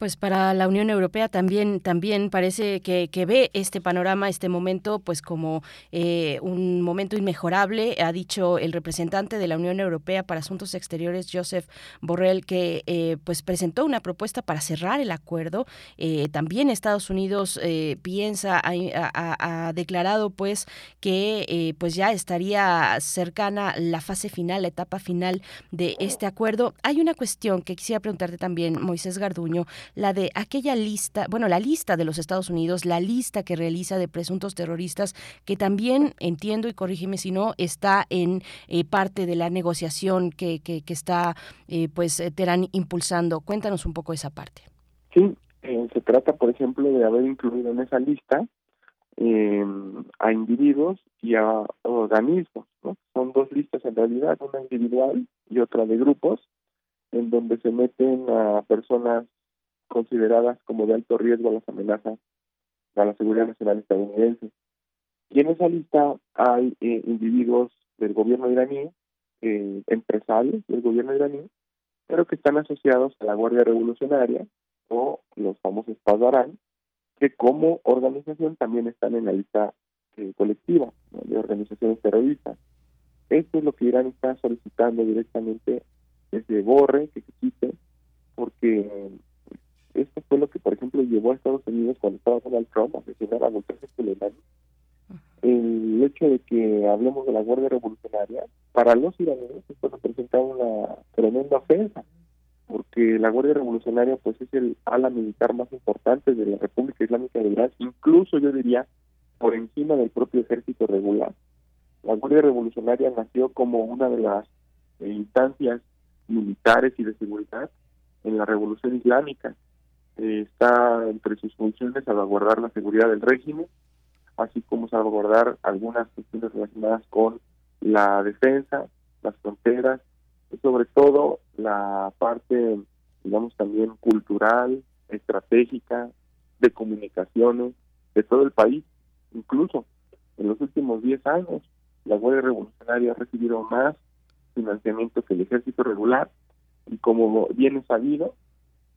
Pues para la Unión Europea también también parece que, ve este panorama, este momento, pues como eh, un momento inmejorable. Ha dicho el representante de la Unión Europea para Asuntos Exteriores, Joseph Borrell, que eh, pues presentó una propuesta para cerrar el acuerdo. Eh, también Estados Unidos piensa, ha, declarado pues que pues ya estaría cercana la fase final, la etapa final de este acuerdo. Hay una cuestión que quisiera preguntarte también, Moisés Garduño la de aquella lista, bueno, la lista de los Estados Unidos, la lista que realiza de presuntos terroristas, que también entiendo, y corrígeme si no, está en eh, parte de la negociación que, que, está, eh, pues, eh, Terán impulsando. Cuéntanos un poco esa parte. Sí, se trata, por ejemplo, de haber incluido en esa lista a individuos y a organismos, ¿no? Son dos listas en realidad, una individual y otra de grupos, en donde se meten a personas consideradas como de alto riesgo a las amenazas a la seguridad nacional estadounidense. Y en esa lista hay eh, individuos del gobierno iraní, eh, empresarios del gobierno iraní, pero que están asociados a la Guardia Revolucionaria o los famosos Pazarán, que como organización también están en la lista eh, colectiva de organizaciones terroristas. Esto es lo que Irán está solicitando directamente desde borre, que se quite, porque esto fue lo que, por ejemplo, llevó a Estados Unidos cuando estaba Donald Trump a asesinar a Moisés Soleimani. El hecho de que hablemos de la Guardia Revolucionaria, para los iraníes esto representa una tremenda ofensa, porque la Guardia Revolucionaria pues es el ala militar más importante de la República Islámica de Irán, incluso yo diría por encima del propio ejército regular. La Guardia Revolucionaria nació como una de las eh, instancias militares y de seguridad en la Revolución Islámica está entre sus funciones salvaguardar la seguridad del régimen, así como salvaguardar algunas cuestiones relacionadas con la defensa, las fronteras, y sobre todo la parte, digamos, también cultural, estratégica, de comunicaciones de todo el país. Incluso en los últimos 10 años, la Guardia Revolucionaria ha recibido más financiamiento que el ejército regular y como bien es sabido,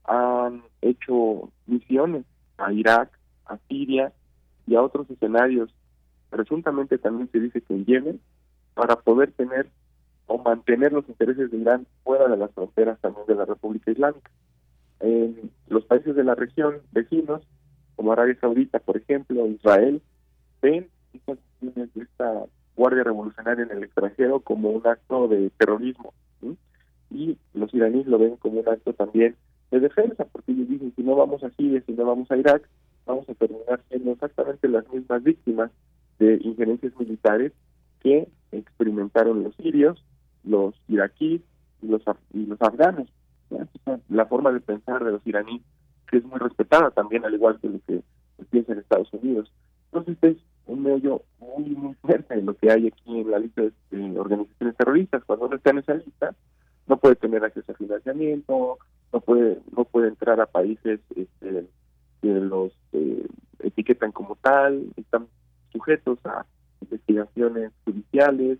han hecho misiones a Irak, a Siria y a otros escenarios. Presuntamente también se dice que en Yemen, para poder tener o mantener los intereses de Irán fuera de las fronteras también de la República Islámica. En los países de la región vecinos, como Arabia Saudita, por ejemplo, Israel, ven estas misiones de esta Guardia Revolucionaria en el extranjero como un acto de terrorismo. Y los iraníes lo ven como un acto también de defensa, porque ellos dicen, si no vamos a Siria, si no vamos a Irak, vamos a terminar siendo exactamente las mismas víctimas de injerencias militares que experimentaron los sirios, los iraquíes y los, los afganos. La forma de pensar de los iraníes, que es muy respetada también, al igual que lo que piensa en Estados Unidos. Entonces es un medio muy, muy fuerte lo que hay aquí en la lista de organizaciones terroristas. Cuando uno está en esa lista, no puede tener acceso a financiamiento, no puede no puede entrar a países este, que los eh, etiquetan como tal, están sujetos a investigaciones judiciales,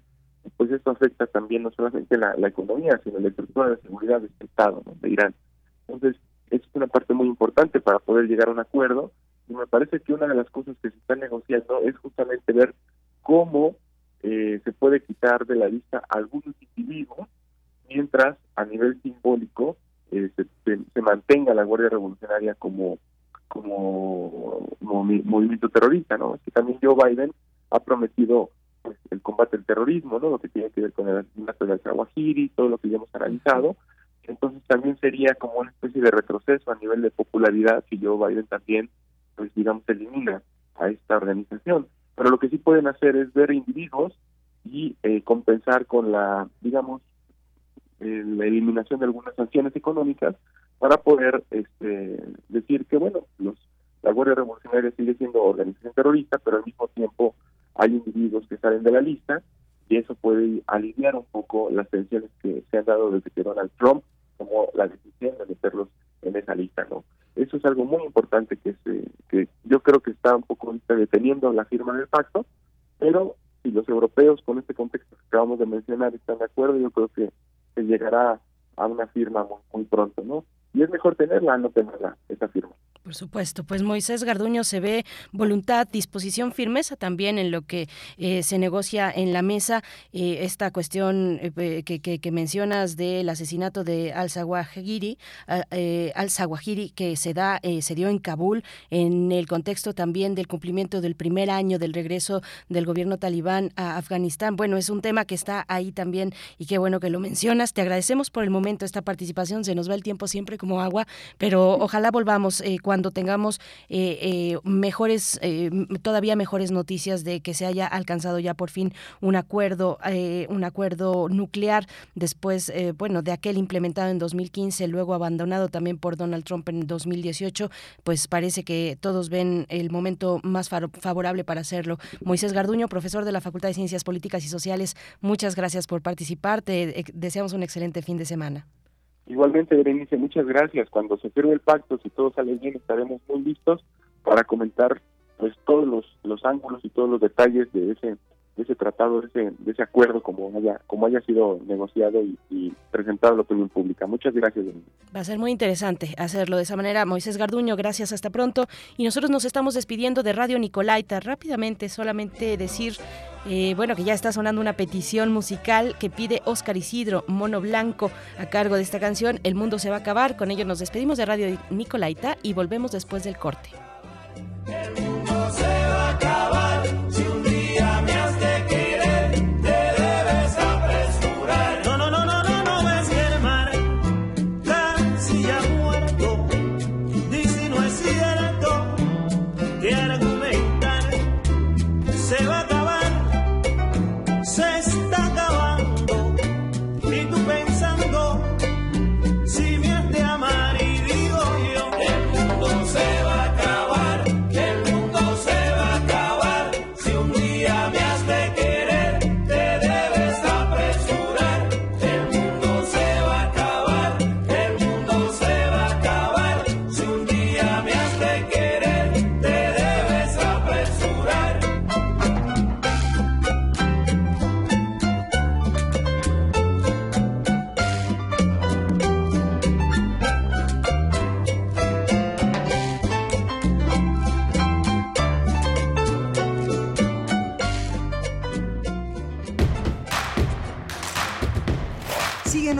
pues esto afecta también no solamente la, economía, sino la estructura de seguridad de este Estado, de Irán. Entonces, es una parte muy importante para poder llegar a un acuerdo y me parece que una de las cosas que se está negociando es justamente ver cómo eh, se puede quitar de la lista algunos individuos mientras a nivel simbólico eh, se, mantenga la Guardia Revolucionaria como como, movimiento terrorista, ¿no? Es que también Joe Biden ha prometido pues, el combate al terrorismo, ¿no? Lo que tiene que ver con el asesinato de al todo lo que ya hemos analizado. Entonces también sería como una especie de retroceso a nivel de popularidad si Joe Biden también, pues digamos, elimina a esta organización. Pero lo que sí pueden hacer es ver individuos y eh, compensar con la, digamos, la eliminación de algunas sanciones económicas para poder este, decir que, bueno, los la Guardia Revolucionaria sigue siendo organización terrorista, pero al mismo tiempo hay individuos que salen de la lista y eso puede aliviar un poco las tensiones que se han dado desde que Donald Trump tomó la decisión de meterlos en esa lista, ¿no? Eso es algo muy importante que se, que yo creo que está un poco deteniendo la firma del pacto, pero si los europeos con este contexto que acabamos de mencionar están de acuerdo, yo creo que se llegará a una firma muy, muy pronto, ¿no? Y es mejor tenerla, no tenerla, esa firma. Por supuesto, pues Moisés Garduño se ve voluntad, disposición, firmeza también en lo que eh, se negocia en la mesa. Eh, esta cuestión eh, que, que, mencionas del asesinato de al-Zawahiri, al-Zawahiri que se da, se dio en Kabul en el contexto también del cumplimiento del primer año del regreso del gobierno talibán a Afganistán. Bueno, es un tema que está ahí también y qué bueno que lo mencionas. Te agradecemos por el momento esta participación. Se nos va el tiempo siempre como agua, pero ojalá volvamos cuando tengamos eh, eh, mejores, eh, todavía mejores noticias de que se haya alcanzado ya por fin un acuerdo, un acuerdo nuclear después, bueno, de aquel implementado en 2015, luego abandonado también por Donald Trump en 2018, pues parece que todos ven el momento más favorable para hacerlo. Moisés Garduño, profesor de la Facultad de Ciencias Políticas y Sociales, muchas gracias por participar. Te deseamos un excelente fin de semana. Igualmente, Berenice, muchas gracias. Cuando se firme el pacto, si todo sale bien, estaremos muy listos para comentar pues todos los, los ángulos y todos los detalles de ese de ese tratado, de ese, de ese acuerdo, como haya, como haya sido negociado y, presentado a la opinión pública. Muchas gracias. Va a ser muy interesante hacerlo de esa manera. Moisés Garduño, gracias, hasta pronto. Y nosotros nos estamos despidiendo de Radio Nicolaita. Rápidamente, solamente decir eh, bueno, que ya está sonando una petición musical que pide Oscar Isidro, Mono Blanco, a cargo de esta canción, El Mundo se va a acabar. Con ello nos despedimos de Radio Nicolaita y volvemos después del corte.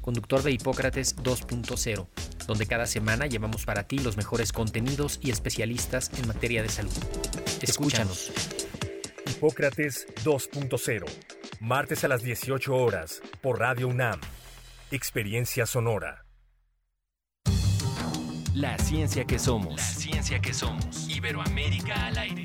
conductor de Hipócrates 2.0, donde cada semana llevamos para ti los mejores contenidos y especialistas en materia de salud. Escúchanos. Hipócrates 2.0 Martes a las 18 horas por Radio UNAM Experiencia Sonora La ciencia que somos. La ciencia que somos. Iberoamérica al aire.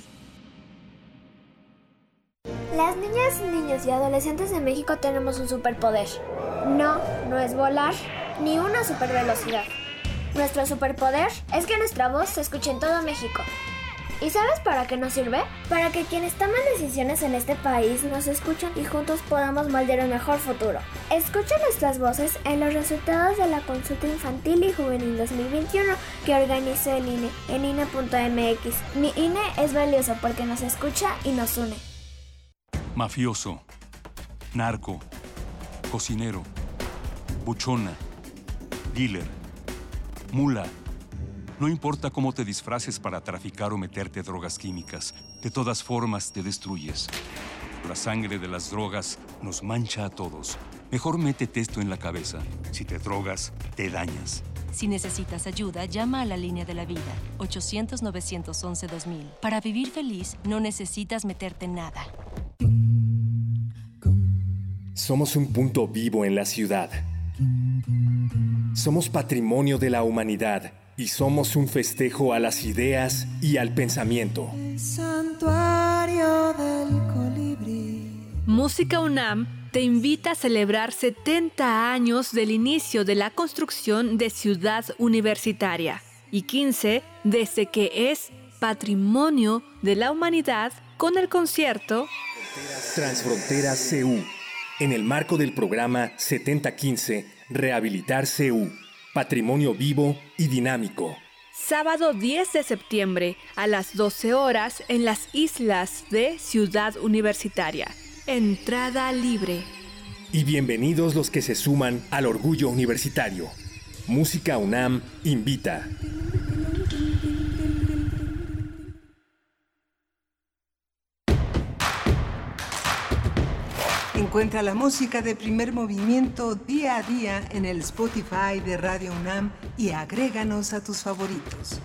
Las niñas, niños y adolescentes de México tenemos un superpoder. No, no es volar ni una supervelocidad. Nuestro superpoder es que nuestra voz se escuche en todo México. ¿Y sabes para qué nos sirve? Para que quienes toman decisiones en este país nos escuchen y juntos podamos moldear un mejor futuro. Escucha nuestras voces en los resultados de la consulta infantil y juvenil 2021 que organizó el INE en INE.mx. Mi INE es valioso porque nos escucha y nos une. Mafioso, narco, cocinero, buchona dealer, mula. No importa cómo te disfraces para traficar o meterte drogas químicas, de todas formas te destruyes. La sangre de las drogas nos mancha a todos. Mejor métete esto en la cabeza. Si te drogas, te dañas. Si necesitas ayuda, llama a la línea de la vida, 800-911-2000. Para vivir feliz, no necesitas meterte en nada. Somos un punto vivo en la ciudad somos patrimonio de la humanidad y somos un festejo a las ideas y al pensamiento. Santuario del colibrí. Música UNAM te invita a celebrar 70 años del inicio de la construcción de Ciudad Universitaria y 15 desde que es patrimonio de la humanidad con el concierto Transfronteras CU en el marco del programa 7015 Rehabilitar CU, Patrimonio Vivo y Dinámico. Sábado 10 de septiembre a las 12 horas en las islas de Ciudad Universitaria. Entrada libre. Y bienvenidos los que se suman al orgullo universitario. Música UNAM invita. Encuentra la música de primer movimiento día a día en el Spotify de Radio UNAM y agréganos a tus favoritos.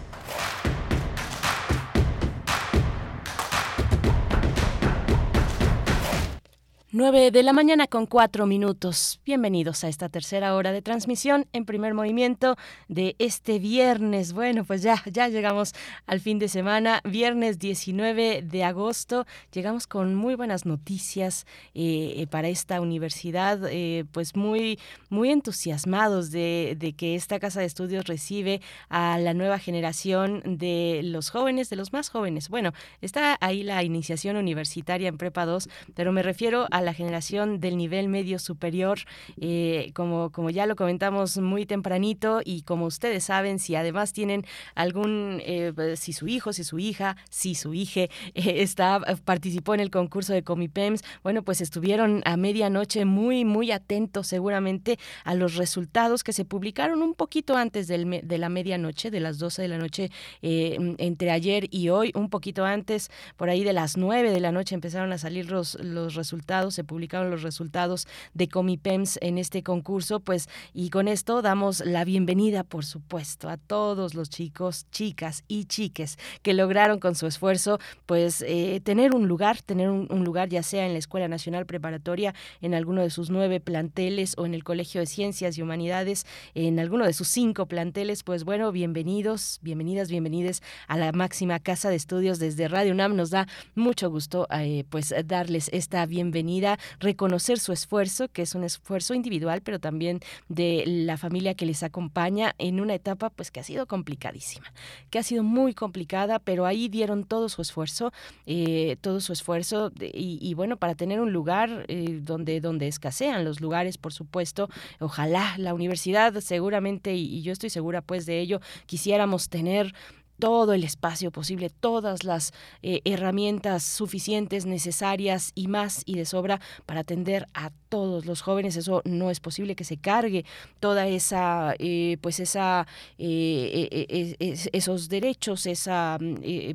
9 de la mañana con cuatro minutos. Bienvenidos a esta tercera hora de transmisión en primer movimiento de este viernes. Bueno, pues ya, ya llegamos al fin de semana, viernes 19 de agosto. Llegamos con muy buenas noticias eh, eh, para esta universidad, eh, pues muy, muy entusiasmados de, de que esta casa de estudios recibe a la nueva generación de los jóvenes, de los más jóvenes. Bueno, está ahí la iniciación universitaria en Prepa 2, pero me refiero a la generación del nivel medio superior, eh, como, como ya lo comentamos muy tempranito y como ustedes saben, si además tienen algún, eh, si su hijo, si su hija, si su hija eh, está, participó en el concurso de Comipems, bueno, pues estuvieron a medianoche muy, muy atentos seguramente a los resultados que se publicaron un poquito antes del, de la medianoche, de las 12 de la noche, entre ayer y hoy, un poquito antes, por ahí de las 9 de la noche empezaron a salir los, los resultados se publicaron los resultados de Comipems en este concurso, pues y con esto damos la bienvenida, por supuesto, a todos los chicos, chicas y chiques que lograron con su esfuerzo, pues eh, tener un lugar, tener un, lugar ya sea en la Escuela Nacional Preparatoria, en alguno de sus nueve planteles o en el Colegio de Ciencias y Humanidades, en alguno de sus cinco planteles, pues bueno, bienvenidos, bienvenidas, bienvenides a la máxima casa de estudios desde Radio UNAM. Nos da mucho gusto eh, pues darles esta bienvenida reconocer su esfuerzo, que es un esfuerzo individual, pero también de la familia que les acompaña en una etapa pues que ha sido complicadísima, que ha sido muy complicada, pero ahí dieron todo su esfuerzo, eh, todo su esfuerzo y, bueno, para tener un lugar eh, donde, donde escasean los lugares, por supuesto, ojalá la universidad seguramente, y yo estoy segura pues de ello, quisiéramos tener todo el espacio posible, todas las eh, herramientas suficientes, necesarias y más y de sobra para atender a todos los jóvenes. Eso no es posible que se cargue toda esa, eh, pues esa, eh, esos derechos, esa,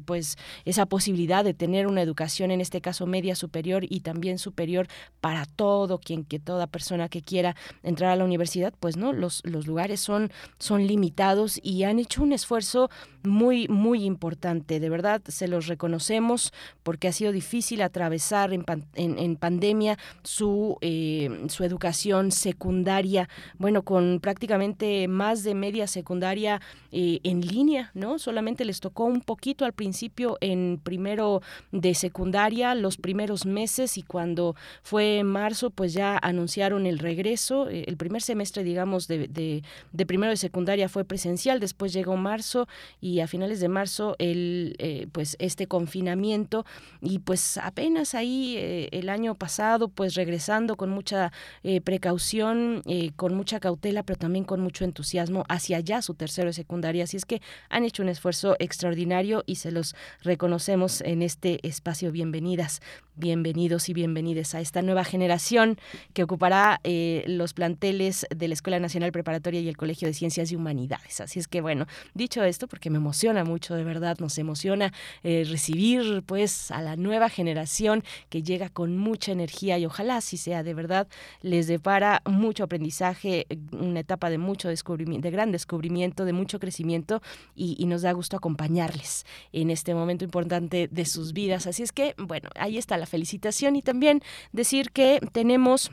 pues esa posibilidad de tener una educación, en este caso media superior y también superior para todo quien que toda persona que quiera entrar a la universidad, pues no, los, los lugares son, son limitados y han hecho un esfuerzo muy, muy importante. De verdad, se los reconocemos porque ha sido difícil atravesar en, en, pandemia su, eh, su educación secundaria, bueno, con prácticamente más de media secundaria eh, en línea, ¿no? Solamente les tocó un poquito al principio en primero de secundaria, los primeros meses y cuando fue marzo, pues ya anunciaron el regreso. Eh, el primer semestre, digamos, de, de, de primero de secundaria fue presencial, después llegó marzo y a finales de marzo el eh, pues este confinamiento y pues apenas ahí eh, el año pasado pues regresando con mucha eh, precaución con mucha cautela pero también con mucho entusiasmo hacia allá su tercero de secundaria. Así es que han hecho un esfuerzo extraordinario y se los reconocemos en este espacio. Bienvenidas bienvenidos y bienvenidas a esta nueva generación que ocupará los planteles de la Escuela Nacional Preparatoria y el Colegio de Ciencias y Humanidades. Así es que bueno dicho esto porque me emociona mucho, de verdad, nos emociona eh, recibir pues a la nueva generación que llega con mucha energía y ojalá así sea, de verdad, les depara mucho aprendizaje, una etapa de mucho descubrimiento, de gran descubrimiento, de mucho crecimiento y nos da gusto acompañarles en este momento importante de sus vidas. Así es que, bueno, ahí está la felicitación y también decir que tenemos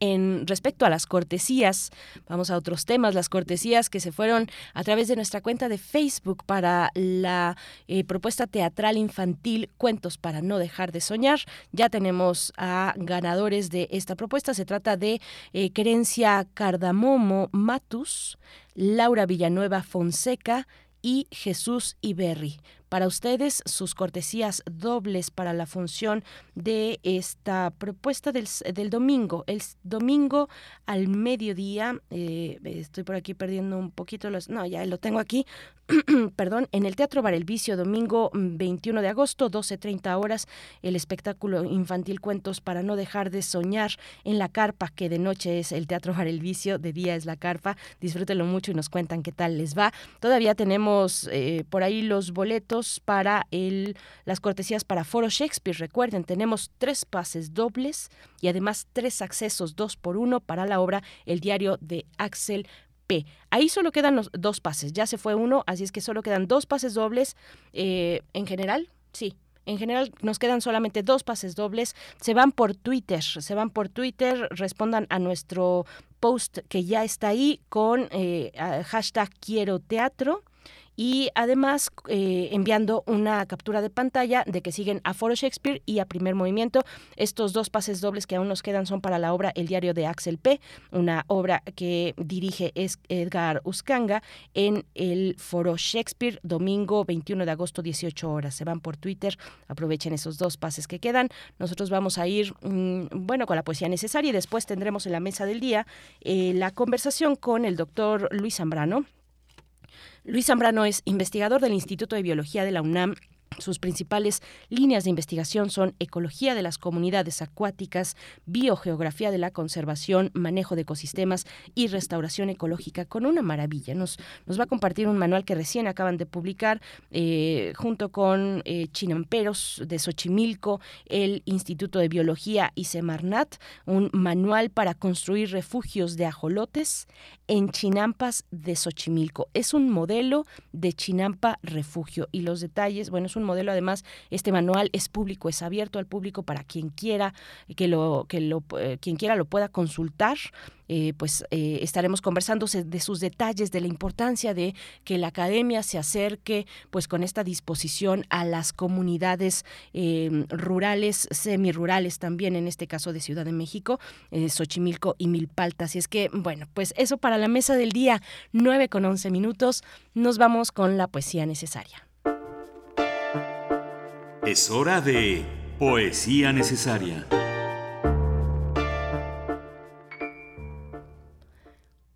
en respecto a las cortesías, vamos a otros temas, las cortesías que se fueron a través de nuestra cuenta de Facebook para la eh, propuesta teatral infantil Cuentos para no dejar de soñar. Ya tenemos a ganadores de esta propuesta. Se trata de eh, Querencia Cardamomo Matus, Laura Villanueva Fonseca y Jesús Iberri para ustedes sus cortesías dobles para la función de esta propuesta del, del domingo. El domingo al mediodía, eh, estoy por aquí perdiendo un poquito los... No, ya lo tengo aquí. [clears throat] Perdón, en el Teatro Bar El Vicio, domingo 21 de agosto, 12.30 horas, el espectáculo infantil Cuentos para no dejar de soñar en la carpa, que de noche es el Teatro Bar El Vicio, de día es la carpa. Disfrútenlo mucho y nos cuentan qué tal les va. Todavía tenemos eh, por ahí los boletos para el, las cortesías para Foro Shakespeare. Recuerden, tenemos tres pases dobles y además tres accesos dos por uno para la obra El diario de Axel P. Ahí solo quedan los dos pases, ya se fue uno, así es que solo quedan dos pases dobles eh, en general, sí. En general nos quedan solamente dos pases dobles. Se van por Twitter, se van por Twitter, respondan a nuestro post que ya está ahí con eh, hashtag quiero teatro y además eh, enviando una captura de pantalla de que siguen a Foro Shakespeare y a Primer Movimiento. Estos dos pases dobles que aún nos quedan son para la obra El diario de Axel P., una obra que dirige Edgar Uscanga en el Foro Shakespeare, domingo 21 de agosto, 18 horas. Se van por Twitter, aprovechen esos dos pases que quedan. Nosotros vamos a ir, mm, bueno, con la poesía necesaria y después tendremos en la mesa del día eh, la conversación con el doctor Luis Zambrano Luis Zambrano es investigador del Instituto de Biología de la UNAM sus principales líneas de investigación son ecología de las comunidades acuáticas, biogeografía de la conservación, manejo de ecosistemas y restauración ecológica con una maravilla. Nos, nos va a compartir un manual que recién acaban de publicar eh, junto con eh, Chinamperos de Xochimilco, el Instituto de Biología y Semarnat, un manual para construir refugios de ajolotes en Chinampas de Xochimilco. Es un modelo de Chinampa refugio y los detalles, bueno, es un modelo además, este manual es público, es abierto al público para quien quiera que lo que lo eh, quien quiera lo pueda consultar eh, pues eh, estaremos conversando de sus detalles, de la importancia de que la academia se acerque pues con esta disposición a las comunidades eh, rurales, semirurales también, en este caso de Ciudad de México, Xochimilco y Milpalta. Así es que, bueno, pues eso para la mesa del día, 9 con 11 minutos, nos vamos con la poesía necesaria. Es hora de poesía necesaria.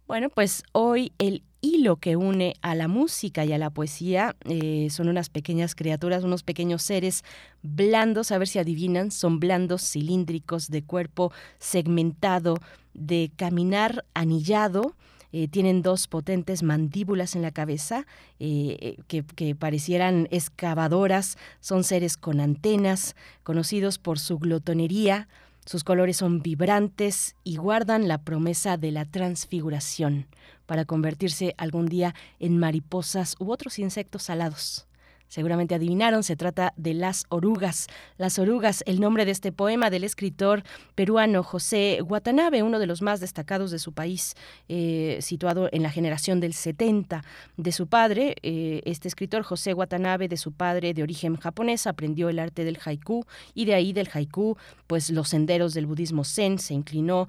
Bueno, pues hoy el hilo que une a la música y a la poesía. Eh, son unas pequeñas criaturas, unos pequeños seres blandos, a ver si adivinan, son blandos, cilíndricos, de cuerpo segmentado, de caminar anillado. Eh, tienen dos potentes mandíbulas en la cabeza eh, que, que, parecieran excavadoras, son seres con antenas, conocidos por su glotonería, sus colores son vibrantes y guardan la promesa de la transfiguración para convertirse algún día en mariposas u otros insectos alados. Seguramente adivinaron, se trata de Las Orugas. Las Orugas, el nombre de este poema del escritor peruano José Watanabe, uno de los más destacados de su país, eh, situado en la generación del 70 de su padre. Eh, este escritor José Watanabe, de su padre de origen japonés, aprendió el arte del haiku y de ahí del haiku, pues los senderos del budismo zen, se inclinó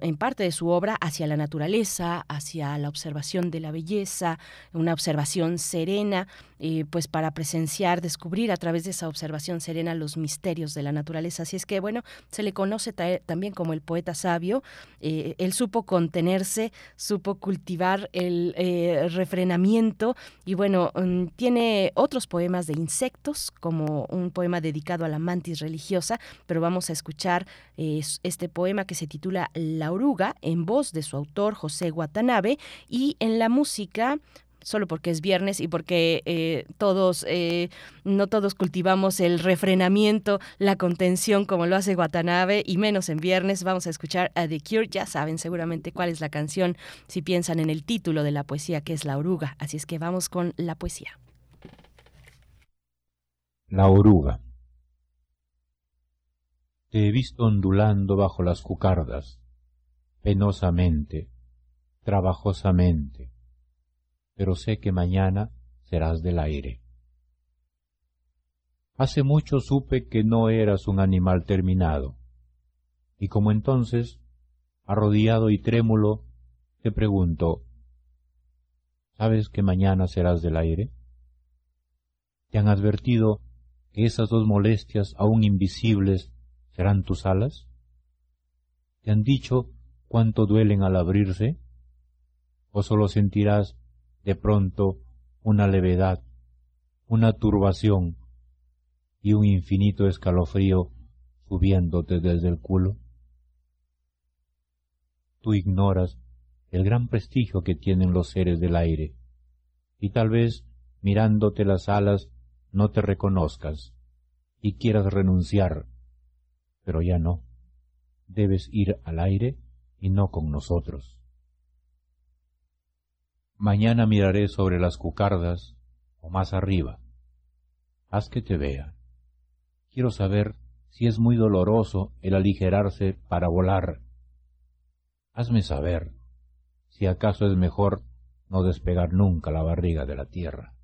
en parte de su obra hacia la naturaleza, hacia la observación de la belleza, una observación serena, eh, pues para presenciar, descubrir a través de esa observación serena los misterios de la naturaleza. Así es que, bueno, se le conoce también como el poeta sabio. Eh, él supo contenerse, supo cultivar el eh, refrenamiento y, bueno, mm, tiene otros poemas de insectos, como un poema dedicado a la mantis religiosa, pero vamos a escuchar este poema que se titula la Oruga, en voz de su autor José Watanabe, y en la música solo porque es viernes y porque eh, todos, eh, no todos cultivamos el refrenamiento, la contención como lo hace Watanabe y menos en viernes, vamos a escuchar a The Cure, ya saben seguramente cuál es la canción si piensan en el título de la poesía que es La Oruga, así es que vamos con la poesía. La Oruga. Te he visto ondulando bajo las cucardas, penosamente, trabajosamente, pero sé que mañana serás del aire. Hace mucho supe que no eras un animal terminado, y como entonces, arrodillado y trémulo, te pregunto, ¿sabes que mañana serás del aire? ¿Te han advertido que esas dos molestias aún invisibles serán tus alas? ¿Te han dicho cuánto duelen al abrirse? ¿O solo sentirás de pronto una levedad, una turbación y un infinito escalofrío subiéndote desde el culo? Tú ignoras el gran prestigio que tienen los seres del aire, y tal vez mirándote las alas no te reconozcas y quieras renunciar, pero ya no. Debes ir al aire y no con nosotros. Mañana miraré sobre las cucardas o más arriba. Haz que te vea. Quiero saber si es muy doloroso el aligerarse para volar. Hazme saber si acaso es mejor no despegar nunca la barriga de la tierra.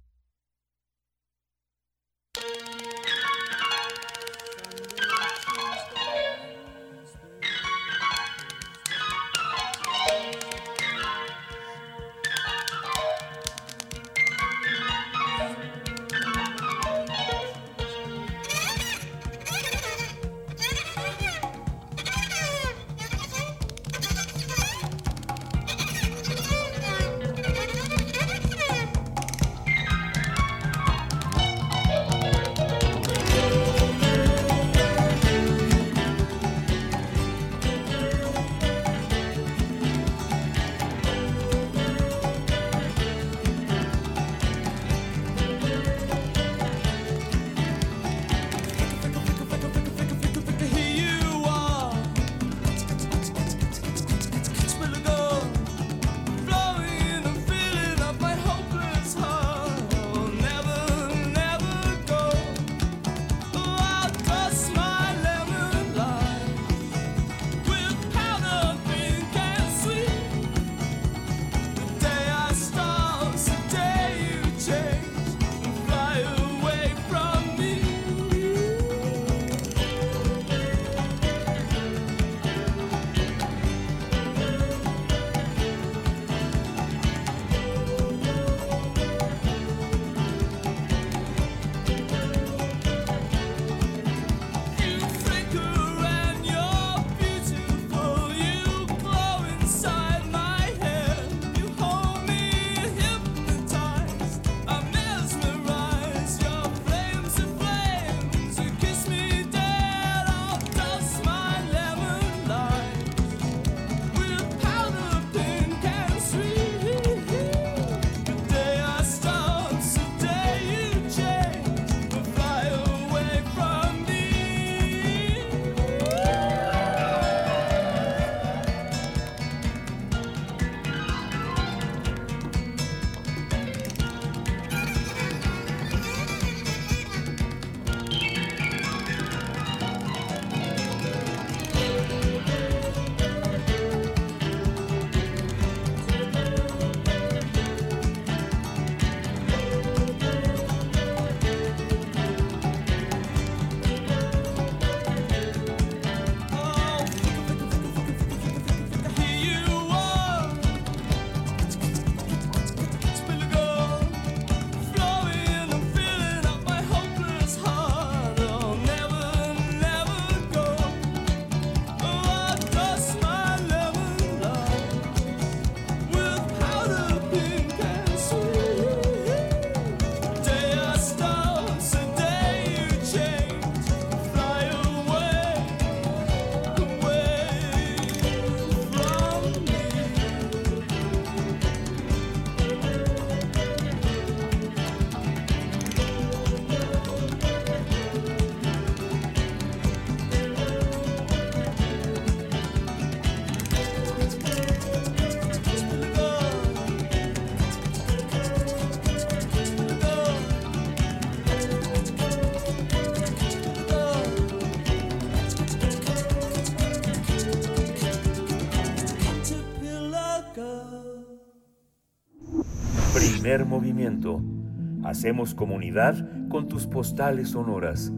Hacemos comunidad con tus postales sonoras.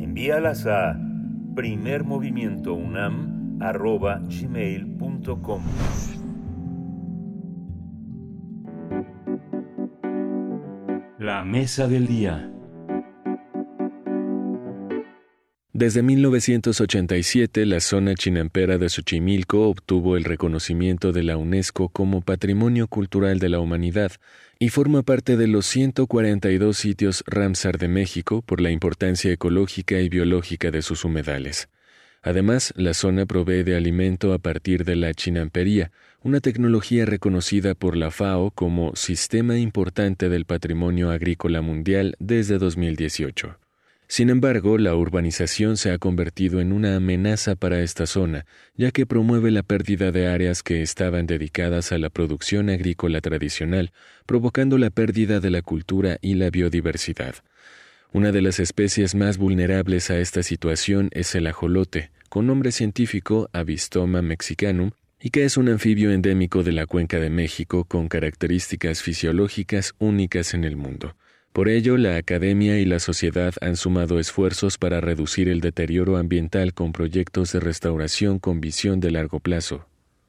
Envíalas a primermovimientounam.gmail.com La mesa del día. Desde 1987, la zona chinampera de Xochimilco obtuvo el reconocimiento de la UNESCO como Patrimonio Cultural de la Humanidad y forma parte de los 142 sitios Ramsar de México por la importancia ecológica y biológica de sus humedales. Además, la zona provee de alimento a partir de la chinampería, una tecnología reconocida por la FAO como Sistema Importante del Patrimonio Agrícola Mundial desde 2018. Sin embargo, la urbanización se ha convertido en una amenaza para esta zona, ya que promueve la pérdida de áreas que estaban dedicadas a la producción agrícola tradicional, provocando la pérdida de la cultura y la biodiversidad. Una de las especies más vulnerables a esta situación es el ajolote, con nombre científico Avistoma mexicanum, y que es un anfibio endémico de la cuenca de México con características fisiológicas únicas en el mundo. Por ello, la academia y la sociedad han sumado esfuerzos para reducir el deterioro ambiental con proyectos de restauración con visión de largo plazo.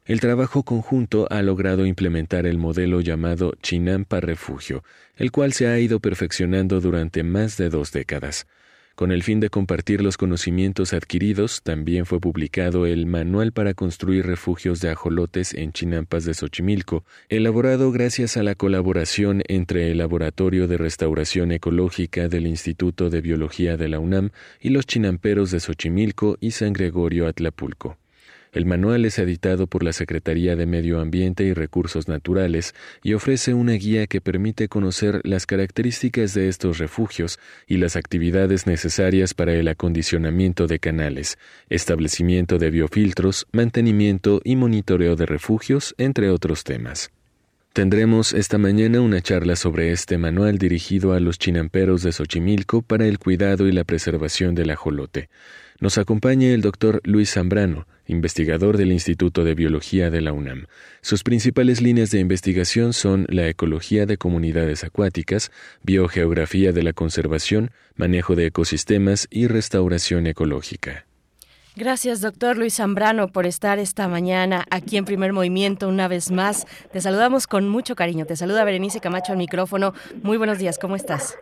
El trabajo conjunto ha logrado implementar el modelo llamado Chinampa Refugio, el cual se ha ido perfeccionando durante más de dos décadas. Con el fin de compartir los conocimientos adquiridos, también fue publicado el Manual para construir refugios de ajolotes en Chinampas de Xochimilco, elaborado gracias a la colaboración entre el Laboratorio de Restauración Ecológica del Instituto de Biología de la UNAM y los chinamperos de Xochimilco y San Gregorio Atlapulco. El manual es editado por la Secretaría de Medio Ambiente y Recursos Naturales y ofrece una guía que permite conocer las características de estos refugios y las actividades necesarias para el acondicionamiento de canales, establecimiento de biofiltros, mantenimiento y monitoreo de refugios, entre otros temas. Tendremos esta mañana una charla sobre este manual dirigido a los chinamperos de Xochimilco para el cuidado y la preservación del ajolote. Nos acompaña el doctor Luis Zambrano, investigador del Instituto de Biología de la UNAM. Sus principales líneas de investigación son la ecología de comunidades acuáticas, biogeografía de la conservación, manejo de ecosistemas y restauración ecológica. Gracias, doctor Luis Zambrano, por estar esta mañana aquí en Primer Movimiento una vez más. Te saludamos con mucho cariño. Te saluda Berenice Camacho al micrófono. Muy buenos días, ¿cómo estás?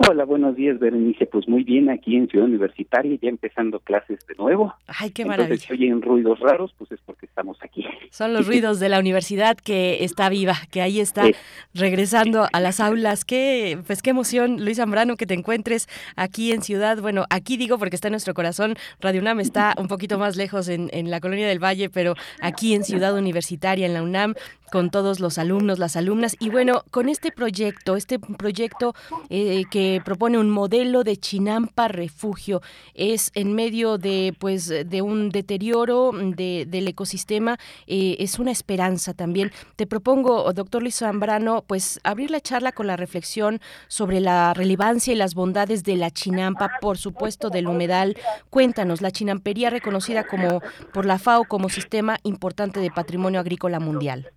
Hola, buenos días, Berenice. Pues muy bien, aquí en Ciudad Universitaria, ya empezando clases de nuevo. Ay, qué maravilla. Entonces, si oyen ruidos raros, pues es porque estamos aquí. Son los ruidos de la universidad que está viva, que ahí está Sí. regresando a las aulas. Qué, pues qué emoción, Luis Zambrano, que te encuentres aquí en Ciudad. Bueno, aquí digo porque está en nuestro corazón. Radio UNAM está un poquito más lejos en, en la colonia del Valle, pero aquí en Ciudad Universitaria, en la UNAM, con todos los alumnos, las alumnas. Y bueno, con este proyecto, este proyecto eh, que propone un modelo de Chinampa Refugio, es en medio de, pues, de un deterioro de- del ecosistema, eh, es una esperanza también. Te propongo, doctor Luis Zambrano, pues abrir la charla con la reflexión sobre la relevancia y las bondades de la chinampa, por supuesto del humedal. Cuéntanos, la chinampería reconocida como por la FAO como sistema importante de patrimonio agrícola mundial.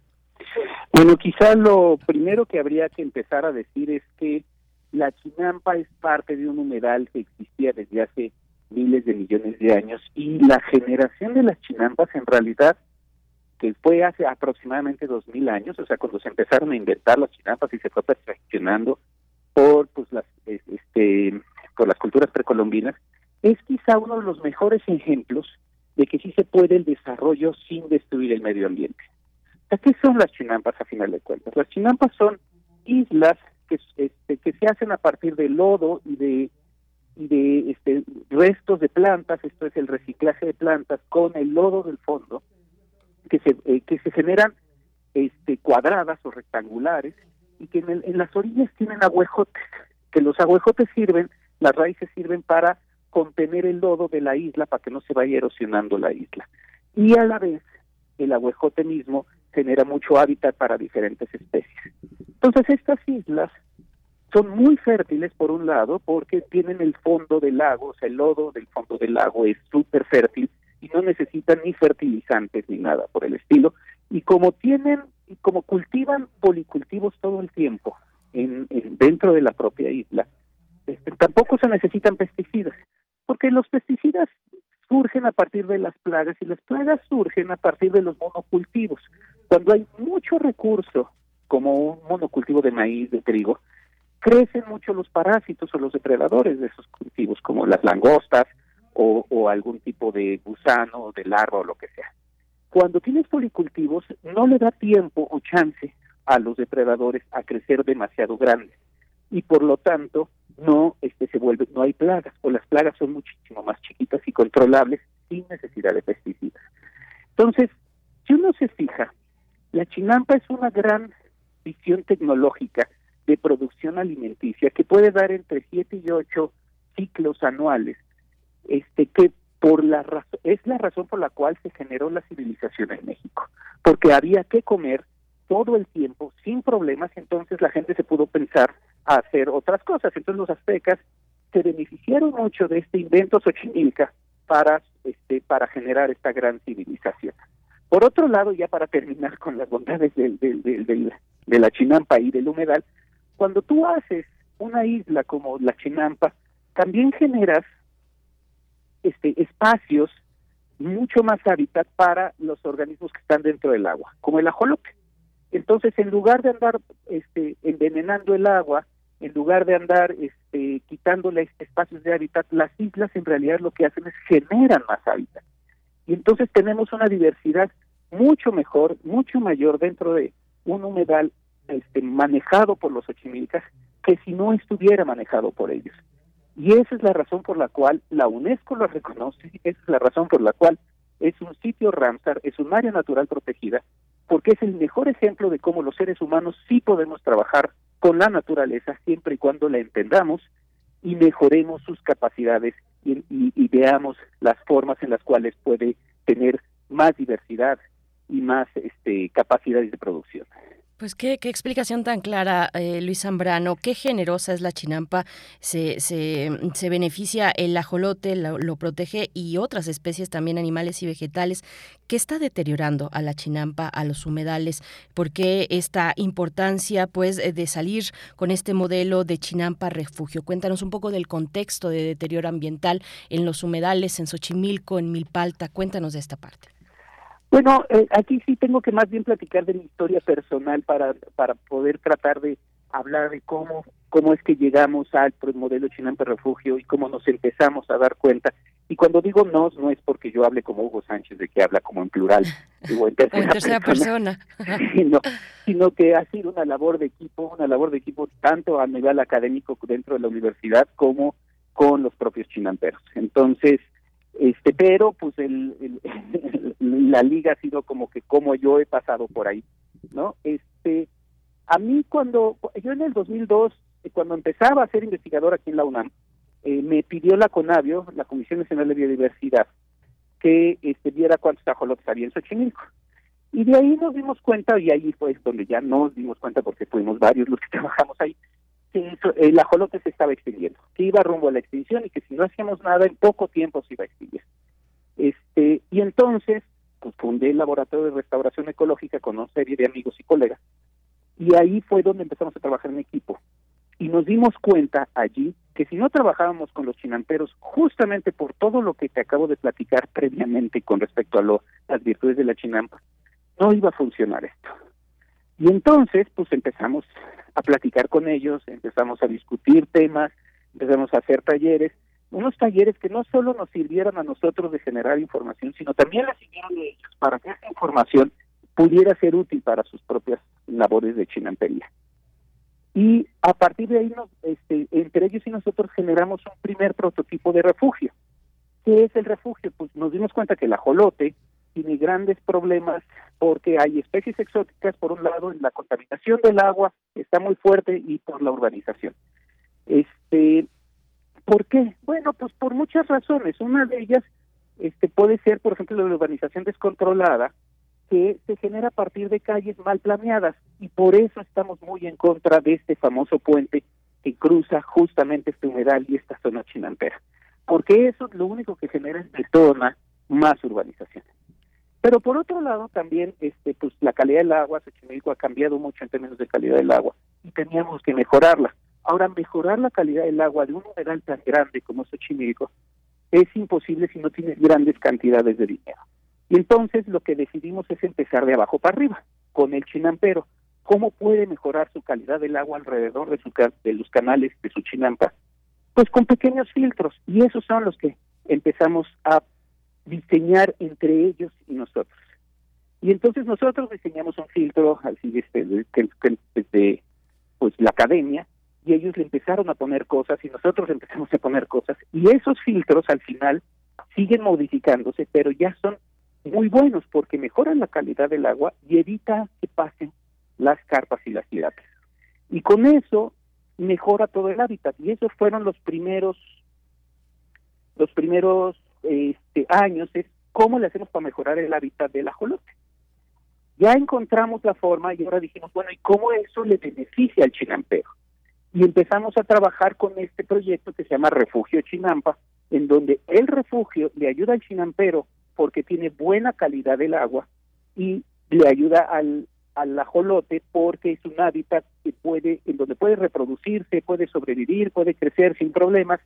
Bueno, quizá lo primero que habría que empezar a decir es que la chinampa es parte de un humedal que existía desde hace miles de millones de años y la generación de las chinampas en realidad que fue hace aproximadamente dos mil años, o sea, cuando se empezaron a inventar las chinampas y se fue perfeccionando por pues las es- este por las culturas precolombinas, es quizá uno de los mejores ejemplos de que sí se puede el desarrollo sin destruir el medio ambiente. ¿Qué son las chinampas a final de cuentas? Las chinampas son islas que, este, que se hacen a partir de lodo y de y de este, restos de plantas, esto es el reciclaje de plantas con el lodo del fondo, que se, eh, que se generan este, cuadradas o rectangulares y que en, el- en las orillas tienen agüejotes, que los agüejotes sirven, las raíces sirven para contener el lodo de la isla para que no se vaya erosionando la isla. Y a la vez, el agüejote mismo genera mucho hábitat para diferentes especies. Entonces, estas islas son muy fértiles por un lado porque tienen el fondo del lago, o sea, el lodo del fondo del lago es súper fértil y no necesitan ni fertilizantes ni nada por el estilo. Y como tienen como cultivan policultivos todo el tiempo en, dentro de la propia isla, este, tampoco se necesitan pesticidas, porque los pesticidas surgen a partir de las plagas y las plagas surgen a partir de los monocultivos. Cuando hay mucho recurso, como un monocultivo de maíz, de trigo, crecen mucho los parásitos o los depredadores de esos cultivos, como las langostas o, algún tipo de gusano, de larva o lo que sea. Cuando tienes policultivos, no le da tiempo o chance a los depredadores a crecer demasiado grandes y por lo tanto no este se vuelve no hay plagas o las plagas son muchísimo más chiquitas y controlables sin necesidad de pesticidas. Entonces, si uno se fija, la chinampa es una gran visión tecnológica de producción alimenticia que puede dar entre 7 y 8 ciclos anuales, este que por la es la razón por la cual se generó la civilización en México, porque había que comer todo el tiempo sin problemas, entonces la gente se pudo pensar a hacer otras cosas. Entonces los aztecas se beneficiaron mucho de este invento Xochimilca para, este, para generar esta gran civilización. Por otro lado, ya para terminar con las bondades del, del, del, de la chinampa y del humedal, cuando tú haces una isla como la chinampa, también generas este, espacios mucho más hábitat para los organismos que están dentro del agua, como el ajolote. Entonces, en lugar de andar este, envenenando el agua, en lugar de andar este, quitándole espacios de hábitat, las islas en realidad lo que hacen es generan más hábitat. Y entonces tenemos una diversidad mucho mejor, mucho mayor dentro de un humedal este, manejado por los ochimilcas que si no estuviera manejado por ellos. Y esa es la razón por la cual la UNESCO lo reconoce, esa es la razón por la cual es un sitio Ramsar, es un área natural protegida, porque es el mejor ejemplo de cómo los seres humanos sí podemos trabajar con la naturaleza siempre y cuando la entendamos y mejoremos sus capacidades y, veamos las formas en las cuales puede tener más diversidad y más este, capacidades de producción. Pues qué, qué explicación tan clara, eh, Luis Zambrano. Qué generosa es la chinampa. Se, se, se beneficia el ajolote, lo, protege y otras especies también animales y vegetales. ¿Qué está deteriorando a la chinampa, a los humedales? ¿Por qué esta importancia pues, de salir con este modelo de chinampa refugio? Cuéntanos un poco del contexto de deterioro ambiental en los humedales, en Xochimilco, en Milpalta. Cuéntanos de esta parte. Bueno, eh, aquí sí tengo que más bien platicar de mi historia personal para, para poder tratar de hablar de cómo, cómo es que llegamos al modelo Chinampa Refugio y cómo nos empezamos a dar cuenta. Y cuando digo nos, no es porque yo hable como Hugo Sánchez, de que habla como en plural, [laughs] digo en tercera, persona, sino, [laughs] sino que ha sido una labor de equipo, una labor de equipo tanto a nivel académico dentro de la universidad como con los propios chinamperos. Entonces, este pero pues el, [laughs] la liga ha sido como que como yo he pasado por ahí no este a mí cuando yo en el 2002 eh, cuando empezaba a ser investigador aquí en la UNAM eh, me pidió la CONAVIO la Comisión Nacional de Biodiversidad que este viera cuántos ajolotes había en Xochimilco. Y de ahí nos dimos cuenta y ahí fue donde ya nos dimos cuenta porque fuimos varios los que [laughs] trabajamos ahí que el ajolote se estaba extinguiendo, que iba rumbo a la extinción y que si no hacíamos nada en poco tiempo se iba a extinguir. Este, y entonces pues, fundé el laboratorio de restauración ecológica con una serie de amigos y colegas y ahí fue donde empezamos a trabajar en equipo. Y nos dimos cuenta allí que si no trabajábamos con los chinamperos, justamente por todo lo que te acabo de platicar previamente con respecto a lo, las virtudes de la chinampa, no iba a funcionar esto. Y entonces, pues empezamos a platicar con ellos, empezamos a discutir temas, empezamos a hacer talleres, unos talleres que no solo nos sirvieran a nosotros de generar información, sino también la sirvieron a ellos para que esa información pudiera ser útil para sus propias labores de chinampería. Y a partir de ahí, este, entre ellos y nosotros generamos un primer prototipo de refugio. ¿Qué es el refugio? Pues nos dimos cuenta que el ajolote tiene grandes problemas porque hay especies exóticas, por un lado, la contaminación del agua está muy fuerte y por la urbanización. Este, ¿Por qué? Bueno, pues por muchas razones. Una de ellas este, puede ser, por ejemplo, la urbanización descontrolada, que se genera a partir de calles mal planeadas y por eso estamos muy en contra de este famoso puente que cruza justamente este humedal y esta zona chinantera. Porque eso lo único que genera es detona más urbanización. Pero por otro lado también este pues la calidad del agua, Xochimilco ha cambiado mucho en términos de calidad del agua y teníamos que mejorarla. Ahora mejorar la calidad del agua de un humedal tan grande como Xochimilco es imposible si no tienes grandes cantidades de dinero. Y entonces lo que decidimos es empezar de abajo para arriba, con el chinampero. ¿Cómo puede mejorar su calidad del agua alrededor de, su, de los canales de su chinampa? Pues con pequeños filtros. Y esos son los que empezamos a diseñar entre ellos y nosotros. Y entonces nosotros diseñamos un filtro así este, de, de, pues la academia y ellos le empezaron a poner cosas y nosotros empezamos a poner cosas y esos filtros al final siguen modificándose pero ya son muy buenos porque mejoran la calidad del agua y evita que pasen las carpas y las tilapes. Y con eso mejora todo el hábitat y esos fueron los primeros los primeros este, años es cómo le hacemos para mejorar el hábitat del ajolote. Ya encontramos la forma y ahora dijimos, bueno, ¿y cómo eso le beneficia al chinampero? Y empezamos a trabajar con este proyecto que se llama Refugio Chinampa, en donde el refugio le ayuda al chinampero porque tiene buena calidad del agua y le ayuda al, al ajolote porque es un hábitat que puede, en donde puede reproducirse, puede sobrevivir, puede crecer sin problemas,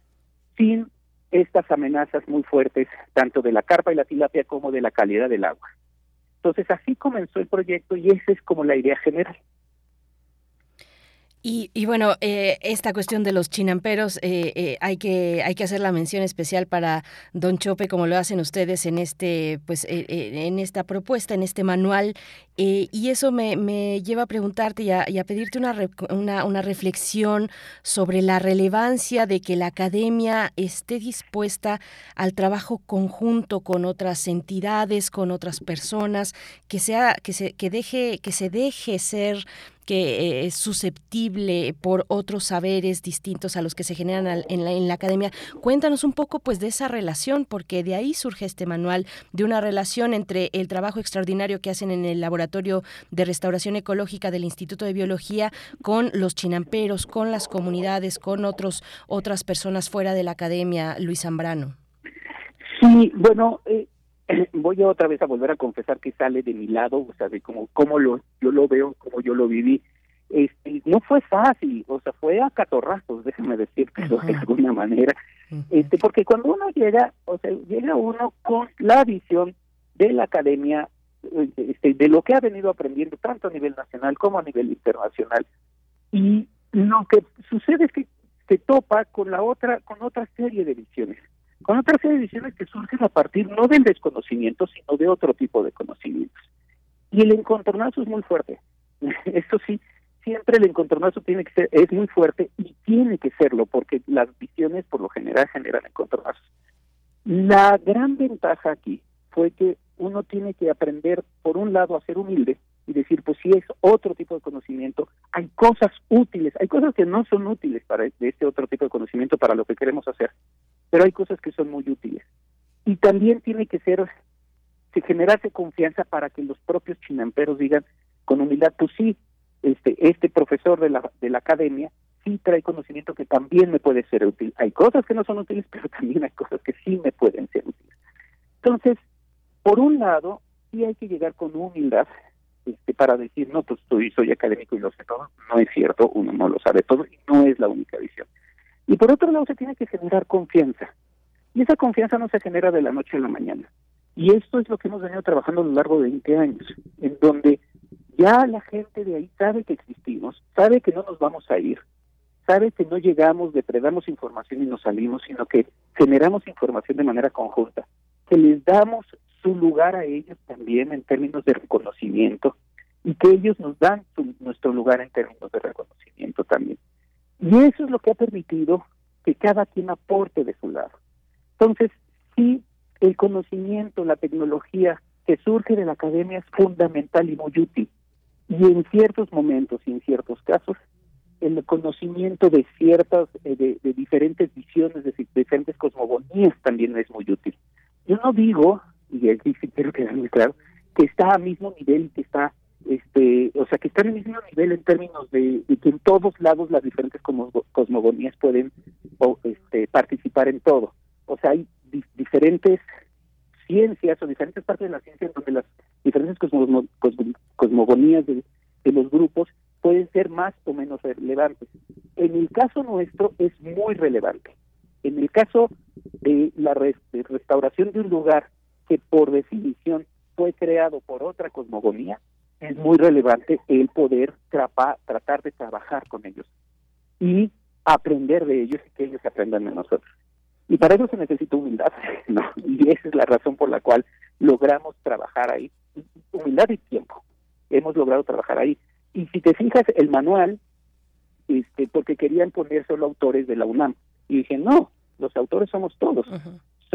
sin estas amenazas muy fuertes, tanto de la carpa y la tilapia como de la calidad del agua. Entonces así comenzó el proyecto y esa es como la idea general. Y, bueno, eh, esta cuestión de los chinamperos, eh, eh, hay, que, hay que hacer la mención especial para Don Chope, como lo hacen ustedes en, este, pues, en esta propuesta, en este manual. y eso me, me, lleva a preguntarte y a, pedirte una, una, una, reflexión sobre la relevancia de que la academia esté dispuesta al trabajo conjunto con otras entidades, con otras personas, que, sea, que, se, que, deje, que se deje ser que eh, es susceptible por otros saberes distintos a los que se generan en la, en la academia. Cuéntanos un poco pues de esa relación, porque de ahí surge este manual, de una relación entre el trabajo extraordinario que hacen en el Laboratorio de Restauración Ecológica del Instituto de Biología con los chinamperos, con las comunidades, con otros otras personas fuera de la academia, Luis Zambrano. Sí, bueno, eh, [laughs] voy otra vez a volver a confesar que sale de mi lado, o sea, de cómo, cómo lo, yo lo veo, cómo yo lo viví. Este, no fue fácil, o sea, fue a catorrazos, déjame decir, pero de alguna manera, este, porque cuando uno llega, o sea, llega uno con la visión de la academia, este, de lo que ha venido aprendiendo tanto a nivel nacional como a nivel internacional, y lo que sucede es que se topa con la otra, con otra serie de visiones con otra serie de visiones que surgen a partir no del desconocimiento, sino de otro tipo de conocimientos. Y el encontronazo es muy fuerte. [laughs] Eso sí, siempre el encontronazo tiene que ser, es muy fuerte y tiene que serlo, porque las visiones por lo general generan encontronazos. La gran ventaja aquí fue que uno tiene que aprender, por un lado, a ser humilde y decir, pues si es otro tipo de conocimiento, hay cosas útiles, hay cosas que no son útiles para este otro tipo de conocimiento para lo que queremos hacer pero hay cosas que son muy útiles. Y también tiene que ser, que generarse confianza para que los propios chinamperos digan con humildad, pues sí, este, este profesor de la, de la academia sí trae conocimiento que también me puede ser útil. Hay cosas que no son útiles, [laughs] pero también hay cosas que sí me pueden ser útiles. Entonces, por un lado, sí hay que llegar con humildad este, para decir, no, pues soy, soy académico y lo sé todo. No es cierto, uno no lo sabe todo y no es la única visión. Y por otro lado se tiene que generar confianza. Y esa confianza no se genera de la noche a la mañana. Y esto es lo que hemos venido trabajando a lo largo de 20 años, en donde ya la gente de ahí sabe que existimos, sabe que no nos vamos a ir, sabe que no llegamos, depredamos información y nos salimos, sino que generamos información de manera conjunta, que les damos su lugar a ellos también en términos de reconocimiento y que ellos nos dan nuestro lugar en términos de reconocimiento también. Y eso es lo que ha permitido que cada quien aporte de su lado. Entonces, sí, el conocimiento, la tecnología que surge de la academia es fundamental y muy útil. Y en ciertos momentos y en ciertos casos, el conocimiento de ciertas, eh, de, diferentes visiones, de diferentes cosmogonías también es muy útil. Yo no digo, y aquí sí quiero quedar muy claro, que está a mismo nivel y que está este, o sea, que están en el mismo nivel en términos de, que en todos lados las diferentes cosmogonías pueden este, participar en todo. O sea, hay diferentes, ciencias o diferentes partes de la ciencia donde las diferentes cosmo, cosmogonías de, los grupos pueden ser más o menos relevantes. En el caso nuestro es muy relevante. En el caso de la restauración de un lugar que por definición fue creado por otra cosmogonía, es muy relevante el poder tratar de trabajar con ellos y aprender de ellos y que ellos aprendan de nosotros. Y para eso se necesita humildad, [laughs] ¿no? Y esa es la razón por la cual logramos trabajar ahí. Humildad y tiempo. Hemos logrado trabajar ahí. Y si te fijas, el manual, este, porque querían poner solo autores de la UNAM. Y dije, no, los autores somos todos.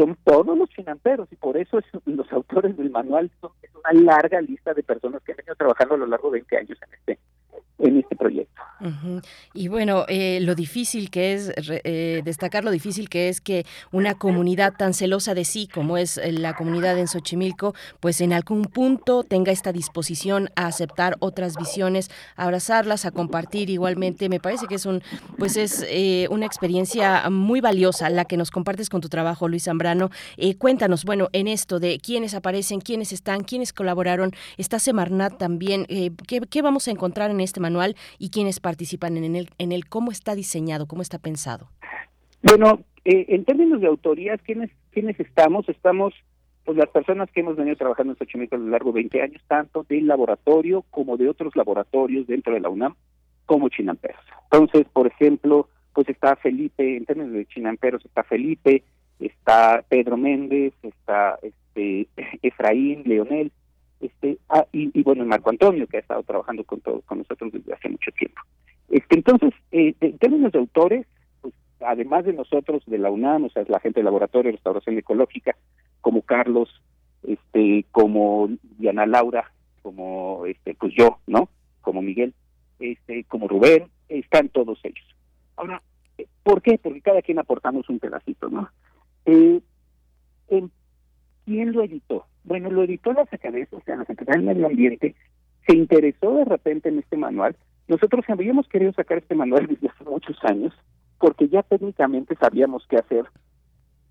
Son todos los chinamperos y por eso es, los autores del manual son es una larga lista de personas que han venido trabajando a lo largo de 20 años en este en este proyecto. Y bueno, eh, lo difícil que es, eh, destacar lo difícil que es que una comunidad tan celosa de sí como es eh, la comunidad en Xochimilco, pues en algún punto tenga esta disposición a aceptar otras visiones, a abrazarlas, a compartir igualmente. Me parece que es un, pues es una experiencia muy valiosa la que nos compartes con tu trabajo, Luis Zambrano. cuéntanos, bueno, en esto de quiénes aparecen, quiénes están, quiénes colaboraron. Está Semarnat también. ¿qué, ¿Qué vamos a encontrar en este manual? y quienes participan en el, en el cómo está diseñado, cómo está pensado? Bueno, eh, en términos de autorías, ¿quiénes, ¿quiénes estamos? Estamos pues las personas que hemos venido trabajando en Xochimilco a lo largo de 20 años, tanto del laboratorio como de otros laboratorios dentro de la UNAM, como chinamperos. Entonces, por ejemplo, pues está Felipe, en términos de chinamperos está Felipe, está Pedro Méndez, está este [laughs] Efraín, Leonel, este ah, y, bueno Marco Antonio que ha estado trabajando con todo, con nosotros desde hace mucho tiempo este entonces eh, en términos de autores pues además de nosotros de la UNAM o sea la gente del laboratorio de restauración ecológica como Carlos este como Diana Laura como este pues yo no como Miguel este como Rubén están todos ellos ahora ¿por qué? porque cada quien aportamos un pedacito no eh, ¿quién lo editó? Bueno, lo editó la Secretaría, o sea, la Secretaría del Medio Ambiente, se interesó de repente en este manual. Nosotros habíamos querido sacar este manual desde hace muchos años, porque ya técnicamente sabíamos qué hacer,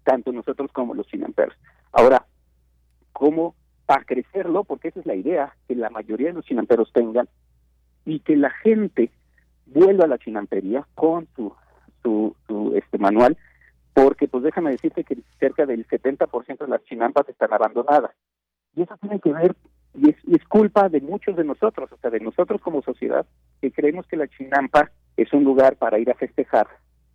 tanto nosotros como los chinamperos. Ahora, ¿cómo para crecerlo? Porque esa es la idea, que la mayoría de los chinamperos tengan y que la gente vuelva a la chinampería con su, su, su este manual porque pues déjame decirte que cerca del 70% de las chinampas están abandonadas. Y eso tiene que ver, y es, culpa de muchos de nosotros, o sea, de nosotros como sociedad, que creemos que la chinampa es un lugar para ir a festejar,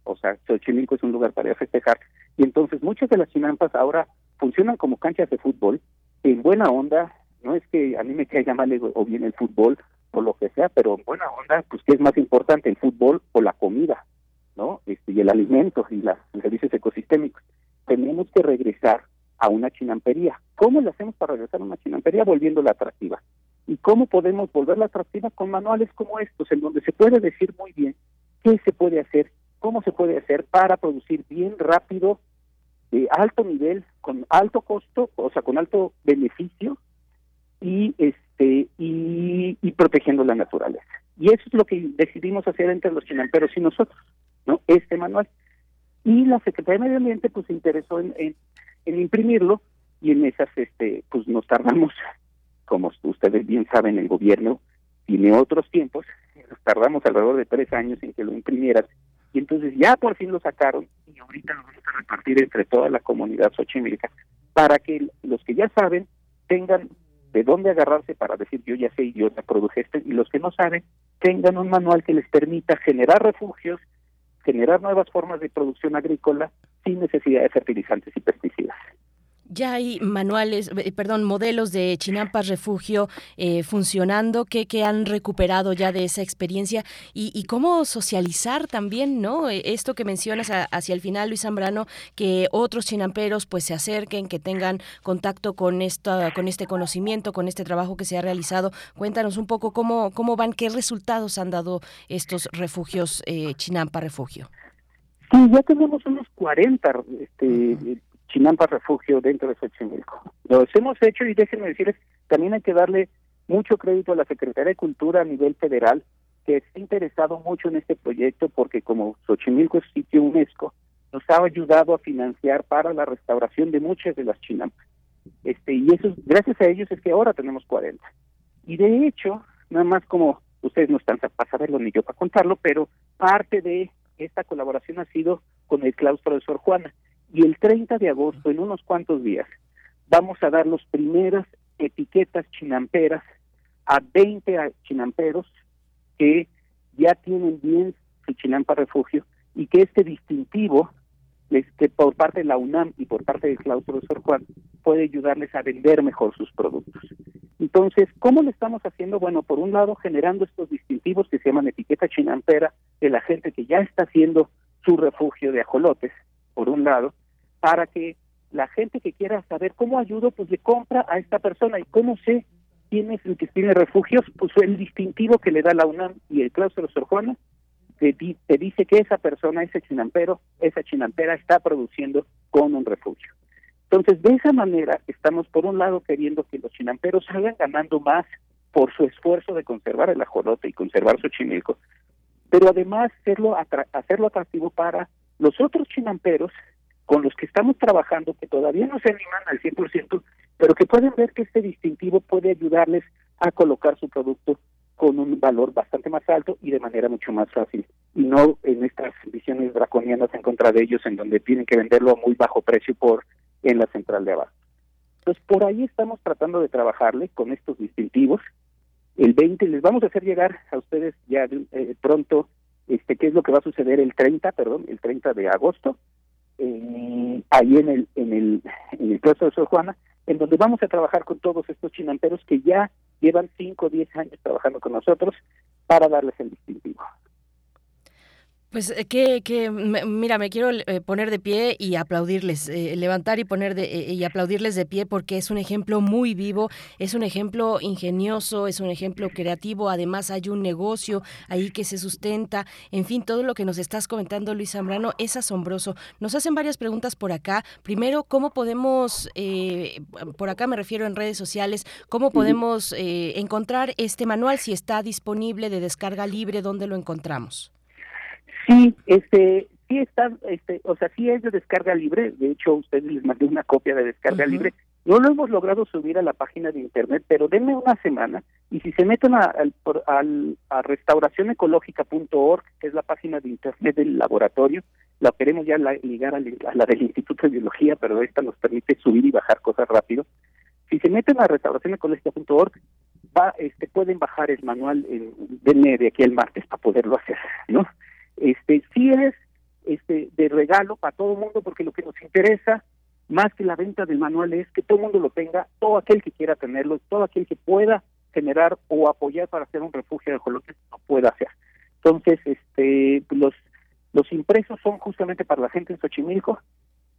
o sea, Xochimilco es un lugar para ir a festejar, y entonces muchas de las chinampas ahora funcionan como canchas de fútbol, en buena onda, no es que a mí me caiga mal o bien el fútbol o lo que sea, pero en buena onda, pues ¿qué es más importante, el fútbol o la comida? ¿No? Este, y el alimento y los servicios ecosistémicos. Tenemos que regresar a una chinampería. ¿Cómo le hacemos para regresar a una chinampería? Volviéndola atractiva. ¿Y cómo podemos volverla atractiva con manuales como estos, en donde se puede decir muy bien qué se puede hacer, cómo se puede hacer para producir bien rápido, de alto nivel, con alto costo, o sea, con alto beneficio y este y, y protegiendo la naturaleza. Y eso es lo que decidimos hacer entre los chinamperos y nosotros. ¿No? Este manual. Y la Secretaría de Medio Ambiente pues se interesó en, en, imprimirlo y en esas este pues nos tardamos, como ustedes bien saben, el gobierno tiene otros tiempos, tardamos alrededor de tres años en que lo imprimieran y entonces ya por fin lo sacaron y ahorita lo vamos a repartir entre toda la comunidad xochimilca para que los que ya saben tengan de dónde agarrarse para decir yo ya sé y yo ya produje este y los que no saben tengan un manual que les permita generar refugios generar nuevas formas de producción agrícola sin necesidad de fertilizantes y pesticidas. Ya hay manuales, eh, perdón, modelos de Chinampas Refugio eh, funcionando que, que han recuperado ya de esa experiencia y, cómo socializar también, ¿no? Eh, esto que mencionas hacia el final, Luis Zambrano, que otros chinamperos pues se acerquen, que tengan contacto con esta, con este conocimiento, con este trabajo que se ha realizado. Cuéntanos un poco cómo, cómo van, qué resultados han dado estos refugios Chinampa Refugio. Sí, ya tenemos unos 40 este, Chinampa Refugio dentro de Xochimilco. Lo hemos hecho y déjenme decirles, también hay que darle mucho crédito a la Secretaría de Cultura a nivel federal, que está interesado mucho en este proyecto porque como Xochimilco es sitio UNESCO, nos ha ayudado a financiar para la restauración de muchas de las chinampas. Este, y eso, gracias a ellos es que ahora tenemos 40. Y de hecho, nada más como ustedes no están para saberlo ni yo para contarlo, pero parte de esta colaboración ha sido con el claustro de Sor Juana. Y el 30 de agosto, en unos cuantos días, vamos a dar las primeras etiquetas chinamperas a 20 chinamperos que ya tienen bien su chinampa refugio y que este distintivo que por parte de la UNAM y por parte del claustro de Juan puede ayudarles a vender mejor sus productos. Entonces, ¿cómo lo estamos haciendo? Bueno, por un lado, generando estos distintivos que se llaman etiqueta chinampera de la gente que ya está haciendo su refugio de ajolotes, por un lado, para que la gente que quiera saber cómo ayudo, pues le compra a esta persona. ¿Y cómo sé quién es el que tiene refugios? Pues el distintivo que le da la UNAM y el claustro Sor Juana te, te dice que esa persona, ese chinampero, esa chinampera está produciendo con un refugio. Entonces, de esa manera, estamos por un lado queriendo que los chinamperos salgan ganando más por su esfuerzo de conservar el ajolote y conservar su chimilco, pero además hacerlo, hacerlo atractivo para los otros chinamperos con los que estamos trabajando, que todavía no se animan al 100%, pero que pueden ver que este distintivo puede ayudarles a colocar su producto con un valor bastante más alto y de manera mucho más fácil. Y no en estas visiones draconianas en contra de ellos, en donde tienen que venderlo a muy bajo precio por en la central de abajo. Entonces, por ahí estamos tratando de trabajarle con estos distintivos. El 20, les vamos a hacer llegar a ustedes ya eh, pronto este qué es lo que va a suceder el 30, perdón, el 30 de agosto, eh, ahí en el en el en el de Sor Juana, en donde vamos a trabajar con todos estos chinamperos que ya llevan 5 o 10 años trabajando con nosotros para darles el distintivo. Pues eh, que, que mira, me quiero eh, poner de pie y aplaudirles, eh, levantar y poner de, y aplaudirles de pie porque es un ejemplo muy vivo, es un ejemplo ingenioso, es un ejemplo creativo, además hay un negocio ahí que se sustenta, en fin, todo lo que nos estás comentando Luis Zambrano es asombroso. Nos hacen varias preguntas por acá. Primero, ¿cómo podemos, por acá me refiero en redes sociales, cómo podemos encontrar este manual si está disponible de descarga libre, dónde lo encontramos? Sí, este, sí está, este, o sea, sí es de descarga libre. De hecho, ustedes les mandé una copia de descarga libre. No lo hemos logrado subir a la página de internet, pero denme una semana y si se meten a, al, a restauracionecológica.org, que es la página de internet del laboratorio, la queremos ya ligar a la, del Instituto de Biología, pero esta nos permite subir y bajar cosas rápido. Si se meten a restauracionecológica.org, va, este, pueden bajar el manual, en, denme de aquí el martes para poderlo hacer, ¿no? Este sí es este de regalo para todo el mundo porque lo que nos interesa más que la venta del manual es que todo el mundo lo tenga, todo aquel que quiera tenerlo, todo aquel que pueda generar o apoyar para hacer un refugio de ajolotes lo pueda hacer. Entonces, este los los impresos son justamente para la gente en Xochimilco,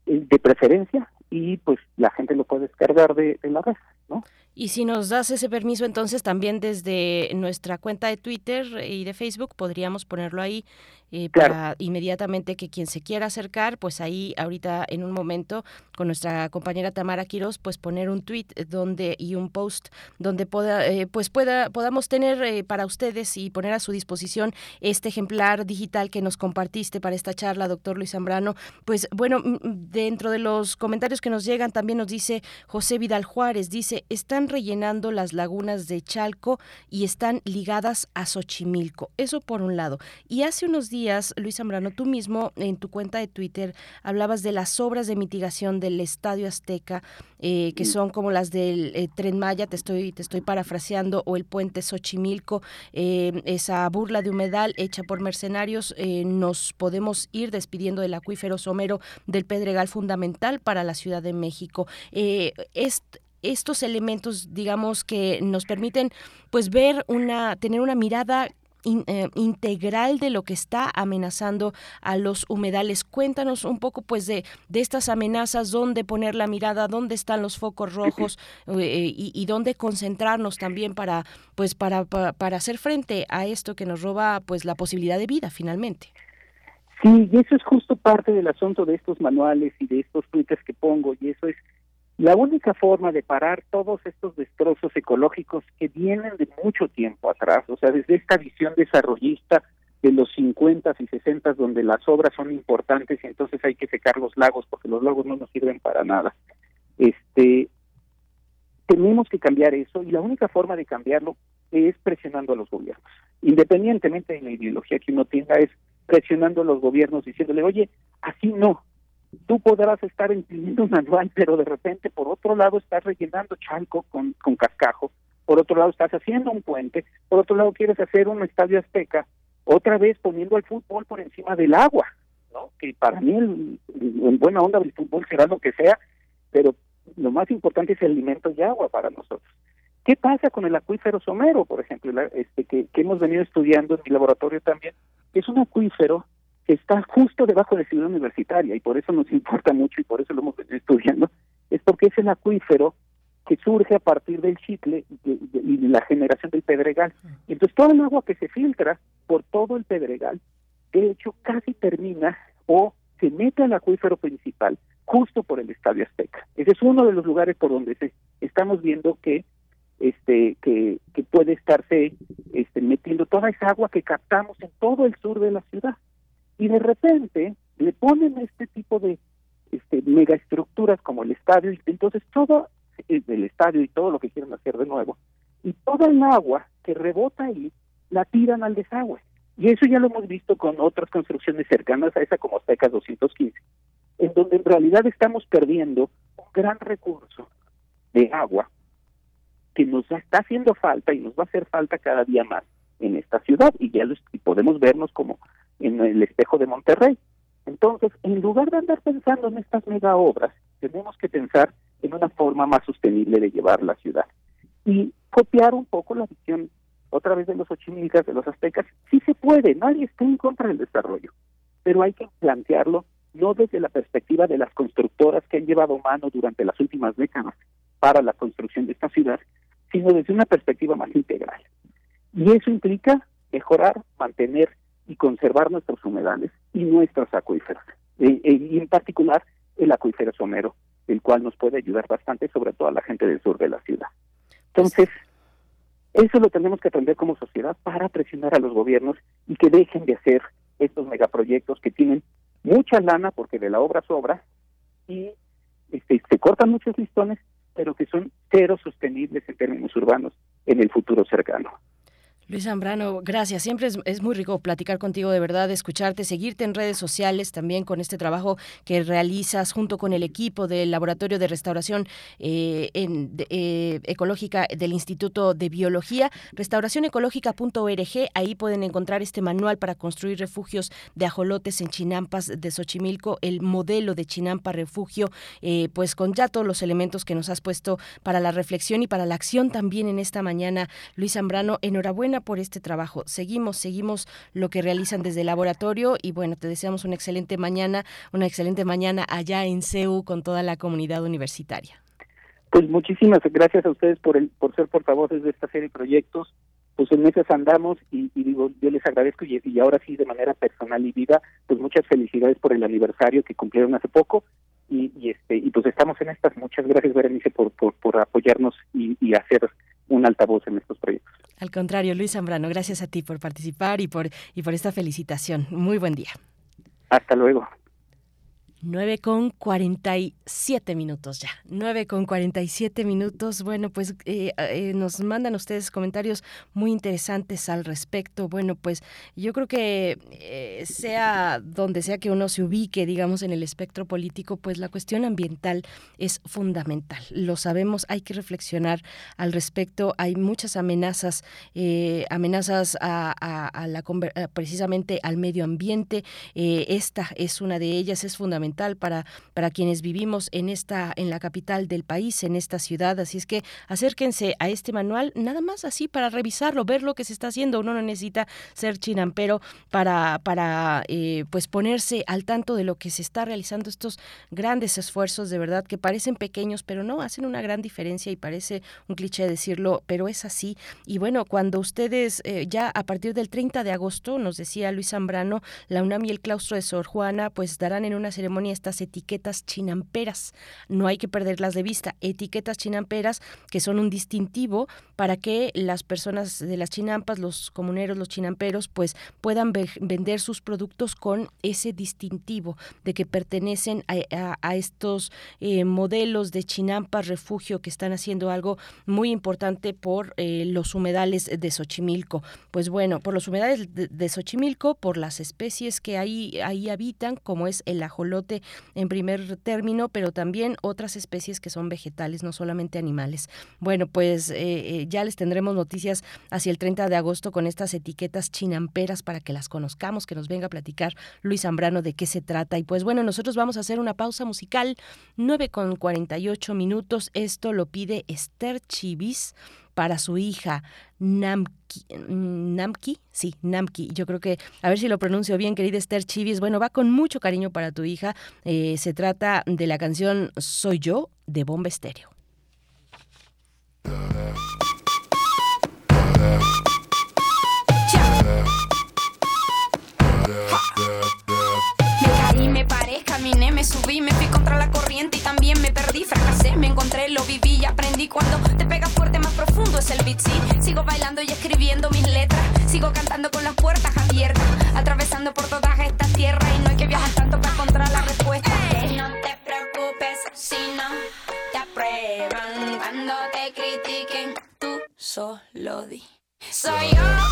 eh, de preferencia, y pues la gente lo puede descargar de, de la red, ¿no? Y si nos das ese permiso, entonces también desde nuestra cuenta de Twitter y de Facebook podríamos ponerlo ahí eh, para inmediatamente que quien se quiera acercar, pues ahí ahorita en un momento con nuestra compañera Tamara Quiroz, pues poner un tweet donde y un post donde pueda, eh, pues pueda, podamos tener eh, para ustedes y poner a su disposición este ejemplar digital que nos compartiste para esta charla, doctor Luis Zambrano. Pues bueno, dentro de los comentarios que nos llegan también nos dice José Vidal Juárez, dice, están rellenando las lagunas de Chalco y están ligadas a Xochimilco. Eso por un lado. Y hace unos días Luis Zambrano, tú mismo en tu cuenta de Twitter hablabas de las obras de mitigación del Estadio Azteca, eh, que son como las del eh, Tren Maya, te estoy, te estoy parafraseando, o el puente Xochimilco, eh, esa burla de humedal hecha por mercenarios, nos podemos ir despidiendo del acuífero somero del Pedregal fundamental para la Ciudad de México. Estos elementos, digamos, que nos permiten pues ver una, tener una mirada eh, integral de lo que está amenazando a los humedales. Cuéntanos un poco pues de, de estas amenazas, dónde poner la mirada, dónde están los focos rojos eh, y, dónde concentrarnos también para pues para, para, hacer frente a esto que nos roba pues la posibilidad de vida finalmente. Sí, y eso es justo parte del asunto de estos manuales y de estos twitters que pongo, y eso es la única forma de parar todos estos destrozos ecológicos que vienen de mucho tiempo atrás, o sea, desde esta visión desarrollista de los 50 y 60 donde las obras son importantes y entonces hay que secar los lagos porque los lagos no nos sirven para nada. Este tenemos que cambiar eso y la única forma de cambiarlo es presionando a los gobiernos. Independientemente de la ideología que uno tenga, es presionando a los gobiernos diciéndole, oye, así no. Tú podrás estar imprimiendo un manual, pero de repente por otro lado estás rellenando chalco con, con cascajo, por otro lado estás haciendo un puente, por otro lado quieres hacer un estadio azteca, otra vez poniendo el fútbol por encima del agua, ¿no? Que para mí, en buena onda, el fútbol será lo que sea, pero lo más importante es el alimento y agua para nosotros. ¿Qué pasa con el acuífero somero, por ejemplo, este que, hemos venido estudiando en mi laboratorio también? Es un acuífero está justo debajo de Ciudad Universitaria y por eso nos [laughs] importa mucho y por eso lo hemos venido estudiando, es porque es el acuífero que surge a partir del chicle y de, la generación del pedregal. Y entonces todo el agua que se filtra por todo el pedregal, de hecho casi termina o se mete al acuífero principal justo por el Estadio Azteca. Ese es uno de los lugares por donde se, estamos viendo que este que, que puede estarse este, metiendo toda esa agua que captamos en todo el sur de la ciudad. Y de repente le ponen este tipo de este, megaestructuras como el estadio, y entonces todo el estadio y todo lo que quieren hacer de nuevo, y toda el agua que rebota ahí la tiran al desagüe. Y eso ya lo hemos visto con otras construcciones cercanas a esa como Azteca 215 en donde en realidad estamos perdiendo un gran recurso de agua que nos está haciendo falta y nos va a hacer falta cada día más en esta ciudad y ya podemos vernos como en el espejo de Monterrey. Entonces, en lugar de andar pensando en estas mega obras, tenemos que pensar en una forma más sostenible de llevar la ciudad y copiar un poco la visión otra vez de los ochimilcas, de los aztecas. Sí se puede, nadie está en contra del desarrollo, pero hay que plantearlo no desde la perspectiva de las constructoras que han llevado mano durante las últimas décadas para la construcción de esta ciudad, sino desde una perspectiva más integral. Y eso implica mejorar, mantener y conservar nuestros humedales y nuestros acuíferos, e, e, y en particular el acuífero somero, el cual nos puede ayudar bastante, sobre todo a la gente del sur de la ciudad. Entonces, eso lo tenemos que aprender como sociedad para presionar a los gobiernos y que dejen de hacer estos megaproyectos que tienen mucha lana porque de la obra sobra y este, se cortan muchos listones, pero que son cero sostenibles en términos urbanos en el futuro cercano. Luis Zambrano, gracias. Siempre es, muy rico platicar contigo, de verdad, escucharte, seguirte en redes sociales también con este trabajo que realizas junto con el equipo del Laboratorio de Restauración eh, eh, Ecológica del Instituto de Biología, restauracionecológica.org. Ahí pueden encontrar este manual para construir refugios de ajolotes en Chinampas de Xochimilco, el modelo de Chinampa Refugio, eh, pues con ya todos los elementos que nos has puesto para la reflexión y para la acción también en esta mañana. Luis Zambrano, enhorabuena por este trabajo. Seguimos, seguimos lo que realizan desde el laboratorio y bueno, te deseamos una excelente mañana, una excelente mañana allá en CEU con toda la comunidad universitaria. Pues muchísimas gracias a ustedes por el, por ser portavoces de esta serie de proyectos. Pues en meses andamos y, digo, yo les agradezco y, ahora sí de manera personal y vida, pues muchas felicidades por el aniversario que cumplieron hace poco y, este y pues estamos en estas. Muchas gracias Berenice por, por, apoyarnos y hacer un altavoz en estos proyectos. Al contrario, Luis Zambrano, gracias a ti por participar y por, y por esta felicitación. Muy buen día. Hasta luego. 9 con 47 minutos ya. 9 con 47 minutos. Bueno, pues eh, eh, nos mandan ustedes comentarios muy interesantes al respecto. Bueno, pues yo creo que eh, sea donde sea que uno se ubique, digamos, en el espectro político, pues la cuestión ambiental es fundamental. Lo sabemos, hay que reflexionar al respecto. Hay muchas amenazas, amenazas a, la, precisamente al medio ambiente. esta es una de ellas, es fundamental para, para quienes vivimos en esta, en la capital del país, en esta ciudad. Así es que acérquense a este manual, nada más así para revisarlo, ver lo que se está haciendo. Uno no necesita ser chinampero para, para eh, pues ponerse al tanto de lo que se está realizando, estos grandes esfuerzos de verdad que parecen pequeños, pero no hacen una gran diferencia y parece un cliché decirlo, pero es así. Y bueno, cuando ustedes eh, ya a partir del 30 de agosto, nos decía Luis Zambrano, la UNAM y el claustro de Sor Juana, pues darán en una ceremonia estas etiquetas chinamperas. No hay que perderlas de vista. Etiquetas chinamperas que son un distintivo para que las personas de las chinampas, los comuneros, los chinamperos, pues puedan vender sus productos con ese distintivo de que pertenecen a, estos eh, modelos de chinampas refugio que están haciendo algo muy importante por eh, los humedales de Xochimilco. Pues bueno, por los humedales de, Xochimilco, por las especies que ahí, ahí habitan, como es el en primer término, pero también otras especies que son vegetales, no solamente animales. Bueno, pues eh, ya les tendremos noticias hacia el 30 de agosto con estas etiquetas chinamperas para que las conozcamos, que nos venga a platicar Luis Zambrano de qué se trata. Y pues bueno, nosotros vamos a hacer una pausa musical, 9 con 48 minutos. Esto lo pide Esther Chivis para su hija Namki, Namki, sí, Namki. Yo creo que, a ver si lo pronuncio bien, querida Esther Chivis. Bueno, va con mucho cariño para tu hija. Eh, se trata de la canción Soy yo de Bomba Estéreo. caminé, me subí, me fui contra la corriente y también me fracasé, me encontré, lo viví y aprendí. Cuando te pega fuerte, más profundo es el beat, sí. Sigo bailando y escribiendo mis letras, sigo cantando con las puertas abiertas, atravesando por toda esta tierra y no hay que viajar tanto para encontrar la respuesta. no te preocupes si no te aprueban cuando te critiquen, tú solo di. Soy yo.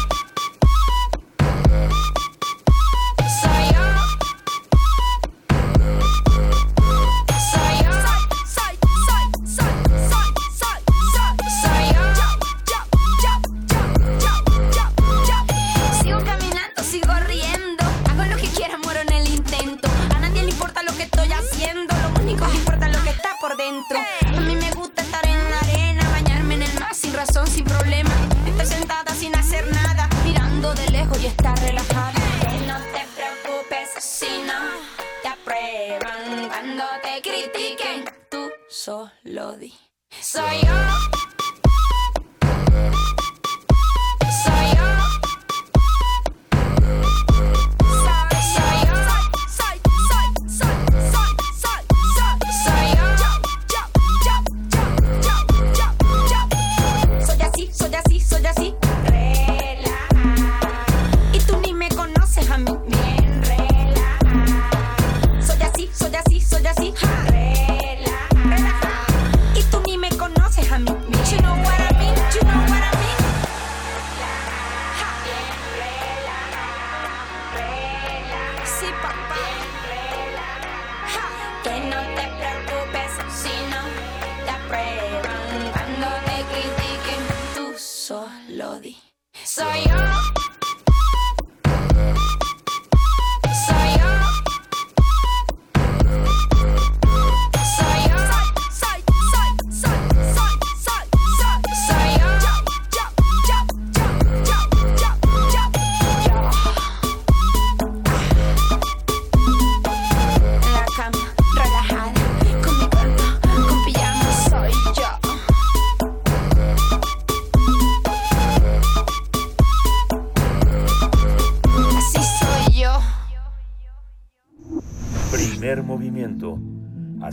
Di. Soy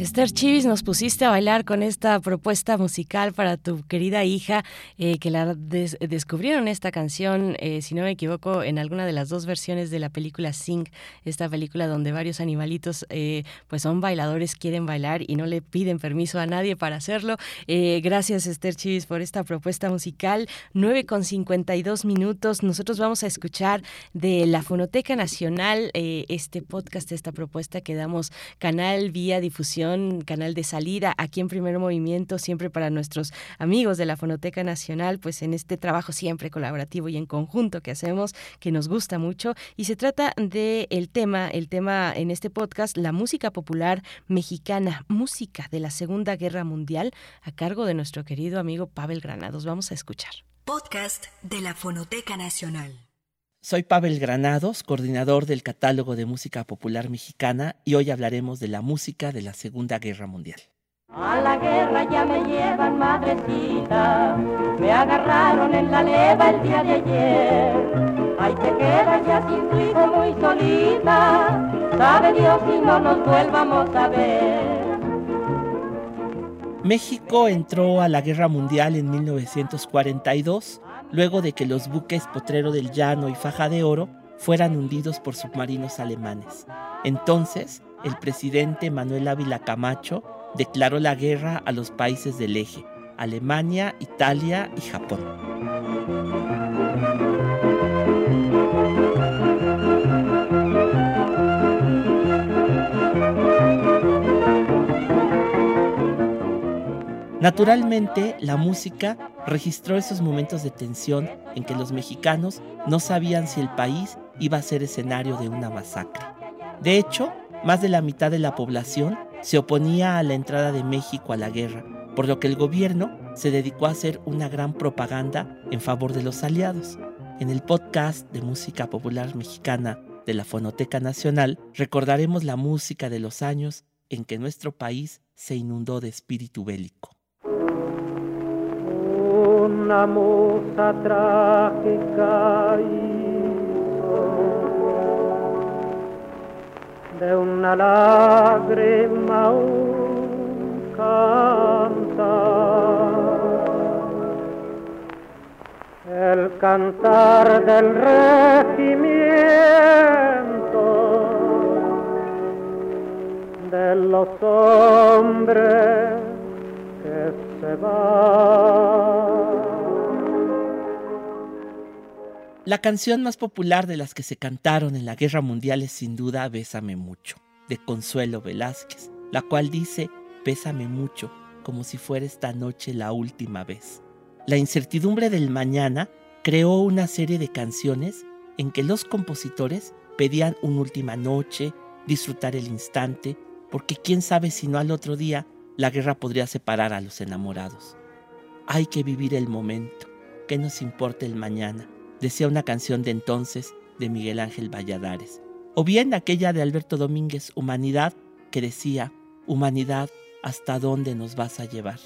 Esther Chivis, nos pusiste a bailar con esta propuesta musical para tu querida hija, eh, que la descubrieron esta canción, eh, si no me equivoco, en alguna de las dos versiones de la película Sing, esta película donde varios animalitos, eh, pues son bailadores, quieren bailar y no le piden permiso a nadie para hacerlo. gracias, Esther Chivis, por esta propuesta musical. 9 con 52 minutos. Nosotros vamos a escuchar de la Fonoteca Nacional este podcast, esta propuesta que damos canal vía difusión canal de salida aquí en Primer Movimiento, siempre para nuestros amigos de la Fonoteca Nacional, pues en este trabajo siempre colaborativo y en conjunto que hacemos, que nos gusta mucho. Y se trata de el tema, el tema en este podcast, la música popular mexicana, música de la Segunda Guerra Mundial, a cargo de nuestro querido amigo Pavel Granados. Vamos a escuchar. Podcast de la Fonoteca Nacional. Soy Pavel Granados, coordinador del Catálogo de Música Popular Mexicana, y hoy hablaremos de la música de la Segunda Guerra Mundial. A la guerra ya me llevan, madrecita, me agarraron en la leva el día de ayer. Ahí te quedas ya sin tu hijo muy solita, sabe Dios si no nos vuelvamos a ver. México entró a la Guerra Mundial en 1942, luego de que los buques Potrero del Llano y Faja de Oro fueran hundidos por submarinos alemanes. Entonces, el presidente Manuel Ávila Camacho declaró la guerra a los países del eje, Alemania, Italia y Japón. Naturalmente, la música registró esos momentos de tensión en que los mexicanos no sabían si el país iba a ser escenario de una masacre. De hecho, más de la mitad de la población se oponía a la entrada de México a la guerra, por lo que el gobierno se dedicó a hacer una gran propaganda en favor de los aliados. En el podcast de música popular mexicana de la Fonoteca Nacional recordaremos la música de los años en que nuestro país se inundó de espíritu bélico una musa trágica de una lágrima un cantar. El cantar del regimiento de los hombres que se van. La canción más popular de las que se cantaron en la Guerra Mundial es sin duda Bésame mucho, de Consuelo Velázquez, la cual dice, Bésame mucho, como si fuera esta noche la última vez. La incertidumbre del mañana creó una serie de canciones en que los compositores pedían una última noche, disfrutar el instante, porque quién sabe si no al otro día la guerra podría separar a los enamorados. Hay que vivir el momento, que nos importa el mañana decía una canción de entonces de Miguel Ángel Valladares, o bien aquella de Alberto Domínguez, Humanidad, que decía, Humanidad, ¿hasta dónde nos vas a llevar?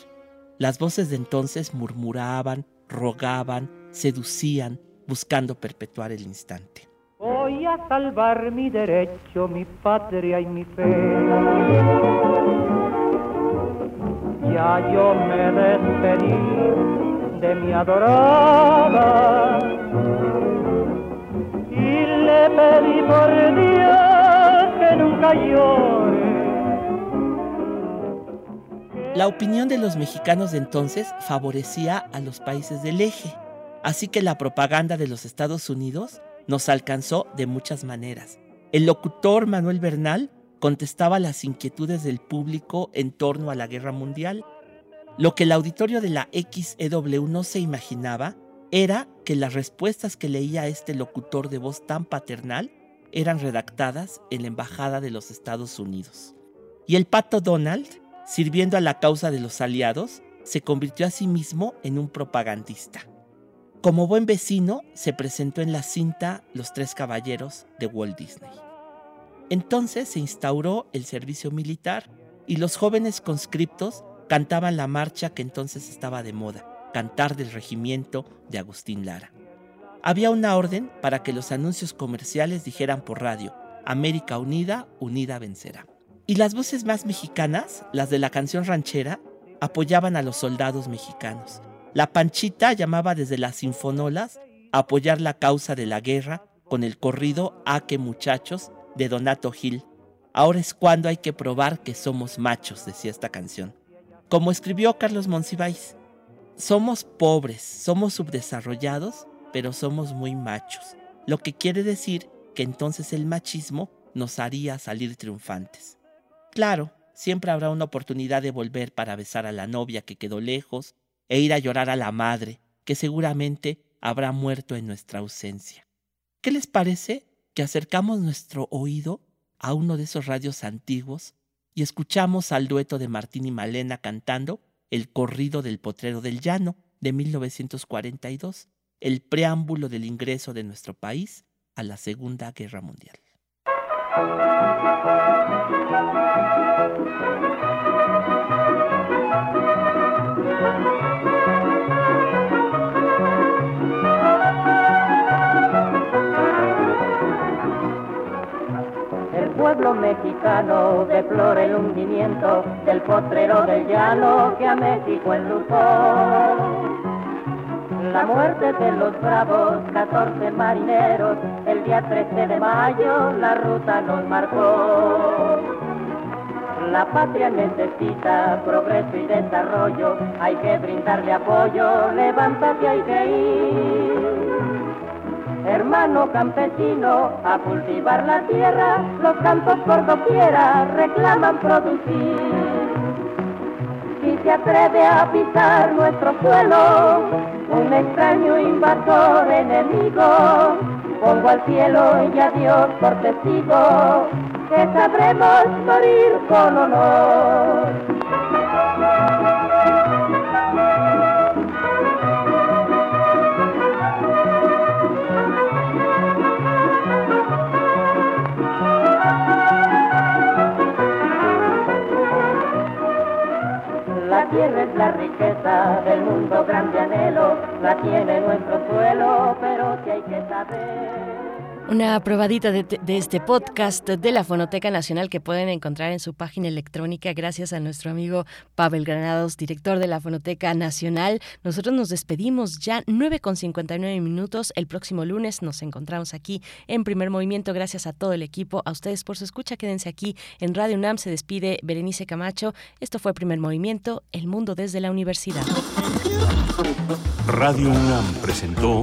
Las voces de entonces murmuraban, rogaban, seducían, buscando perpetuar el instante. Voy a salvar mi derecho, mi patria y mi fe. Ya yo me despedí de mi adorada y le pedí por Dios que nunca llore. La opinión de los mexicanos de entonces favorecía a los países del eje, así que la propaganda de los Estados Unidos nos alcanzó de muchas maneras. El locutor Manuel Bernal contestaba las inquietudes del público en torno a la guerra mundial lo que el auditorio de la XEW no se imaginaba era que las respuestas que leía este locutor de voz tan paternal eran redactadas en la Embajada de los Estados Unidos. Y el pato Donald, sirviendo a la causa de los aliados, se convirtió a sí mismo en un propagandista. Como buen vecino, se presentó en la cinta Los Tres Caballeros de Walt Disney. Entonces se instauró el servicio militar y los jóvenes conscriptos cantaban la marcha que entonces estaba de moda, Cantar del Regimiento de Agustín Lara. Había una orden para que los anuncios comerciales dijeran por radio, América Unida, Unida vencerá. Y las voces más mexicanas, las de la canción ranchera, apoyaban a los soldados mexicanos. La Panchita llamaba desde las sinfonolas a apoyar la causa de la guerra con el corrido A que muchachos de Donato Gil. Ahora es cuando hay que probar que somos machos, decía esta canción. Como escribió Carlos Monsiváis, somos pobres, somos subdesarrollados, pero somos muy machos, lo que quiere decir que entonces el machismo nos haría salir triunfantes. Claro, siempre habrá una oportunidad de volver para besar a la novia que quedó lejos e ir a llorar a la madre, que seguramente habrá muerto en nuestra ausencia. ¿Qué les parece que acercamos nuestro oído a uno de esos radios antiguos y escuchamos al dueto de Martín y Malena cantando El corrido del potrero del llano de 1942, el preámbulo del ingreso de nuestro país a la Segunda Guerra Mundial. Pueblo mexicano deplora el hundimiento del potrero del llano que a México enlutó. La muerte de los bravos, 14 marineros, el día 13 de mayo la ruta nos marcó. La patria necesita progreso y desarrollo, hay que brindarle apoyo, levántate, hay que ir. Hermano campesino, a cultivar la tierra, los campos por doquiera reclaman producir. Si se atreve a pisar nuestro suelo, un extraño invasor enemigo, pongo al cielo y a Dios por testigo, que sabremos morir con honor. La riqueza del mundo grande anhelo, la tiene nuestro suelo, pero si hay que saber. Una probadita de, este podcast de la Fonoteca Nacional que pueden encontrar en su página electrónica gracias a nuestro amigo Pavel Granados, director de la Fonoteca Nacional. Nosotros nos despedimos ya 9 con 59 minutos. El próximo lunes nos encontramos aquí en primer movimiento. Gracias a todo el equipo, a ustedes por su escucha. Quédense aquí en Radio UNAM. Se despide Berenice Camacho. Esto fue primer movimiento, El Mundo desde la Universidad. Radio UNAM presentó